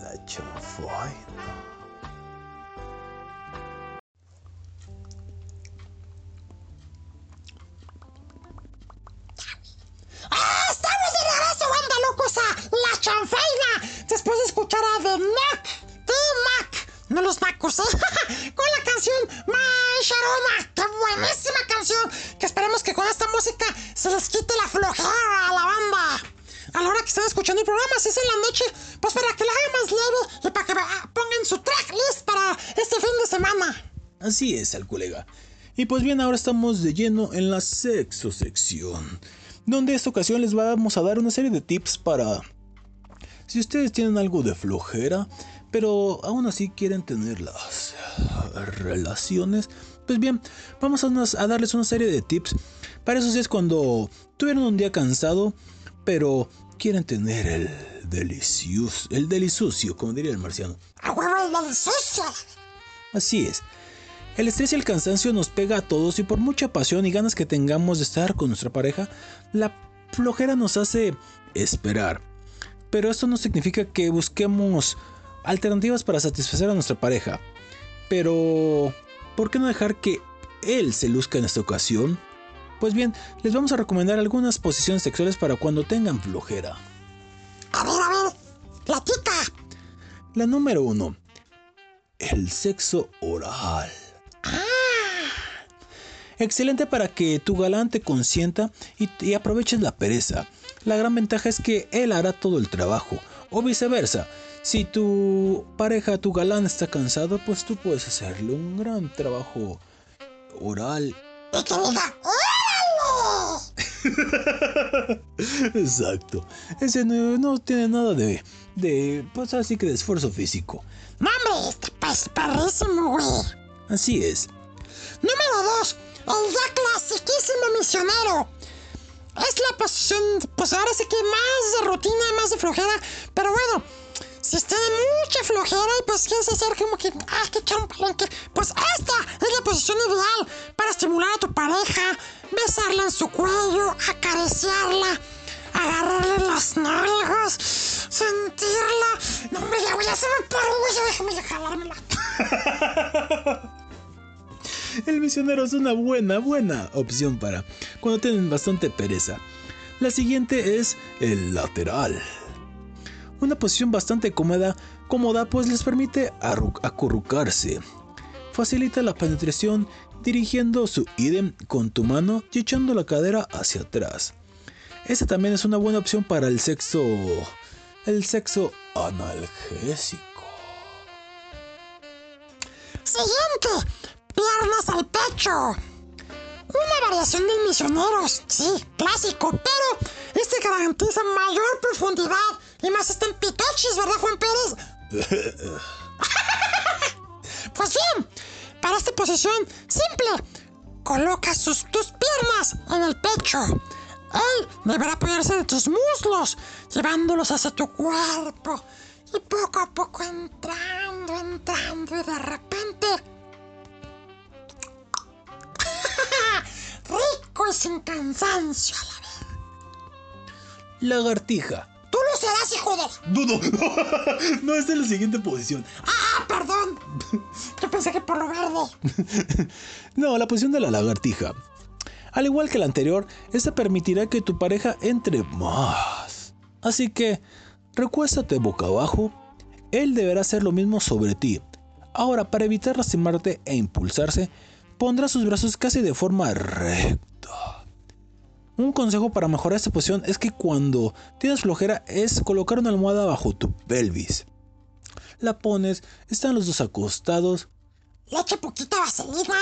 [SPEAKER 2] En la chanfaina.
[SPEAKER 1] ¡Ah!
[SPEAKER 2] Así es, al colega. Y pues bien, ahora estamos de lleno en la sexo sección, donde esta ocasión les vamos a dar una serie de tips para si ustedes tienen algo de flojera, pero aún así quieren tener las relaciones, pues bien, vamos a, unas- a darles una serie de tips para esos días cuando tuvieron un día cansado, pero quieren tener el delicioso, el delisucio, como diría el marciano.
[SPEAKER 1] ¡A huevo el delicioso!
[SPEAKER 2] Así es. El estrés y el cansancio nos pega a todos y por mucha pasión y ganas que tengamos de estar con nuestra pareja, la flojera nos hace esperar. Pero esto no significa que busquemos alternativas para satisfacer a nuestra pareja. Pero, ¿por qué no dejar que él se luzca en esta ocasión? Pues bien, les vamos a recomendar algunas posiciones sexuales para cuando tengan flojera.
[SPEAKER 1] A ver, a ver, platica.
[SPEAKER 2] La número uno, el sexo oral. Excelente para que tu galán te consienta y, y aproveches la pereza. La gran ventaja es que él hará todo el trabajo. O viceversa. Si tu pareja, tu galán está cansado, pues tú puedes hacerle un gran trabajo oral. [laughs] Exacto. Ese no, no tiene nada de, de, pues así que de esfuerzo físico.
[SPEAKER 1] No, hombre, está pues perrísimo, güey.
[SPEAKER 2] Así es.
[SPEAKER 1] Número 2. El ya clasiquísimo misionero. Es la posición, pues ahora sí que más de rutina, más de flojera. Pero bueno, si está de mucha flojera y pues quieres hacer como que, ah, que echar un palenque, pues esta es la posición ideal para estimular a tu pareja, besarla en su cuello, acariciarla, agarrarle las nalgas, sentirla. No, hombre, ya, ya se me paró, ya déjame ya jalármela. [laughs]
[SPEAKER 2] El misionero es una buena, buena opción para cuando tienen bastante pereza. La siguiente es el lateral. Una posición bastante cómoda, cómoda pues les permite acurrucarse. Facilita la penetración dirigiendo su idem con tu mano y echando la cadera hacia atrás. Esta también es una buena opción para el sexo... El sexo analgésico.
[SPEAKER 1] Siguiente, piernas al pecho. Una variación del misioneros, sí, clásico, pero este garantiza mayor profundidad y más está en ¿verdad, Juan Pérez? [laughs] pues bien, para esta posición, simple, coloca sus, tus piernas en el pecho. Él deberá apoyarse de tus muslos, llevándolos hacia tu cuerpo. Y poco a poco entrando, entrando y de repente... Rico y sin cansancio a la vez.
[SPEAKER 2] Lagartija.
[SPEAKER 1] Tú lo serás, hijo de...
[SPEAKER 2] No, no, [laughs] no, esta es la siguiente posición.
[SPEAKER 1] ¡Ah, perdón! Yo pensé que por lo verde. [laughs]
[SPEAKER 2] No, la posición de la lagartija. Al igual que la anterior, esta permitirá que tu pareja entre más. Así que, recuéstate boca abajo. Él deberá hacer lo mismo sobre ti. Ahora, para evitar lastimarte e impulsarse, pondrá sus brazos casi de forma recta. Un consejo para mejorar esta posición es que cuando tienes flojera es colocar una almohada bajo tu pelvis. La pones, están los dos acostados,
[SPEAKER 1] Le eché poquita vaselina.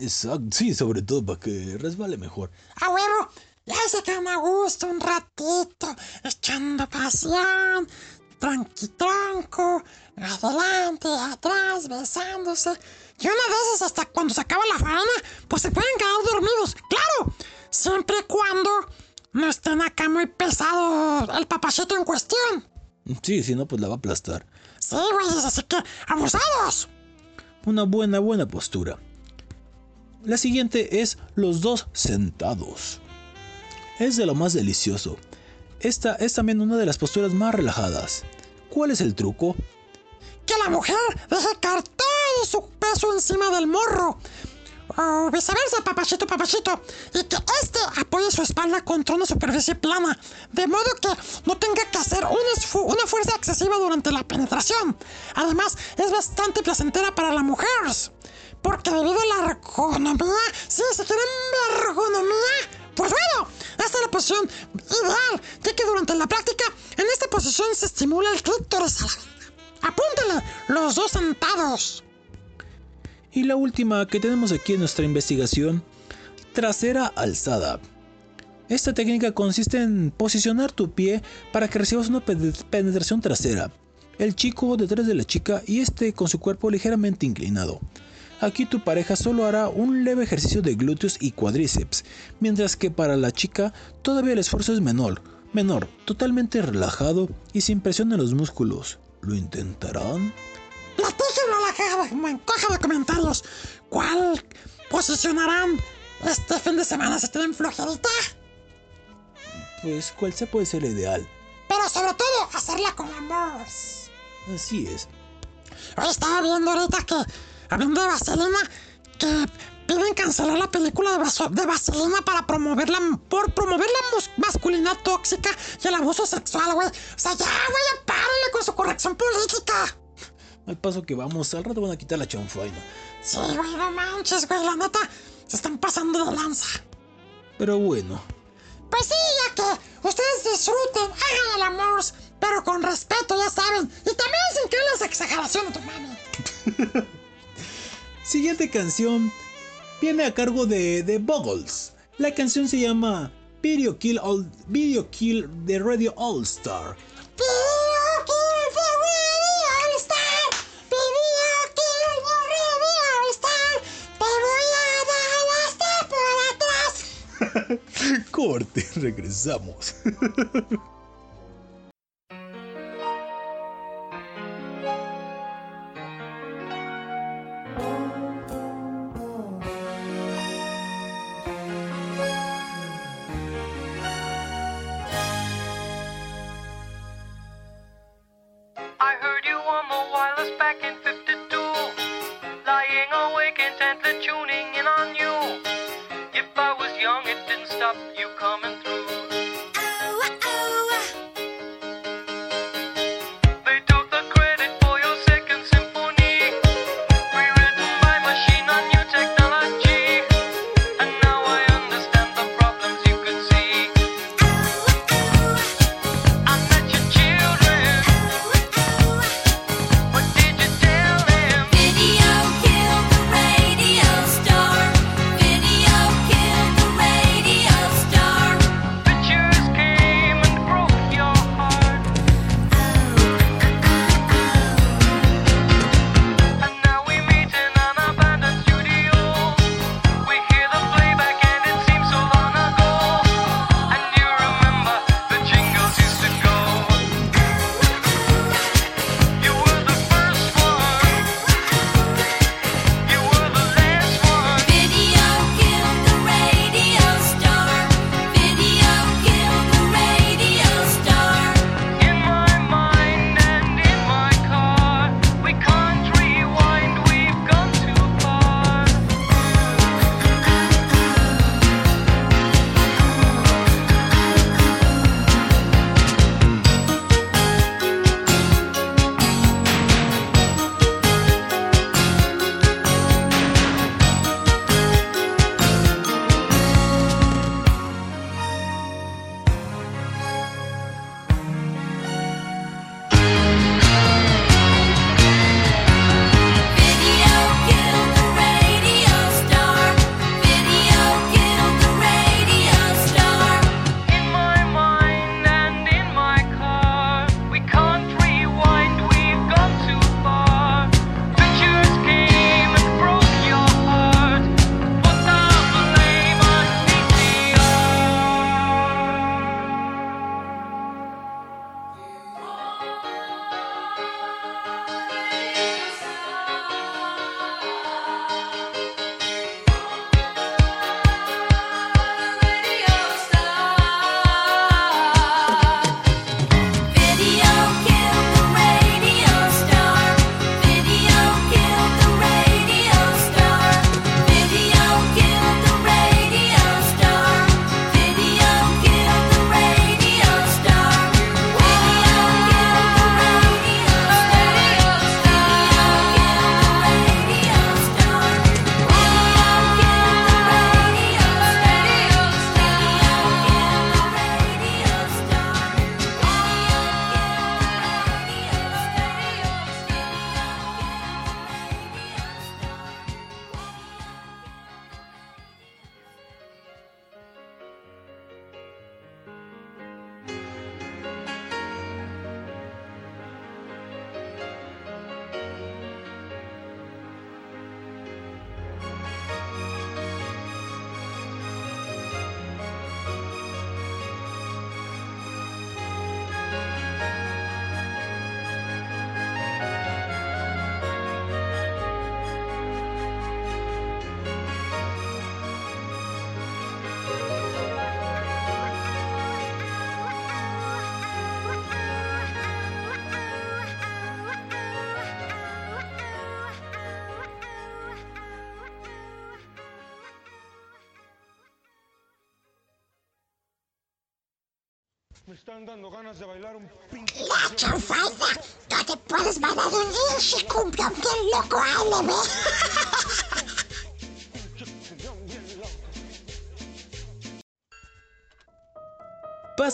[SPEAKER 2] Exacto, sí, sobre todo para que resbale mejor.
[SPEAKER 1] A huevo. Ya se quedan a gusto un ratito, echando pasión, tranqui tranco, adelante, atrás, besándose. Y una esas hasta cuando se acaba la faena, pues se pueden quedar dormidos. Claro, siempre y cuando no estén acá muy pesado el papachito en cuestión.
[SPEAKER 2] Sí, si no, pues la va a aplastar.
[SPEAKER 1] Sí, güeyes, así que abusados.
[SPEAKER 2] Una buena, buena postura. La siguiente es los dos sentados. Es de lo más delicioso. Esta es también una de las posturas más relajadas. ¿Cuál es el truco?
[SPEAKER 1] Que la mujer deje caer todo su peso encima del morro. O viceversa, papachito, papachito. Y que este apoye su espalda contra una superficie plana. De modo que no tenga que hacer una fuerza excesiva durante la penetración. Además, es bastante placentera para las mujeres. Porque debido a la ergonomía, si quieren ergonomía, pues bueno, esta es la posición ideal, ya que durante la práctica, en esta posición se estimula el clítoris. Apúntale, los dos sentados.
[SPEAKER 2] Y la última que tenemos aquí en nuestra investigación, trasera alzada. Esta técnica consiste en posicionar tu pie para que recibas una pe- penetración trasera. El chico detrás de la chica y este con su cuerpo ligeramente inclinado. Aquí tu pareja solo hará un leve ejercicio de glúteos y cuádriceps, mientras que para la chica todavía el esfuerzo es menor, menor, totalmente relajado y sin presión en los músculos. ¿Lo intentarán?
[SPEAKER 1] Platíquenlo a la caja de, comentarios. ¿Cuál posicionarán este fin de semana si tienen flojerita?
[SPEAKER 2] Pues cual sea puede ser el ideal.
[SPEAKER 1] Pero sobre todo, hacerla con amor.
[SPEAKER 2] Así es.
[SPEAKER 1] Hoy estaba viendo ahorita que, hablando de Vaselina, que piden cancelar la película de, de Vaselina para promover la, por promover la masculinidad tóxica y el abuso sexual, güey. O sea, ya, güey, párale con su corrección política.
[SPEAKER 2] Al paso que vamos, al rato van a quitar la chanfaina.
[SPEAKER 1] Sí, güey, no manches, güey, la neta, se están pasando de lanza.
[SPEAKER 2] Pero bueno,
[SPEAKER 1] Pues sí, ya que ustedes disfruten, hagan el amor, pero con respeto, ya saben. Y también sin que las exageraciones, tu mami. [laughs]
[SPEAKER 2] siguiente canción viene a cargo de The Buggles. La canción se llama Video Kill, All, Video Kill de Radio All Star.
[SPEAKER 1] Video Kill the Radio All Star. Video Kill the Radio All Star. Te voy a dar hasta por atrás. [laughs]
[SPEAKER 2] Corte, regresamos. [laughs]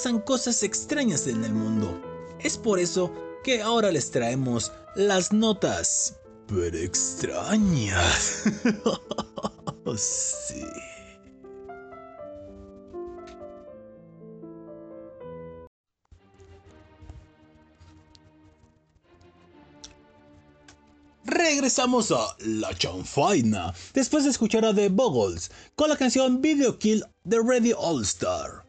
[SPEAKER 2] Pasan cosas extrañas en el mundo. Es por eso que ahora les traemos las notas. Pero extrañas. [laughs] sí. Regresamos a La Chanfaina después de escuchar a The Boggles con la canción Video Kill de Ready All Star.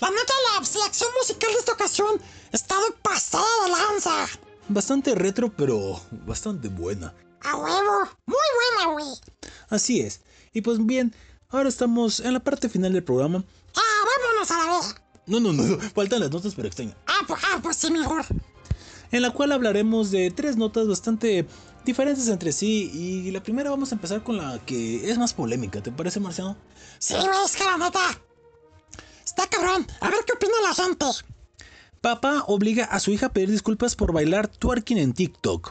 [SPEAKER 1] La neta, la selección musical de esta ocasión está de pasada de lanza.
[SPEAKER 2] Bastante retro, pero bastante buena.
[SPEAKER 1] A huevo, muy buena, güey.
[SPEAKER 2] Así es. Y pues bien, ahora estamos en la parte final del programa.
[SPEAKER 1] Ah, vámonos a la vez.
[SPEAKER 2] No, no, no, [laughs] faltan las notas, pero extrañas.
[SPEAKER 1] Ah, pues, ah, pues sí, mejor.
[SPEAKER 2] En la cual hablaremos de tres notas bastante diferentes entre sí. Y la primera vamos a empezar con la que es más polémica, ¿te parece, Marciano?
[SPEAKER 1] Sí, güey, es que la neta. Está cabrón. A ver qué opina la gente.
[SPEAKER 2] Papá obliga a su hija a pedir disculpas por bailar twerking en TikTok.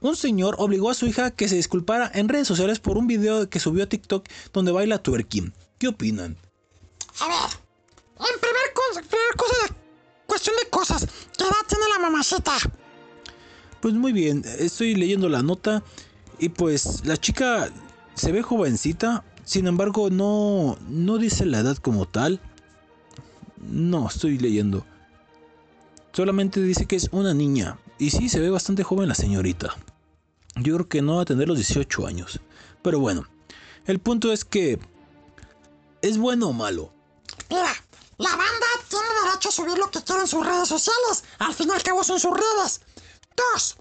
[SPEAKER 2] Un señor obligó a su hija que se disculpara en redes sociales por un video que subió a TikTok donde baila twerking. ¿Qué opinan?
[SPEAKER 1] A ver. En primer, cosa, primer cosa de cuestión de cosas. ¿Qué edad tiene la mamacita?
[SPEAKER 2] Pues muy bien, estoy leyendo la nota y pues la chica se ve jovencita, sin embargo no, no dice la edad como tal. No, estoy leyendo. Solamente dice que es una niña. Y sí, se ve bastante joven la señorita. Yo creo que no va a tener los 18 años. Pero bueno, el punto es que... ¿Es bueno o malo?
[SPEAKER 1] Mira, la banda tiene derecho a subir lo que quiera en sus redes sociales. Al fin y al cabo son sus redes. Dos.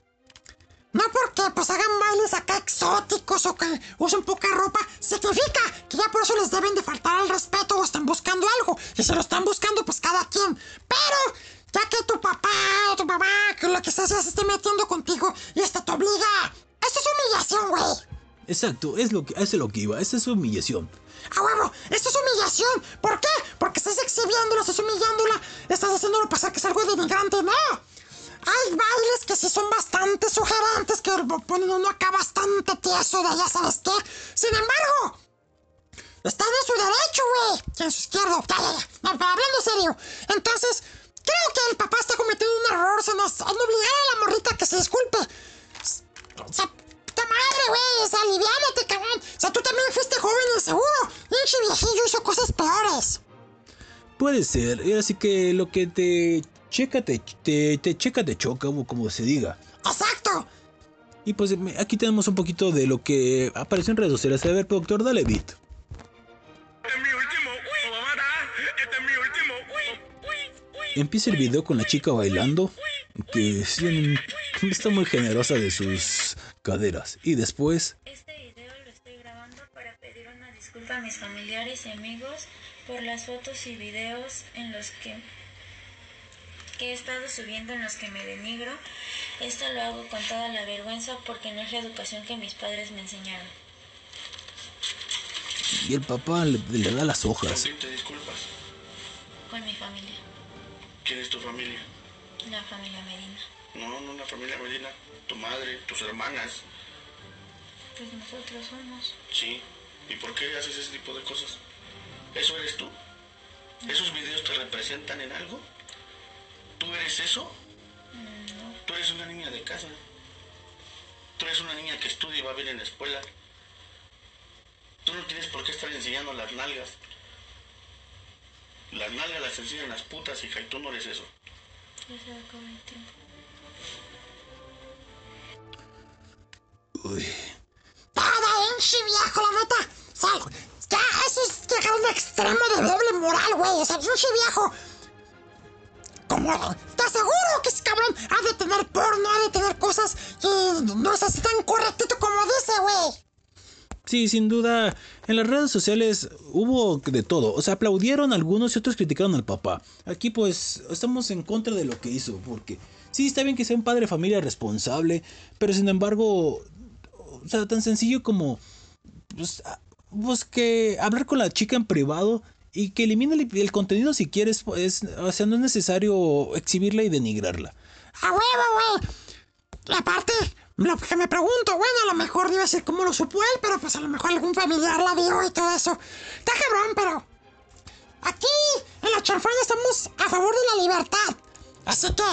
[SPEAKER 1] No porque pues hagan bailes acá exóticos o que usen poca ropa, significa que ya por eso les deben de faltar al respeto o están buscando algo. Y si lo están buscando, pues cada quien. Pero, ya que tu papá o tu mamá, que lo que sea, se esté metiendo contigo y hasta te obliga. Esto es humillación, güey.
[SPEAKER 2] Exacto, es lo que, es lo que iba, esa es humillación.
[SPEAKER 1] ¡A huevo! ¡Esto es humillación! ¿Por qué? Porque estás exhibiéndola, estás humillándola, estás haciéndolo pasar que es algo denigrante. ¡No! Hay bailes que sí son bastante sugerentes, que ponen uno acá bastante tieso de ya sabes qué. Sin embargo, está en su derecho, güey. En su izquierdo. Ya, ya, ya. Hablando serio. Entonces, creo que el papá está cometiendo un error en, en obligar a la morrita que se disculpe. O sea, puta madre, güey. O sea, aliviánate, cabrón. O sea, tú también fuiste joven y seguro. Pinche viejillo hizo cosas peores.
[SPEAKER 2] Puede ser, así que lo que te checa te, te, te checa te choca, o como se diga.
[SPEAKER 1] ¡Exacto!
[SPEAKER 2] Y pues aquí tenemos un poquito de lo que apareció en redes sociales. A ver, productor, dale beat. Empieza el video con la chica bailando, que está muy generosa de sus caderas. Y después,
[SPEAKER 8] Este video lo estoy grabando para pedir una disculpa a mis familiares y amigos por las fotos y videos en los que, que he estado subiendo en los que me denigro. Esto lo hago con toda la vergüenza porque no es la educación que mis padres me enseñaron.
[SPEAKER 2] y el papá le, le da las hojas.
[SPEAKER 9] quién te disculpas?
[SPEAKER 8] Con mi familia,
[SPEAKER 9] ¿Quién es tu familia?
[SPEAKER 8] la familia Medina.
[SPEAKER 9] No, no la familia Medina. Tu madre, tus hermanas.
[SPEAKER 8] Pues nosotros somos.
[SPEAKER 9] Sí. ¿Y por qué haces ese tipo de cosas? ¿Eso eres tú? ¿Esos videos te representan en algo? ¿Tú eres eso? Tú eres una niña de casa. Tú eres una niña que estudia y va bien en la escuela. Tú no tienes por qué estar enseñando las nalgas. Las nalgas las enseñan las putas, hija, y tú no eres eso.
[SPEAKER 8] Ya se acabó el tiempo.
[SPEAKER 2] Uy,
[SPEAKER 1] Nada, enche viejo, la neta. O sea, ya, eso es llegar a un extremo de doble moral, güey. O sea, viejo. Como, ¿estás seguro que ese cabrón ha de tener porno, ha de tener cosas que no es así tan correctito como dice, güey?
[SPEAKER 2] Sí, sin duda, en las redes sociales hubo de todo. O sea, aplaudieron algunos y otros criticaron al papá. Aquí pues estamos en contra de lo que hizo, porque sí, está bien que sea un padre de familia responsable, pero sin embargo, o sea, tan sencillo como pues, pues que hablar con la chica en privado y que elimine el, contenido si quieres, pues, o sea, no es necesario exhibirla y denigrarla.
[SPEAKER 1] A huevo, güey. Y aparte, lo que me pregunto, bueno, a lo mejor debe ser cómo lo supo él, pero pues a lo mejor algún familiar la vio y todo eso. Está cabrón, pero. Aquí, en la chanfaina, estamos a favor de la libertad. Así que,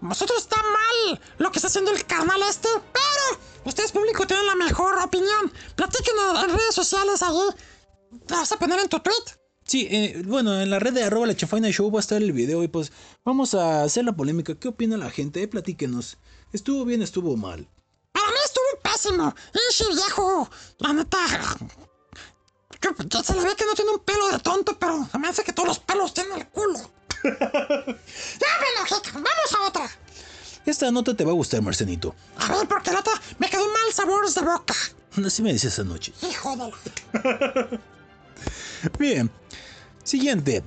[SPEAKER 1] nosotros está mal lo que está haciendo el canal este, pero ustedes, público, tienen la mejor opinión. Platiquen en, redes sociales allí. ¿Te vas a poner en tu tweet?
[SPEAKER 2] Sí, eh, bueno, en la red de arroba la chafaina show va a estar el video y pues vamos a hacer la polémica. ¿Qué opina la gente? Eh, platíquenos. ¿Estuvo bien, estuvo mal?
[SPEAKER 1] Para mí estuvo pésimo. Ese viejo, la neta. que Se le ve que no tiene un pelo de tonto, pero se me hace que todos los pelos tienen el culo. [laughs] ya me enojé, vamos a otra.
[SPEAKER 2] Esta nota te va a gustar, Marcenito.
[SPEAKER 1] A ver, porque la neta me quedó mal sabor de boca.
[SPEAKER 2] Así me dices anoche.
[SPEAKER 1] Hijo de la. [laughs]
[SPEAKER 2] Bien. Siguiente.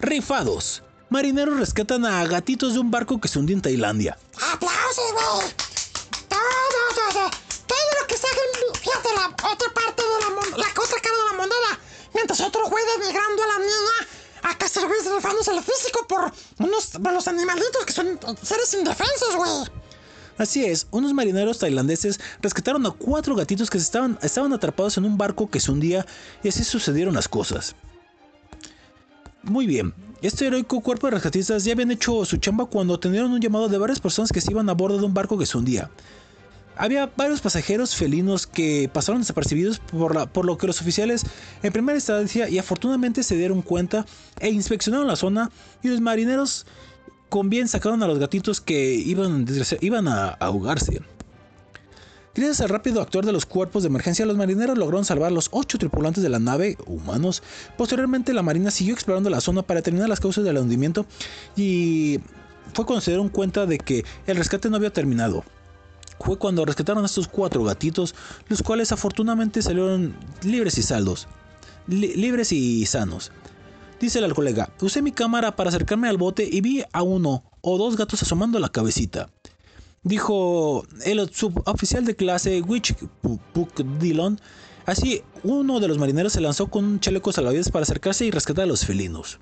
[SPEAKER 2] Rifados. Marineros rescatan a gatitos de un barco que se hundió en Tailandia.
[SPEAKER 1] ¡Aplausos, güey! Todo, todo, todo lo que saca Fíjate, la otra parte de la cara de la moneda. Mientras otro güey denigrando a la niña, acá se güey rifándose el físico por unos, por los animalitos que son seres indefensos, güey.
[SPEAKER 2] Así es, unos marineros tailandeses rescataron a cuatro gatitos que estaban, estaban atrapados en un barco que se hundía y así sucedieron las cosas. Muy bien, este heroico cuerpo de rescatistas ya habían hecho su chamba cuando atendieron un llamado de varias personas que se iban a bordo de un barco que se hundía. Había varios pasajeros felinos que pasaron desapercibidos por, la- por lo que los oficiales en primera instancia y afortunadamente se dieron cuenta e inspeccionaron la zona y los marineros con bien sacaron a los gatitos que iban, iban a ahogarse. Gracias al rápido actuar de los cuerpos de emergencia, los marineros lograron salvar a los ocho tripulantes de la nave, humanos. Posteriormente, la marina siguió explorando la zona para determinar las causas del hundimiento y fue cuando se dieron cuenta de que el rescate no había terminado. Fue cuando rescataron a estos cuatro gatitos, los cuales afortunadamente salieron libres y saldos. Li- libres y sanos. Dice el colega, usé mi cámara para acercarme al bote y vi a uno o dos gatos asomando la cabecita. Dijo el suboficial de clase Witch Puck Dillon. Así, uno de los marineros se lanzó con un chaleco salvavidas para acercarse y rescatar a los felinos.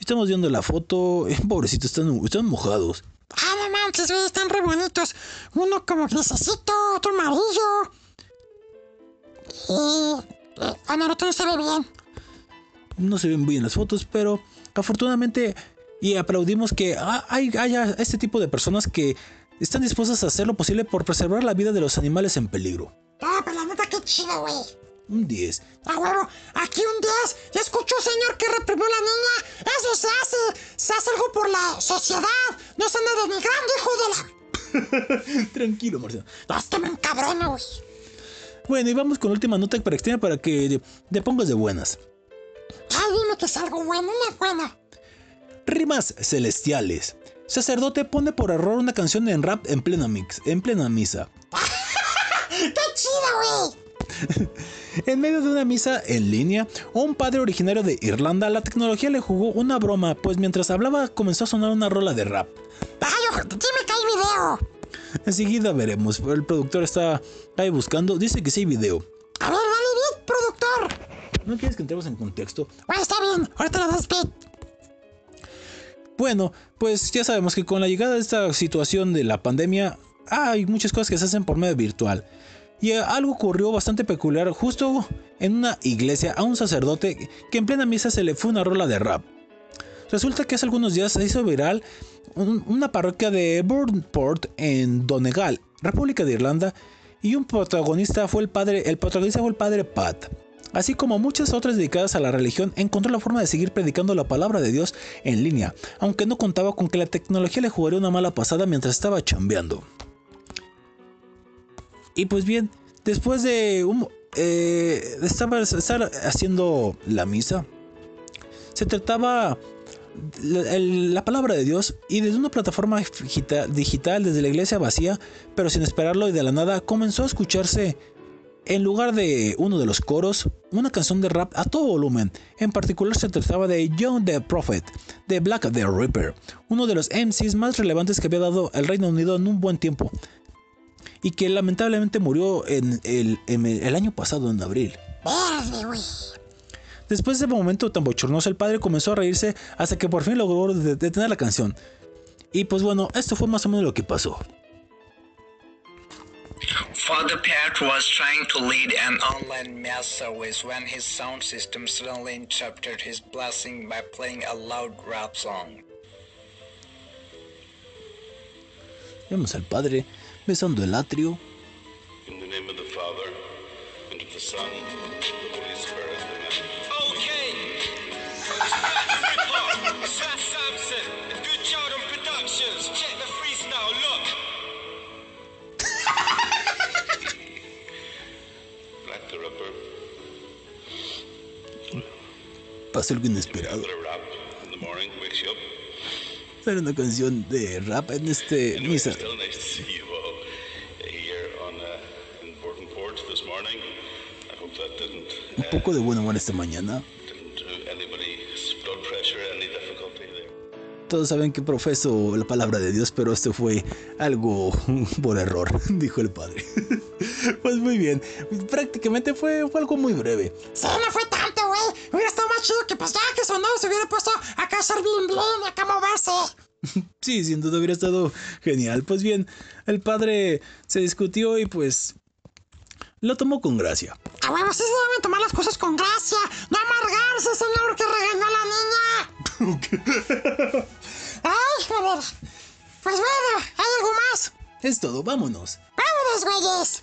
[SPEAKER 2] Estamos viendo la foto. eh, Pobrecitos, están, están mojados.
[SPEAKER 1] Ah, no manches, están re bonitos. Uno como grisecito, otro amarillo. Y. eh, otro no se ve bien.
[SPEAKER 2] No se ven bien las fotos, pero afortunadamente y aplaudimos que ha- hay, haya este tipo de personas que están dispuestas a hacer lo posible por preservar la vida de los animales en peligro.
[SPEAKER 1] Ah, pero la neta, qué chido, güey.
[SPEAKER 2] Un 10.
[SPEAKER 1] A huevo, aquí un 10. Ya escuchó, señor, que reprimió a la niña. Eso se hace. Se hace algo por la sociedad. No se anda denigrando, hijo de la. [laughs]
[SPEAKER 2] Tranquilo, Marcelo.
[SPEAKER 1] Hasta me encabrona, güey.
[SPEAKER 2] Bueno, y vamos con la última nota para extender para que te pongas de buenas.
[SPEAKER 1] Ay, dime que es algo bueno, buena.
[SPEAKER 2] Rimas celestiales. Sacerdote pone por error una canción en rap en plena mix, en plena misa. [laughs]
[SPEAKER 1] ¡Qué chido, güey! [laughs]
[SPEAKER 2] En medio de una misa en línea, un padre originario de Irlanda, la tecnología le jugó una broma, pues mientras hablaba comenzó a sonar una rola de rap.
[SPEAKER 1] Ay, dime que hay video.
[SPEAKER 2] Enseguida veremos, el productor está ahí buscando, dice que sí hay video.
[SPEAKER 1] A ver, dale productor.
[SPEAKER 2] ¿No quieres que entremos en contexto?
[SPEAKER 1] Bueno, está bien. Ahorita le das.
[SPEAKER 2] Bueno, pues ya sabemos que con la llegada de esta situación de la pandemia hay muchas cosas que se hacen por medio virtual. Y eh, algo ocurrió bastante peculiar justo en una iglesia a un sacerdote que en plena misa se le fue una rola de rap. Resulta que hace algunos días se hizo viral un- una parroquia de Burnport en Donegal, República de Irlanda, y un protagonista fue el padre, el protagonista fue el padre Pat. Así como muchas otras dedicadas a la religión, encontró la forma de seguir predicando la palabra de Dios en línea, aunque no contaba con que la tecnología le jugaría una mala pasada mientras estaba chambeando. Y pues bien, después de eh, de estar, haciendo la misa, se trataba la, la palabra de Dios y desde una plataforma digita- digital desde la iglesia vacía, pero sin esperarlo y de la nada, comenzó a escucharse en lugar de uno de los coros, una canción de rap a todo volumen. En particular se trataba de John the Prophet, de Black the Ripper, uno de los MCs más relevantes que había dado el Reino Unido en un buen tiempo. Y que lamentablemente murió el, el año pasado, en abril. Después de ese momento tan bochornoso, el padre comenzó a reírse hasta que por fin logró de- detener la canción. Y pues bueno, esto fue más o menos lo que pasó.
[SPEAKER 10] Father Pat was trying to lead an online mass service when his sound system suddenly interrupted his blessing by playing a loud rap song.
[SPEAKER 2] Vemos al padre besando el atrio.
[SPEAKER 9] In the name of the Father, and of the Son, and of the Holy Spirit. Amen.
[SPEAKER 11] Okay. Sat Samson, Good Jordan Productions. Check the freestyle, look.
[SPEAKER 2] Pasó algo inesperado. Sale una canción de rap en este misa. Un poco de buen humor esta mañana. Todos saben que profeso la palabra de Dios, pero esto fue algo [laughs] por error, [laughs] dijo el padre. [laughs] Pues muy bien, prácticamente fue, fue algo muy breve.
[SPEAKER 1] Sí, no fue tanto, güey. Hubiera estado más chido que pues ya que sonó se hubiera puesto acá a hacer blin blin, acá a moverse.
[SPEAKER 2] Sí, sin duda hubiera estado genial. Pues bien, el padre se discutió y pues lo tomó con gracia.
[SPEAKER 1] A huevo, sí se deben tomar las cosas con gracia. No amargarse, señor, que regañó a la niña. [laughs] Ay, joder. Pues bueno, ¿hay algo más?
[SPEAKER 2] Es todo, vámonos.
[SPEAKER 1] Vámonos, güeyes.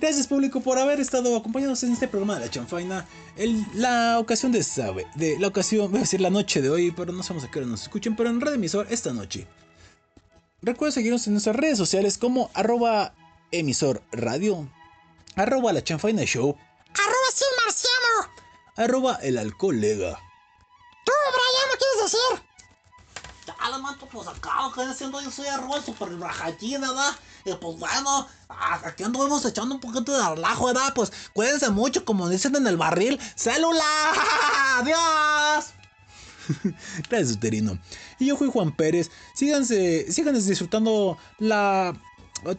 [SPEAKER 2] Gracias público por haber estado acompañándonos en este programa de la chanfaina. El- la ocasión de sabe, de la ocasión, voy a decir la noche de hoy, pero no sabemos a qué hora nos escuchen, pero en Red Emisor esta noche. Recuerda seguirnos en nuestras redes sociales como arroba emisor radio, arroba la chanfaina show,
[SPEAKER 1] Arroba sin marciano.
[SPEAKER 2] arroba el alcoholega.
[SPEAKER 1] Tú, Brian, ¿no quieres decir?
[SPEAKER 3] Dale, manto, pues acá lo que haciendo yo soy arroba super rajachina, ¿verdad? Y pues bueno, a- aquí anduvimos echando un poquito de relajo, ¿verdad? Pues cuídense mucho, como dicen en el barril. ¡Célula! [laughs] ¡Adiós! [laughs]
[SPEAKER 2] Gracias, Uterino. Y yo fui Juan Pérez. Síganse, síganse disfrutando la,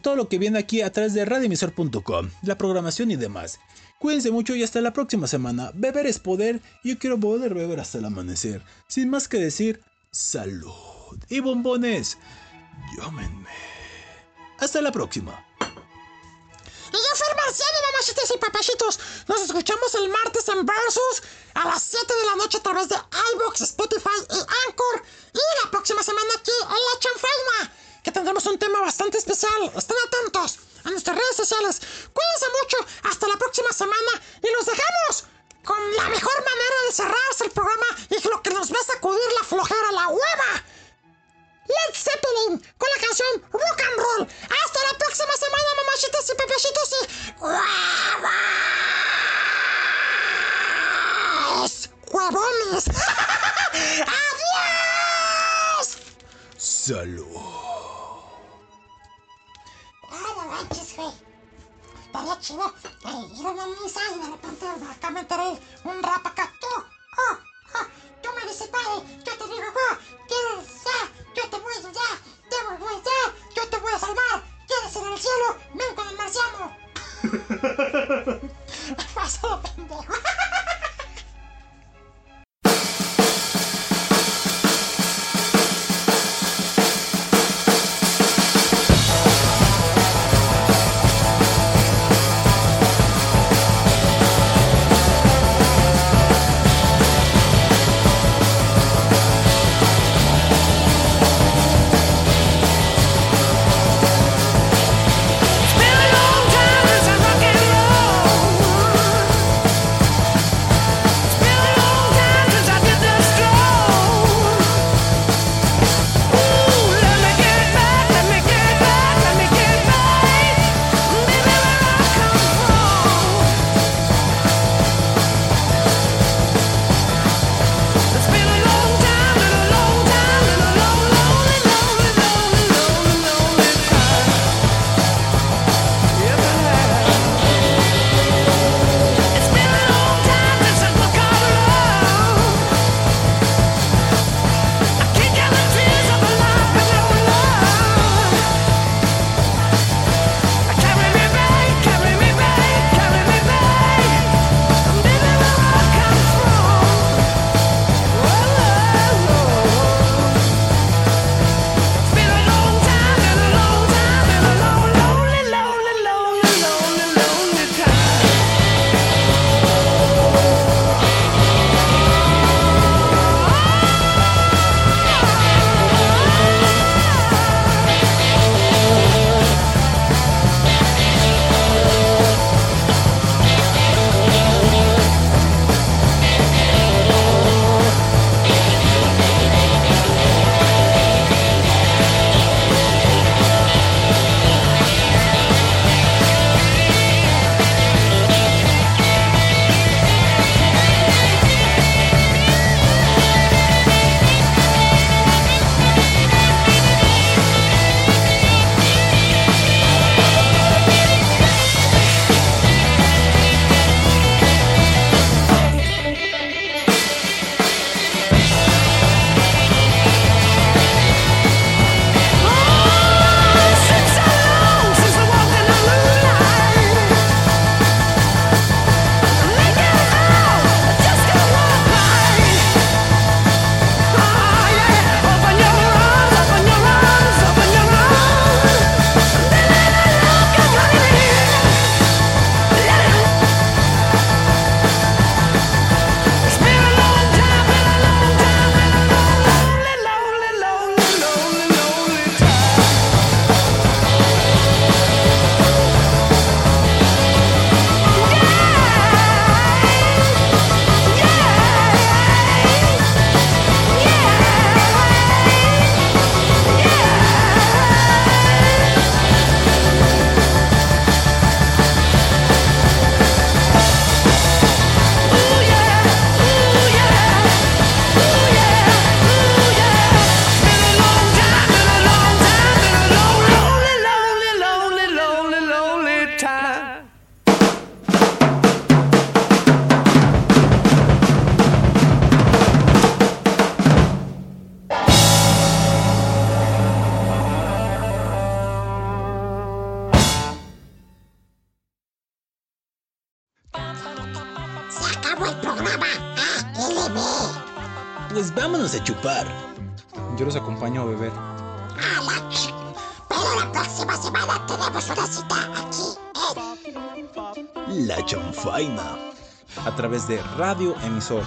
[SPEAKER 2] todo lo que viene aquí a través de radioemisor.com, la programación y demás. Cuídense mucho y hasta la próxima semana. Beber es poder y yo quiero poder beber hasta el amanecer. Sin más que decir, salud. Y bombones, llámenme. Hasta la próxima.
[SPEAKER 1] Y yo el marciano, mamachitas y papachitos. Nos escuchamos el martes en Versus a las 7 de la noche a través de iBox, Spotify y Anchor. Y la próxima semana aquí en La Chanfaina, que tendremos un tema bastante especial. Estén atentos a nuestras redes sociales. Cuídense mucho. Hasta la próxima semana. Y los dejamos con la mejor manera de cerrarse el programa y lo que nos va a sacudir la flojera, la hueva. Led Zeppelin con la canción Rock and Roll. Hasta la próxima semana, mamachitas y pepechitos y. Huevones. [laughs] ¡Adiós!
[SPEAKER 2] Salud.
[SPEAKER 1] Manches, [laughs] güey. Estaría chido ir a una misa y de repente acá un rap. Tú, tú me padre, yo te digo, quieres ya, yo te voy te voy a salvar, quieres ir al cielo, ven con el marciano.
[SPEAKER 2] De Radio Emisor